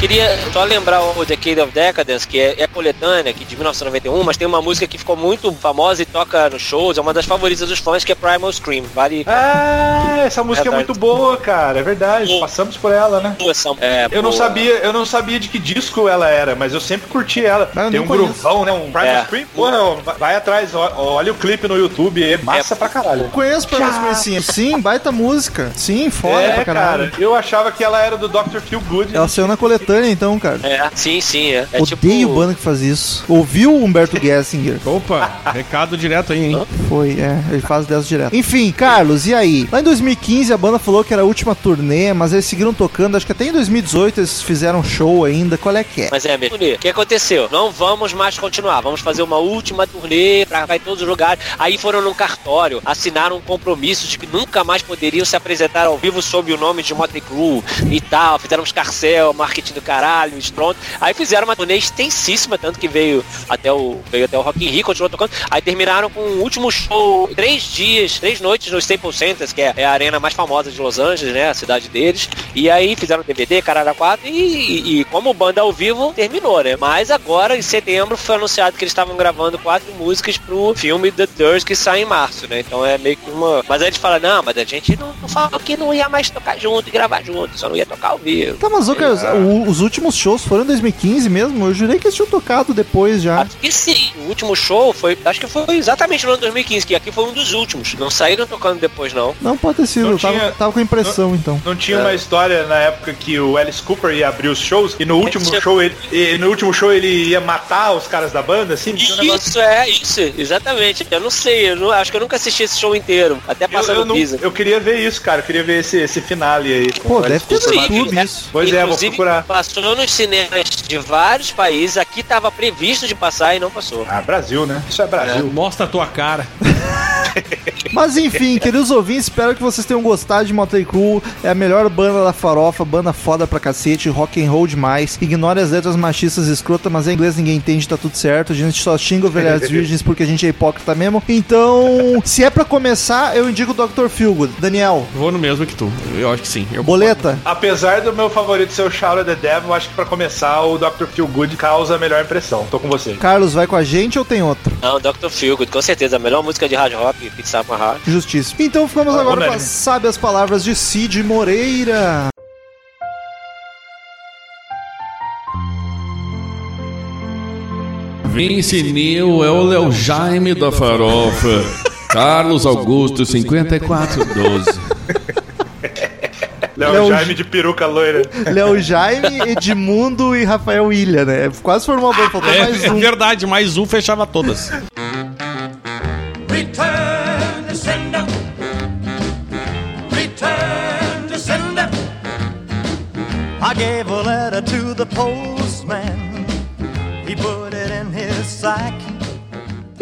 Queria só lembrar o Decade of Decadence, que é, é coletânea, que de 1991, mas tem uma música que ficou muito famosa e toca nos shows, é uma das favoritas dos fãs, que é Primal Scream. Vale Ah, essa música é, Verdade. muito boa, cara. É verdade. Boa. Passamos por ela, né? essa. É, Eu não boa. sabia, eu não sabia de que disco ela era, mas eu sempre curti ela. Ah, eu Tem não um conheço. né? Um Primal É. Scream. Pô, não, vai- atrás, ó- olha o clipe no YouTube, é massa É. pra caralho. Conheço pra Primal Scream, sim, baita música. Sim, foda é, pra caralho. cara. Eu achava que ela era do Dr. Feel Good. Ela saiu na coletânea então, cara. É, sim, sim, é. é Odeio tipo... banda que faz isso. Ouviu o Humberto Gessinger? (laughs) Opa, recado direto aí, hein? Foi, é, ele faz dessa direto. Enfim, Carlos, e aí? Lá em 2015 a banda falou que era a última turnê, mas eles seguiram tocando, acho que até em 2018 eles fizeram show ainda. Qual é que é? Mas é mesmo. O que aconteceu? Não vamos mais continuar. Vamos fazer uma última turnê pra vai em todos os lugares. Aí foram num cartório, assinaram um compromisso de que nunca mais poderiam se apresentar ao vivo sob o nome de Motley Crue e tal. Fizeram uns carcel, marketing do caralho, pronto. Aí fizeram uma turnê extensíssima, tanto que veio até o veio até o Rock in Rio, continuou tocando. Aí terminaram com um último show, três dias, três noites no Staples Center, que é, é a arena mais famosa de Los Angeles, né? A cidade deles. E aí fizeram DVD, Caralho 4, e, e, e como banda ao vivo, terminou, né? Mas agora, em setembro, foi anunciado que eles estavam gravando quatro músicas pro filme The Thirst, que sai em março, né? Então é meio que uma. Mas aí eles falam, não, mas a gente não, não falou que não ia mais tocar junto e gravar junto, só não ia tocar ao vivo. Tá, mas ô, Carlos, o- os últimos shows foram em 2015 mesmo? Eu jurei que eles tinham tocado depois já. Acho que sim. O último show foi. Acho que foi exatamente no ano 2015, que aqui foi um dos últimos. Não saíram tocando depois, não. Não pode ter sido, Não eu tava, tinha- tava com impressão então. Não tinha uma história na época que o Alice Cooper ia abrir os shows e no último show ele, e no último show ele ia matar os caras da banda, assim? Tinha um negócio- Isso, é, isso, exatamente. Eu não sei, eu não- acho que eu nunca assisti esse show inteiro. Até Eu, passando eu, o não- Visa. eu queria ver isso, cara. Eu queria ver esse, esse finale aí. Pô, deve ter no YouTube é, isso. Pois é, vou procurar. Passou nos cinemas de vários países. Aqui tava previsto de passar e não passou. Ah, Brasil, né? Isso é Brasil. Mostra a tua cara. (laughs) Mas enfim, queridos ouvintes, espero que vocês tenham gostado de Motley Crue. É a melhor banda da farofa, banda foda pra cacete, rock and roll demais. Ignore as letras machistas e escrotas, mas em inglês ninguém entende, tá tudo certo. A gente só xinga ovelhas (laughs) virgens porque a gente é hipócrita mesmo. Então, se é pra começar, eu indico o Dr. Feelgood. Daniel, Vou no mesmo que tu. Eu acho que sim. Eu boleta. Apesar do meu favorito ser o Shout at the Devil, acho que pra começar o Dr. Feel Good causa a melhor impressão. Tô com você. Carlos, vai com a gente ou tem outro? Não, Dr. Feelgood, com certeza. A melhor música de hard rock, com hard. Justiça. Então ficamos Ah, agora com as sábias palavras de Cid Moreira. Vince Neil é o Léo Jaime da farofa. (laughs) Carlos Augusto, 5412. (laughs) Léo Léo- Jaime de peruca loira. Léo Jaime, Edmundo e Rafael Ilha, né? Quase formou uma banda, faltou mais É um. verdade, mais um fechava todas. Return to sender. Return to sender. I gave a letter to the postman.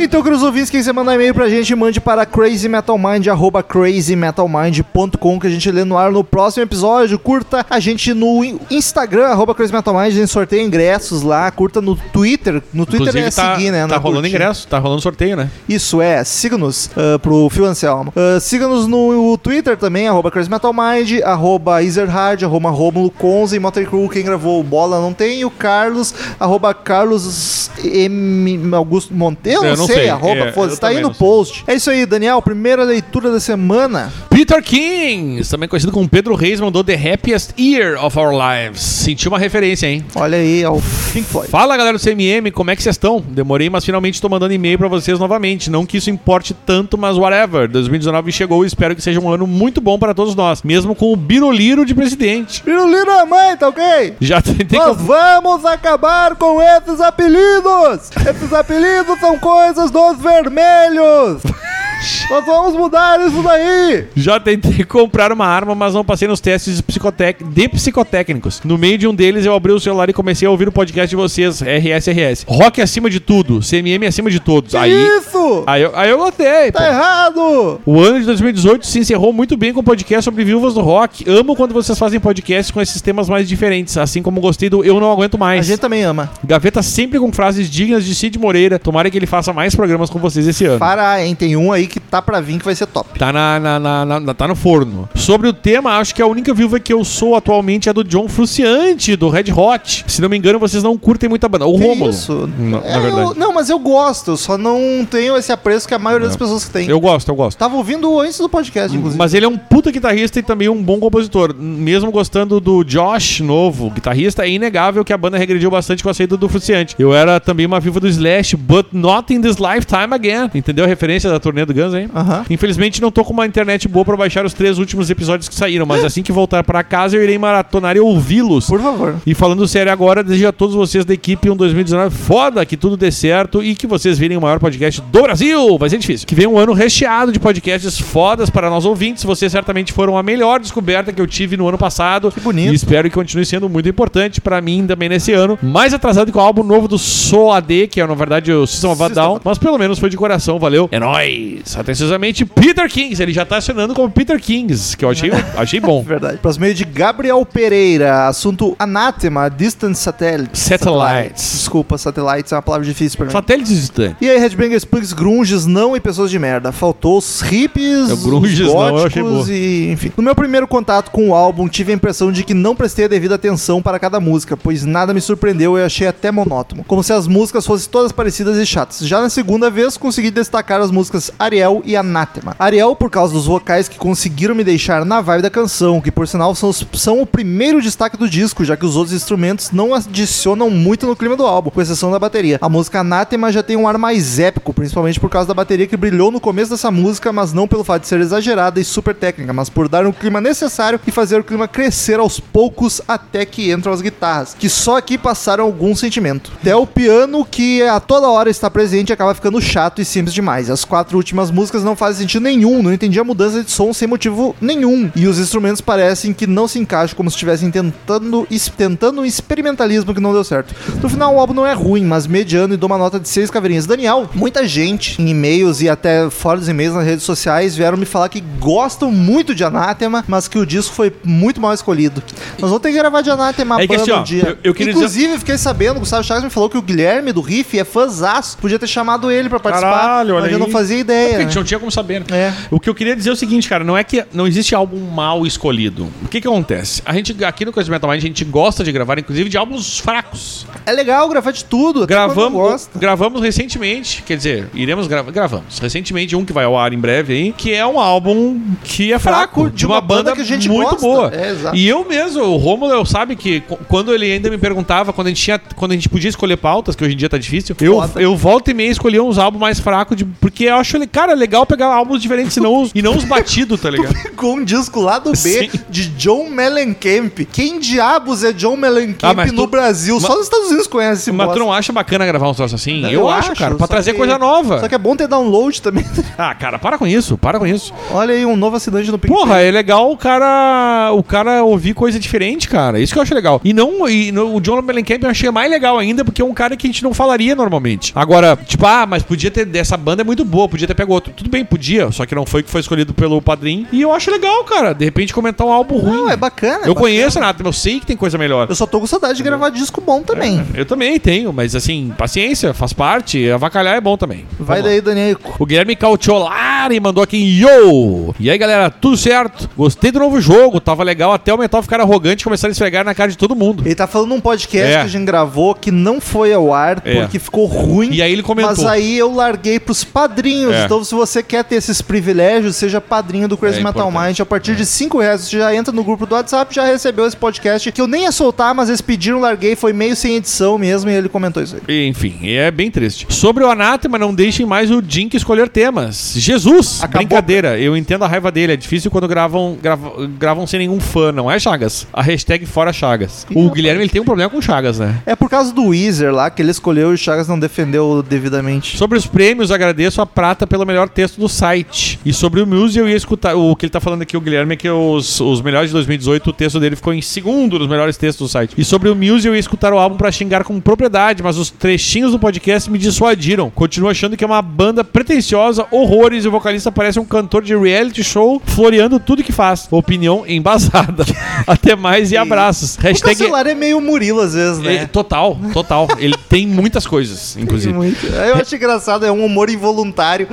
Então, queridos ouvintes, quem você mandar e-mail pra gente, mande para crazymetalmind, arroba crazymetalmind.com, que a gente lê no ar no próximo episódio. Curta a gente no in- Instagram, arroba crazymetalmind, a gente sorteia ingressos lá. Curta no Twitter. No Twitter Inclusive, é tá, seguir, né? tá rolando curtir. ingresso, tá rolando sorteio, né? Isso é, siga-nos ah, pro Fio Anselmo. Ah, siga-nos no Twitter também, arroba crazymetalmind, arroba Ezerhard, arroba Romulo Conze, e Motley Crue, quem gravou Bola não tem, e o Carlos, arroba Carlos M. Augusto Monteiro, Eu não sei, sei, arroba, é, foda-se, tá aí no post. É isso aí, Daniel, primeira leitura da semana. Peter King, também conhecido como Pedro Reis, mandou The Happiest Year of Our Lives. Sentiu uma referência, hein? Olha aí, ao Pink Floyd. Fala galera do CMM, como é que vocês estão? Demorei, mas finalmente tô mandando e-mail pra vocês novamente. Não que isso importe tanto, mas whatever. 2019 chegou e espero que seja um ano muito bom para todos nós, mesmo com o Biroliro de presidente. Pirulino é mãe, tá ok? Já (laughs) tentei. Nós vamos acabar com esses apelidos! Esses apelidos são coisas dos vermelhos! (laughs) Nós vamos mudar isso daí! Já tentei (laughs) comprar uma arma, mas não passei nos testes de, psicotec... de psicotécnicos. No meio de um deles, eu abri o celular e comecei a ouvir o podcast de vocês, RSRS. Rock acima de tudo, CMM acima de todos. Aí, Isso! aí, eu, aí eu gostei, pô. Tá errado! O ano de 2018 se encerrou muito bem com o podcast sobre viúvas do rock. Amo quando vocês fazem podcasts com esses temas mais diferentes, assim como gostei do Eu Não Aguento A Mais. gente também ama. Gaveta sempre com frases dignas de Cid Moreira. Tomara que ele faça mais programas com vocês esse ano. Para, hein? Tem um aí que tá pra vir que vai ser top. Tá, na, na- na- na- tá no forno. Sobre o tema, acho que a única viúva que eu sou atualmente é do John Fruciante, do Red Hot. Se não me engano, vocês não curtem muita banda. O Que Rômulo. isso? Na, É, na verdade. eu- não, mas eu gosto, eu só não tenho esse apreço que a maioria das pessoas que tem. Eu gosto, eu gosto. Tava ouvindo antes do podcast, inclusive. Mas ele é um puta guitarrista e também um bom compositor. Mesmo gostando do Josh, novo guitarrista, é inegável que a banda regrediu bastante com a saída do Fruciante. Eu era também uma viva do Slash, but not in this lifetime again. Entendeu a referência da turnê do Guns, hein? Aham. Infelizmente não tô com uma internet boa pra baixar os três últimos episódios que saíram, mas assim que voltar pra casa eu irei maratonar e ouvi-los. Por favor. E falando sério agora, desejo a todos vocês da equipe um 2019 foda, que tudo dê certo e que vocês virem o maior podcast do Brasil. Vai ser difícil. Que venha um ano recheado de podcasts fodas para nós ouvintes. Vocês certamente foram a melhor descoberta que eu tive no ano passado. Que bonito. E espero que continue sendo muito importante pra mim também nesse ano. Mais atrasado que o álbum novo do Soad, que é na verdade o System of a Down, mas pelo menos foi de coração, valeu. É nóis. Atenciosamente, Peter Kings. Ele já tá assinando como Peter Kings, que eu achei, (laughs) achei bom. Verdade. Próximo meio de Gabriel Pereira. Assunto Anátema, Distant Satellites. Satellites. Desculpa, satellites é uma palavra difícil pra mim. Satélites distantes. E aí, Headbangers, Punks, Grunges, não e pessoas de merda. Faltou os hippies, É, os grunges não, eu achei góticos boa. e enfim. No meu primeiro contato com o álbum, tive a impressão de que não prestei a devida atenção para cada música, pois nada me surpreendeu e achei até monótono. Como se as músicas fossem todas parecidas e chatas. Já na segunda vez, consegui destacar as músicas Ariel e Anátema. Ariel, por causa dos vocais que conseguiram me deixar na vibe da canção, que por sinal são, os- são o primeiro destaque do disco, já que os outros instrumentos não adicionam muito no clima do álbum, com exceção da bateria. A música Anátema já tem um ar mais épico, principalmente por causa da bateria que brilhou no começo dessa música, mas não pelo fato de ser exagerada e super técnica, mas por dar um clima necessário e fazer o clima crescer aos poucos até que entram as guitarras, que só aqui passaram algum sentimento. Até o piano, que a toda hora está presente, acaba ficando chato e simples demais. As quatro últimas músicas não fazem sentido nenhum, não entendi a mudança de som sem motivo nenhum. E os instrumentos parecem que não se encaixam como se estivessem tentando, tentando um experimentalismo que não deu certo. No final, o álbum não é ruim, mas mediano e dou uma nota de seis caveirinhas. Daniel, muita gente em e-mails e até fora dos e-mails nas redes sociais vieram me falar que gostam muito de Anátema, mas que o disco foi muito mal escolhido. Nós vamos ter que gravar de Anátema É banda assim, ó, um dia. eu- eu Inclusive, fiquei sabendo, o Gustavo Chagas me falou que o Guilherme do Riff é fãzaço. Podia ter chamado ele pra participar, Caralho, mas eu não fazia ideia. A né? gente não tinha como saber, né? É. O que eu queria dizer é o seguinte, cara, não é que não existe álbum mal escolhido. O que que acontece? A gente, aqui no Coisa Metal Mind, a gente gosta de gravar, inclusive, de álbuns fracos. É legal gravar de tudo. Gravamos, gravamos recentemente, quer dizer, iremos gravar, gravamos recentemente um que vai ao ar em breve aí, que é um álbum que é fraco, Fraco, de uma, banda, que a gente muito gosta. boa. É. E eu mesmo, o Romulo, eu sabe que qu- quando ele ainda me perguntava, quando a gente tinha, quando a gente podia escolher pautas, que hoje em dia tá difícil, eu, Foda. eu volto e meia escolhia uns álbuns mais fracos, de, porque eu acho ele, cara, Cara, é legal pegar álbuns diferentes e não os, e não os batidos, tá (laughs) ligado? Com um disco lá do B Sim. de John Mellencamp. Quem diabos é John Mellencamp Ah, no tu- Brasil? Só Mas- nos Estados Unidos conhecem esse Mas tu não acha bacana gravar uns troços assim? Eu, Eu acho, cara, pra só trazer que- coisa nova. Só que é bom ter download também. (laughs) Ah, cara, para com isso, para com isso. Olha aí, um novo assinante no PicPay. Porra, é legal o cara, o cara ouvir coisa diferente, cara. Isso que eu acho legal. E não, e no- o John Mellencamp eu achei mais legal ainda, porque é um cara que a gente não falaria normalmente. Agora, tipo, ah, mas podia ter, dessa banda é muito boa, podia ter pego outro. Tudo bem, podia, só que não foi que foi escolhido pelo padrinho. E eu acho legal, cara, de repente comentar um álbum ruim. Não, é bacana. é eu bacana. conheço, Renato, eu sei que tem coisa melhor. Eu só tô com saudade de gravar disco bom também. Eu também tenho, mas assim, paciência, faz parte. Avacalhar é bom também. Vai Vamos daí, Daniel. O Guilherme Cautiolari mandou aqui, yo! E aí, galera, tudo certo? Gostei do novo jogo, tava legal até o Metal ficar arrogante e começar a esfregar na cara de todo mundo. Ele tá falando num podcast É. que a gente gravou que não foi ao ar É. porque ficou ruim. E aí ele comentou. Mas aí eu larguei pros padrinhos. É. Então, se você quer ter esses privilégios, seja padrinho do Crazy É Metal. Mind. A partir de 5 reais, você já entra no grupo do WhatsApp, já recebeu esse podcast que eu nem ia soltar, mas eles pediram, larguei, foi meio sem edição mesmo, e ele comentou isso aí. Enfim, é bem triste. Sobre o Anátema, não deixem mais o Jink escolher temas. Jesus! Acabou. Brincadeira, eu entendo a raiva dele. É difícil quando gravam, gravam, gravam sem nenhum fã, não é Chagas? A hashtag fora Chagas. O Guilherme ele tem um problema com Chagas, né? É por causa do Weezer lá, que ele escolheu e o Chagas não defendeu devidamente. Sobre os prêmios, agradeço a Prata pelo melhor texto do site. E sobre o Muse, eu ia escutar. O que ele tá falando aqui, o Guilherme, é que os, os melhores de 2018, o texto dele ficou em segundo nos melhores textos do site. E sobre o Muse, eu ia escutar o álbum pra xingar com propriedade, mas os trechinhos do podcast me dissuadiram. Continuo achando que é uma banda pretensiosa, horrores, e o vocalista parece um cantor de reality show, floreando tudo que faz. Opinião embasada. (laughs) Até mais e abraços. O Hashtag. celular é meio Murilo às vezes, É, né? total, total. Ele tem muitas coisas, inclusive. Muito. Eu acho engraçado, é um humor involuntário.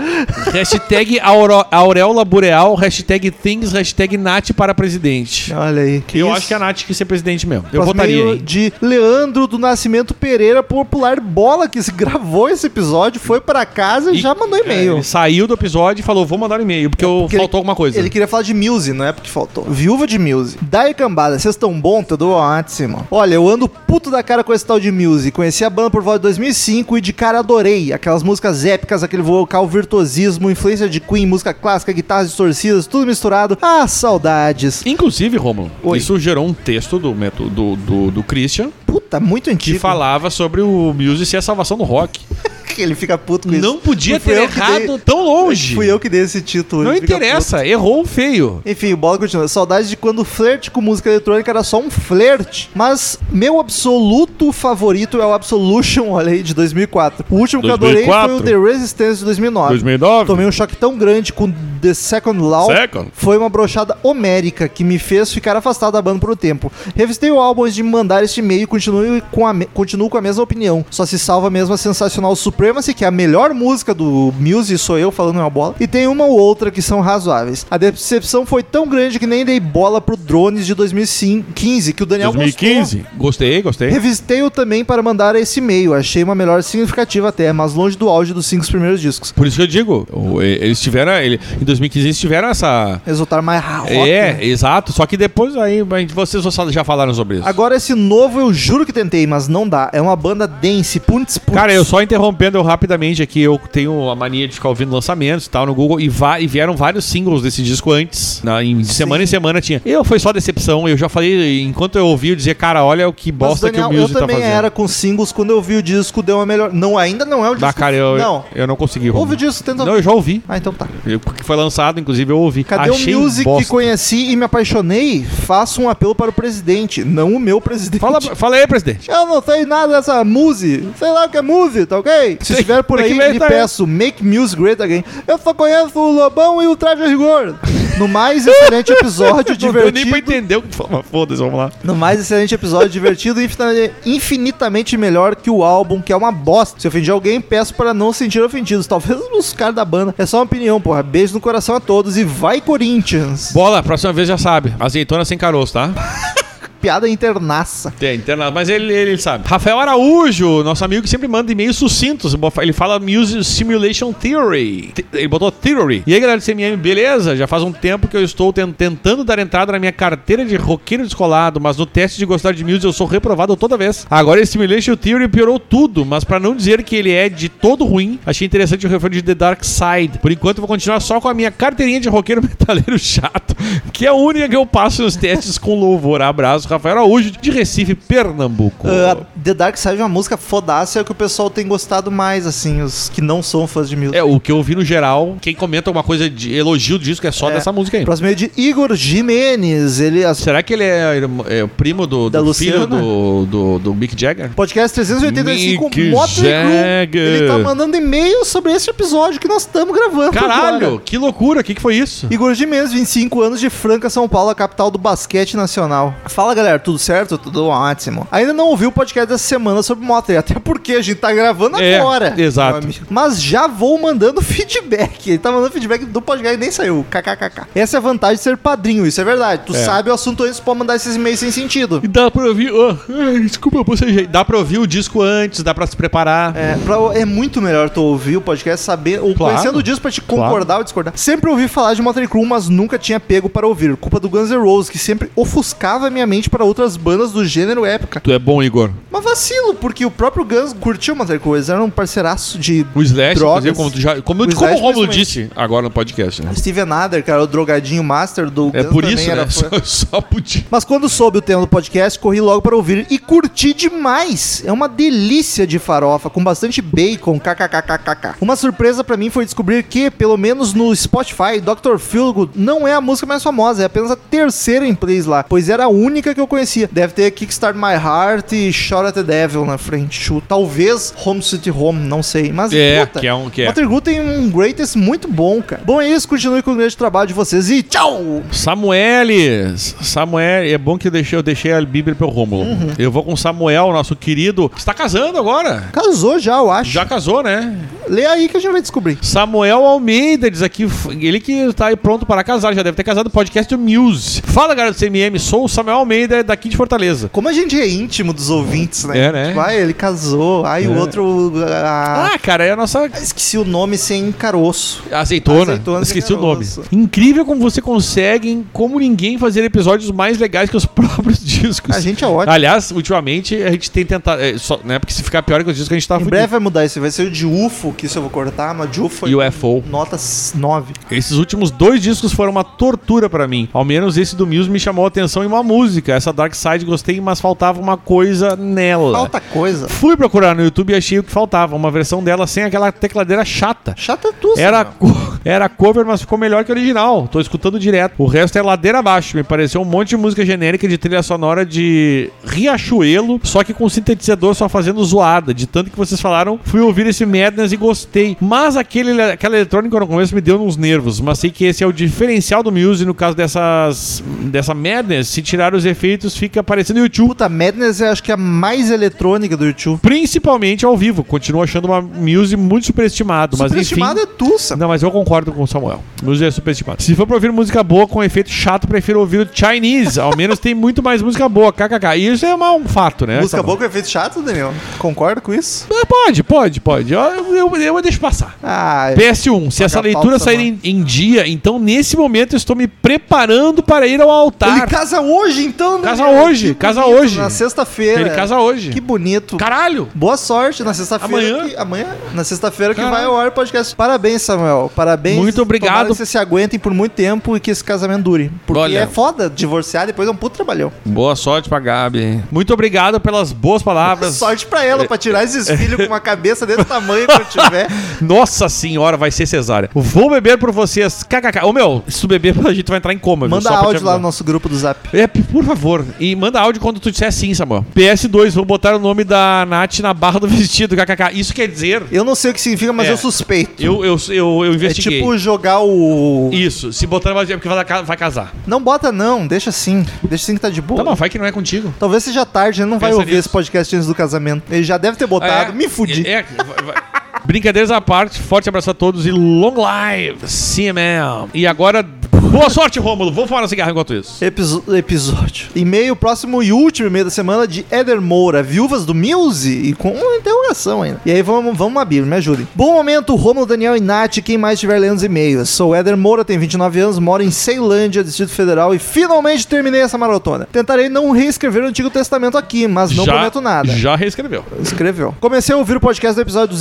Hashtag auro- auréola boreal, hashtag things, hashtag Nath para presidente. Olha aí. que eu isso? acho que a Nath quis ser presidente mesmo. Eu Mas votaria, meio hein? de Leandro do Nascimento Pereira, popular bola, que se gravou esse episódio, foi pra casa e, E- já mandou É, e-mail. ele saiu do episódio e falou, vou mandar um e-mail, porque, eu- Porque faltou alguma coisa. Ele queria falar de Muse, não é porque faltou. Viúva de Muse. Daí, cambada, vocês tão bom? Te dou ótimo. Olha, eu ando puto da cara com esse tal de Muse. Conheci a banda por volta de 2005 e de cara adorei. Aquelas músicas épicas, aquele vocal virtuosismo, influência de Queen, música clássica, guitarras distorcidas, tudo misturado. Ah, saudades. Inclusive, Romulo, Oi. isso gerou um texto do, método- do, do, do Christian Puta, muito que antigo. falava sobre o Muse ser a salvação do rock. (laughs) ele fica puto com isso. Não podia ter errado dei- tão longe. Fui eu que dei esse título. Não interessa, errou feio. Enfim, o bola continua. Saudades de quando o flerte com música eletrônica era só um flerte. Mas meu absoluto favorito é o Absolution, olha aí, de 2004. O último que eu adorei 2004? foi o The Resistance de 2009. 2009. Tomei um choque tão grande com The Second Law. Second. Foi uma brochada homérica que me fez ficar afastado da banda por um tempo. Revistei o álbum antes de me mandar este e-mail e continuo com, a me- continuo com a mesma opinião. Só se salva mesmo a sensacional Supremacy, que é a melhor música do Muse, sou eu falando uma bola. E tem uma ou outra que são razoáveis. A decepção foi tão grande que nem dei bola pro Drones de 2015, que o Daniel gostou. 2015. Gostei, gostei. Revistei-o também para mandar esse e-mail. Achei uma melhor significativa até, mas longe do auge dos cinco primeiros discos. Por isso que eu digo, o- eles tiveram. Ele, em 2015 eles tiveram essa. Resultar mais rock. é, né? exato. Só que depois aí vocês já falaram sobre isso. Agora esse novo eu juro que tentei, mas não dá. É uma banda dance, putz, putz. Cara, eu só interrompendo eu rapidamente aqui, eu tenho a mania de ficar ouvindo lançamentos e tal no Google, e, e vieram vários singles desse disco antes. Na, em semana em semana tinha. Eu foi só decepção. Eu já falei, enquanto eu ouvi, eu dizia, cara, olha o que bosta Daniel, que o eu Muse tá também fazendo. era com singles quando eu vi o disco, deu uma melhor. Não, ainda não é o disco. Da cara, eu, Não. eu não consegui. Ouve o disco, tenta. Não, eu já ouvi. Ah, então tá. Eu- que foi lançado, inclusive, eu ouvi. Cadê Achei o music bosta. que conheci e me apaixonei? Faço um apelo para o presidente, não o meu presidente. Fala, fala aí, presidente. Eu não sei nada dessa muse. Sei lá o que é muse, tá ok? Se estiver por aí, lhe tá aí. peço Make Music Great Again. Eu só conheço o Lobão e o Traje Rigor. No mais excelente (laughs) episódio Não deu nem pra divertido. entender o que mas foda-se, vamos lá. No mais excelente episódio divertido e infin- infinitamente melhor que o álbum, que é uma bosta. Se ofendi alguém, peço para não se sentir ofendidos. Talvez os caras da banda. É só uma opinião, porra. Beijo no coração a todos e vai, Corinthians! Bola, próxima vez já sabe. Azeitona sem caroço, tá? (laughs) piada internaça. É, internado, mas ele, ele sabe. Rafael Araújo, nosso amigo que sempre manda e-mails sucintos. Ele fala Music Simulation Theory. Ele botou Theory. E aí, galera do CMM, beleza? Já faz um tempo que eu estou ten- tentando dar entrada na minha carteira de roqueiro descolado, mas no teste de gostar de music eu sou reprovado toda vez. Agora esse Simulation Theory piorou tudo, mas pra não dizer que ele é de todo ruim, achei interessante o refrão de The Dark Side. Por enquanto vou continuar só com a minha carteirinha de roqueiro (laughs) metaleiro chato, que é a única que eu passo nos testes com louvor. Abraço, Rafael Araújo, de Recife, Pernambuco. Ah, The Dark Side é uma música fodácia, é que o pessoal tem gostado mais, assim, os que não são fãs de music. É, o que eu vi no geral, quem comenta alguma coisa de elogio disco é só É. dessa música aí. Próximo é de Igor Jimenez. Ele Será que ele é, é o primo do, do filho do, do, do Mick Jagger? Podcast 385 Mick Motley. Jagger. Ele tá mandando e-mail sobre esse episódio que nós estamos gravando. Caralho, agora. que loucura, o que, que foi isso? Igor Jimenez, 25 anos de Franca, São Paulo, a capital do basquete nacional. Fala galera, tudo certo? Tudo ótimo. Ainda não ouvi o podcast dessa semana sobre Motley, até porque a gente tá gravando É, agora. exato. Mas já vou mandando (laughs) feedback. Ele tá mandando feedback do podcast e nem saiu. KKKK. Essa é a vantagem de ser padrinho, isso é verdade. Tu É. sabe o assunto antes, pode mandar esses e-mails sem sentido. E dá pra ouvir. oh, desculpa, você Dá pra ouvir o disco antes, dá pra se preparar. É, pra- é muito melhor tu ouvir o podcast, saber, ou Claro. conhecendo o disco pra te Claro. concordar ou discordar. Sempre ouvi falar de Motley Crue, mas nunca tinha pego para ouvir. Culpa do Guns N' Roses, que sempre ofuscava minha mente para outras bandas do gênero época. Tu é bom, Igor. Mas vacilo, porque o próprio Guns curtiu o Crue, eles eram um parceiraço de O Slash, Drogas. como, tu já, como, O como o Romulo disse agora no podcast. Né? Steven Adler, cara, o drogadinho master do É Guns por também isso, era né? (laughs) Só, só podia. Mas quando soube o tema do podcast, corri logo para ouvir e curti demais. É uma delícia de farofa, com bastante bacon, kkkkkk. Uma surpresa pra mim foi descobrir que, pelo menos no Spotify, Dr. Feelgood não é a música mais famosa, é apenas a terceira em plays lá, pois era a única que eu conhecia. Deve ter Kickstart My Heart e Shot at the Devil na frente. Talvez Home City Home, não sei. Mas, É, puta, que é um- que é. Motley Crue tem um greatest muito bom, cara. Bom, é isso. Continue com o grande trabalho de vocês e tchau! Samuelis. Samuel, é bom que eu deixei, eu deixei a Bíblia pro Rômulo. Uhum. Eu vou com Samuel, nosso querido, que está casando agora. Casou já, eu acho. Já casou, né? Lê aí que a gente vai descobrir. Samuel Almeida diz aqui, ele que está aí pronto para casar, já deve ter casado no podcast do Muse. Fala, galera do CMM, sou o Samuel Almeida, daqui de Fortaleza. Como a gente é íntimo dos ouvintes, né? É, né? Tipo, ah, ele casou. Aí o É. outro. ah, Ah, cara, é a nossa Esqueci o nome sem caroço. Azeitona. Azeitona Esqueci o nome. Incrível como você consegue, como ninguém, fazer episódios mais legais que os (laughs) próprios discos. A gente é ótimo. Aliás, ultimamente a gente tem tentado. é, só, né, porque se ficar pior que os discos a gente tá em fudido. breve vai mudar isso. Vai ser o de UFO, que isso eu vou cortar, mas de UFO é UFO. nota 9. Esses últimos dois discos foram uma tortura pra mim. Ao menos esse do Muse me chamou a atenção em uma música. Essa Dark Side gostei, mas faltava uma coisa nela. Falta coisa. Fui procurar no YouTube e achei o que faltava. Uma versão dela sem aquela tecladeira chata. Chata tu, Era, co- (laughs) era cover, mas ficou melhor que o original. Tô escutando direto. O resto é ladeira abaixo. Me pareceu um monte de música genérica de trilha sonora de Riachuelo, só que com sintetizador só fazendo zoada. De tanto que vocês falaram, fui ouvir esse Madness e gostei. Mas aquele, aquela eletrônica no começo me deu uns nervos. Mas sei que esse é o diferencial do Muse no caso dessas dessa Madness. Se tirar os efeitos, fica parecendo YouTube. Puta, Madness eu acho que é a mais eletrônica do YouTube. Principalmente ao vivo. Continuo achando uma Muse muito superestimado. Mas enfim. Superestimado é tu, Samuel. Não, mas eu concordo com o Samuel. Música é superestimada. Se for pra ouvir música boa com efeito chato, prefiro ouvir o Chinese. Ao menos tem muito mais música boa. KKK. E isso é uma- um fato, né? Música boa com efeito chato, Daniel? Concorda com isso? É, Pode, pode, pode. Eu, eu, eu, deixo passar. Ah, PS1, se essa leitura sair em, em dia, então nesse momento eu estou me preparando para ir ao altar. Ele casa hoje, então, Casa Daniel? hoje, Que casa bonito, hoje. Na sexta-feira. Ele casa hoje. Que bonito. Caralho! Boa sorte na sexta-feira. Amanhã? que- amanhã? Na sexta-feira que vai ao ar o podcast. Parabéns, Samuel. Parabéns. Muito obrigado. Tomara que vocês se aguentem por muito tempo e que esse casamento dure. Porque Olha. é foda divorciar, depois é um puto trabalhão. Boa sorte pra Gabi. Muito obrigado pelas boas palavras. (laughs) Sorte pra ela, pra tirar esses filhos com uma cabeça desse tamanho que eu tiver. (laughs) Nossa senhora, vai ser cesárea. Vou beber por vocês. KKK. Ô meu, se tu beber, a gente vai entrar em coma. viu? Manda Só pra te áudio lá no nosso grupo do Zap. É, por favor. E manda áudio quando tu disser sim, Samuel. PS2, vou botar o nome da Nath na barra do (laughs) vestido, kkk. Isso quer dizer. Eu não sei o que significa, mas É. eu suspeito. Eu, eu, eu, eu É investiguei. tipo jogar o. Isso, se botar mais é porque vai, vai casar. Não bota não, deixa assim. Deixa assim que tá de boa. Tá bom, vai que não é contigo. Talvez seja tarde, ele não vai Pensa ouvir nisso. esse podcast antes do casamento. Ele já deve ter botado. Me fudi. É, vai- vai- Brincadeiras à parte, forte abraço a todos e long live, CML. E agora, Boa sorte, Rômulo. Vou fumar um cigarro enquanto isso. Episo- episódio. E-mail, próximo e último e-mail da semana de Eder Moura, viúvas do Muse, e com uma interrogação ainda. E aí vamos, vamos abrir, me ajudem. Bom momento, Romulo, Daniel e Nath, quem mais estiver lendo os e-mails. Sou Eder Moura, tenho 29 anos, moro em Ceilândia, Distrito Federal, e finalmente terminei essa maratona. Tentarei não reescrever o Antigo Testamento aqui, mas não prometo nada. Já reescreveu. Escreveu. Comecei a ouvir o podcast do episódio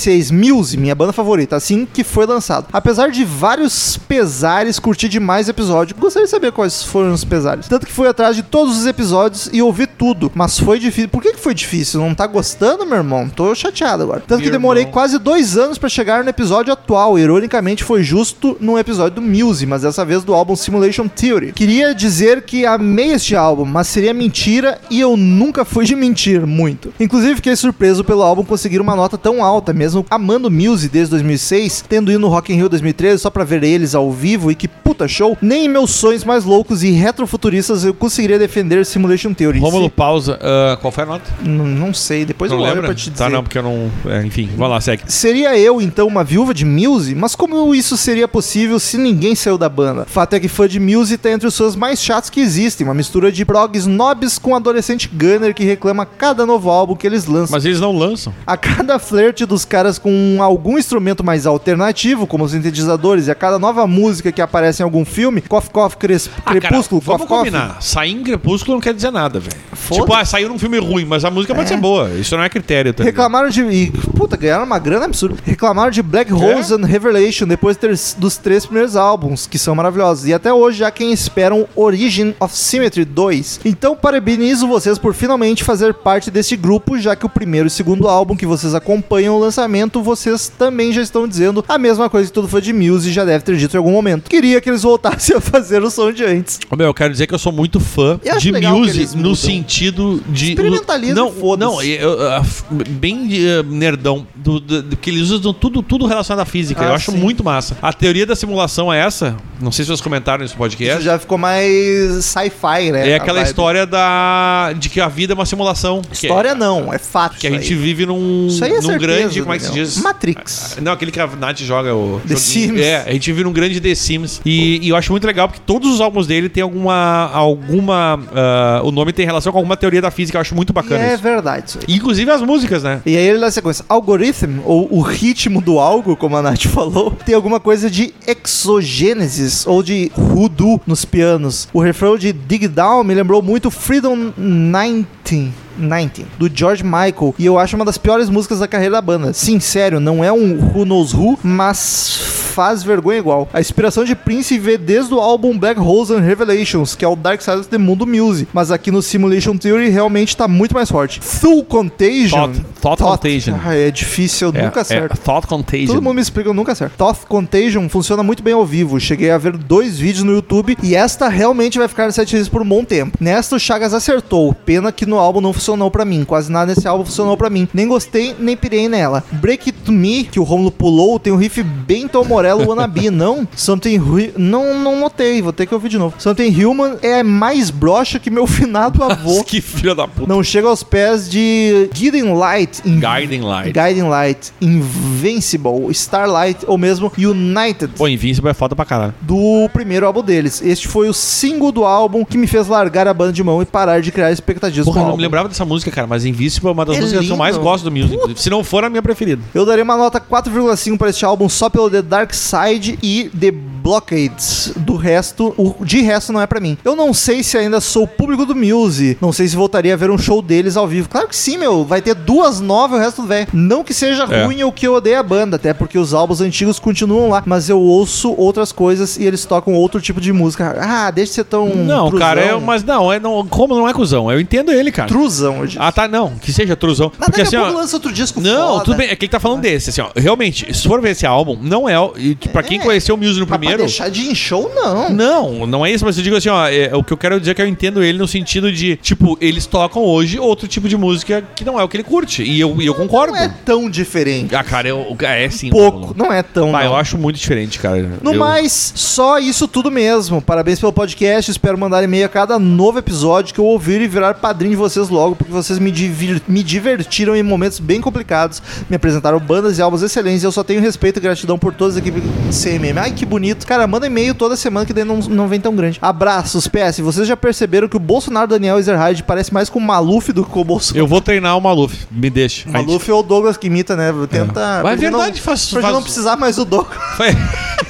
286, Muse, minha banda favorita, assim que foi lançado. Apesar de vários pesares, curti demais o episódio. Gostaria de saber quais foram os pesares. Tanto que fui atrás de todos os episódios e ouvi tudo. Mas foi difícil. Por que, que foi difícil? Não tá gostando, meu irmão? Tô chateado agora. Tanto que Meu demorei irmão. quase dois anos pra chegar no episódio atual. Ironicamente, foi justo num episódio do Muse, mas dessa vez do álbum Simulation Theory. Queria dizer que amei este álbum, mas seria mentira e eu nunca fui de mentir muito. Inclusive, fiquei surpreso pelo álbum conseguir uma nota tão alta, mesmo amando Muse desde 2006, tendo ido no Rock in Rio 2013 só pra ver eles ao vivo e que puta show. Nem em meus sonhos mais loucos e retrofuturistas eu conseguiria defender Simulation Theory. Rômulo, Se- pausa. Ah, qual foi a nota? N- não sei, depois não eu olho lembra? pra te dizer. Tá, não, porque eu não... é, enfim, vai lá, segue. Seria eu, então, uma viúva de Muse? Mas como isso seria possível se ninguém saiu da banda? Fato é que fã de Muse tá entre os fãs mais chatos que existem, uma mistura de prog snobs com adolescente gunner que reclama cada novo álbum que eles lançam. Mas eles não lançam. A cada flerte dos caras com algum instrumento mais alternativo, como os sintetizadores, e a cada nova música que aparece em algum filme, Cough Cough Cres- Ah, cara, Crepúsculo, vamos Cough Cough. combinar. Sair em Crepúsculo não quer dizer nada, velho. Tipo, ah, saiu num filme ruim, mas a música pode ser boa. Isso não é critério, tá ligado? Reclamaram de. E, puta, ganharam uma grana absurda. Reclamaram de Black Holes and Revelation depois de ter- dos três primeiros álbuns, que são maravilhosos. E até hoje há quem esperam Origin of Symmetry 2. Então, parabenizo vocês por finalmente fazer parte desse grupo, já que o primeiro e segundo álbum que vocês acompanham o lançamento, vocês também já estão dizendo a mesma coisa que todo fã de Muse já deve ter dito em algum momento. Queria que eles voltassem (laughs) a fazer o som de antes. Meu, eu quero dizer que eu sou muito fã de Muse no sentido de. Experimentalismo, Não, foda-se. não, eu- eu- bem eh, nerdão. Do, do- do que eles usam tudo, tudo relacionado à física. Ah, eu acho sim. muito massa. A teoria da simulação é essa. Não sei se vocês comentaram nesse Isso podcast. já ficou mais sci-fi, né? É aquela história da de que a vida é uma simulação. Que é- História não, é fato. Que a isso gente vive num, Isso aí é num certeza, grande. Como é que se diz? Matrix. Não, aquele que a Nath joga o. The. Sims. É, a gente vive num grande The Sims. E, e eu acho muito legal porque todos os álbuns dele tem alguma. alguma ah, o nome tem relação com alguma teoria da física. Eu acho muito E bacana é isso. verdade isso aí. Inclusive as músicas, né? E aí ele dá a sequência. Algorithm, ou o ritmo do algo, como a Nath (laughs) falou, tem alguma coisa de exogênesis ou de hoodoo nos pianos. O refrão de Dig Down me lembrou muito Freedom 19. 19, do George Michael, e eu acho uma das piores músicas da carreira da banda. Sim, sério, não é um Who Knows Who, mas faz vergonha igual. A inspiração de Prince vê desde o álbum Black Holes and Revelations, que é o Dark Side of the Moon do Muse, mas aqui no Simulation Theory realmente tá muito mais forte. Through Contagion. Thought- Thought Contagion. Ah, é difícil, eu É, nunca é acerto. Thought Contagion. Todo mundo me explica, eu nunca acerto. Thought Contagion funciona muito bem ao vivo. Cheguei a ver dois vídeos no YouTube e esta realmente vai ficar no setlist por um bom tempo. Nesta, o Chagas acertou. Pena que no álbum não funcionou pra mim. Quase nada nesse álbum funcionou pra mim. Nem gostei, nem pirei nela. Break It To Me, que o Romulo pulou, tem um riff bem Tom Morello wannabe, não? Something... Hu- Não, não notei, vou ter que ouvir de novo. Something Human é mais broxa que meu finado (laughs) avô. que filha da puta. Não chega aos pés de Guiding Light em Guiding Light. Guiding Light, Invincible, Starlight ou mesmo United. Pô, Invincible é foda pra caralho. Do primeiro álbum deles. Este foi o single do álbum que me fez largar a banda de mão e parar de criar expectativas Porra, eu não me lembrava dessa música, cara, mas Invincible é uma das É músicas que eu mais lindo. gosto do Music. Se não for a minha preferida. Eu daria uma nota 4,5 para este álbum só pelo The Dark Side e The Blockades. Do resto, o de resto não é pra mim. Eu não sei se ainda sou público do Muse. Não sei se voltaria a ver um show deles ao vivo. Claro que sim, meu. Vai ter duas novas e o resto do velho. Não que seja É. ruim ou que eu odeie a banda, até porque os álbuns antigos continuam lá. Mas eu ouço outras coisas e eles tocam outro tipo de música. Ah, deixa de ser tão. não, truzão. cara, é, mas não, é, não, como não é cuzão? Eu entendo ele, cara. Truzão, eu disse. Ah, tá, não, que seja truzão. Mas Porque daqui assim, a pouco ó. lança outro disco Não, foda. tudo bem, é que ele tá falando desse, assim, ó. Realmente, se for ver esse álbum, não é. E, tipo, pra quem É. conheceu o Muse no Mas pra primeiro. deixar de show, não. Não, não é isso, mas eu digo assim, ó, é, o que eu quero dizer é que eu entendo ele no sentido de, tipo, eles tocam hoje outro tipo de música que não é o que ele curte. E eu, e eu concordo. Não é tão diferente. Ah, cara, eu, é sim. Pouco. Não é tão. Não. eu acho muito diferente, cara. No Eu- mais, só isso tudo mesmo. Parabéns pelo podcast. Espero mandar e-mail a cada novo episódio que eu ouvir e virar padrinho de vocês logo, porque vocês me, divir- me divertiram em momentos bem complicados. Me apresentaram bandas e álbuns excelentes e eu só tenho respeito e gratidão por todas as equipes CMM. Ai, que bonito. Os caras mandam e-mail toda semana que daí não, não vem tão grande. Abraços, PS. Vocês já perceberam que o Bolsonaro Daniel Ezerhard parece mais com o Maluf do que com o Bolsonaro? Eu vou treinar o Maluf. Me deixa. O Maluf ou o Douglas que imita, né? Tenta. Mas é verdade, não, faz- pra faz- não precisar mais do Douglas. (laughs) Foi-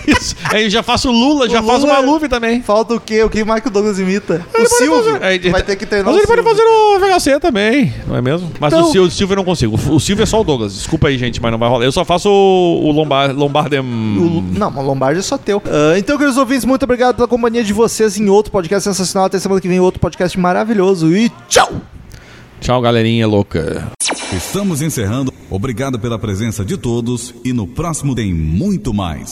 Isso. Aí eu já faço o Lula, já O faço o Lula- Maluf também. Falta o quê? O que mais que o Douglas imita? O Silvio. Aí, Vai ter que treinar Mas o ele pode Silvio. fazer no VHC também, não é mesmo? Mas Então- o, Sil- o Silvio eu não consigo. O o Silvio é só o Douglas. Desculpa aí, gente, mas não vai rolar. Eu só faço o, o Lombard, Lombardem. O- Não, o Lombardi é só teu. Ah, então, queridos ouvintes, muito obrigado pela companhia de vocês em outro podcast sensacional. Até semana que vem, outro podcast maravilhoso. E tchau! Tchau, galerinha louca. Estamos encerrando. Obrigado pela presença de todos e no próximo tem muito mais.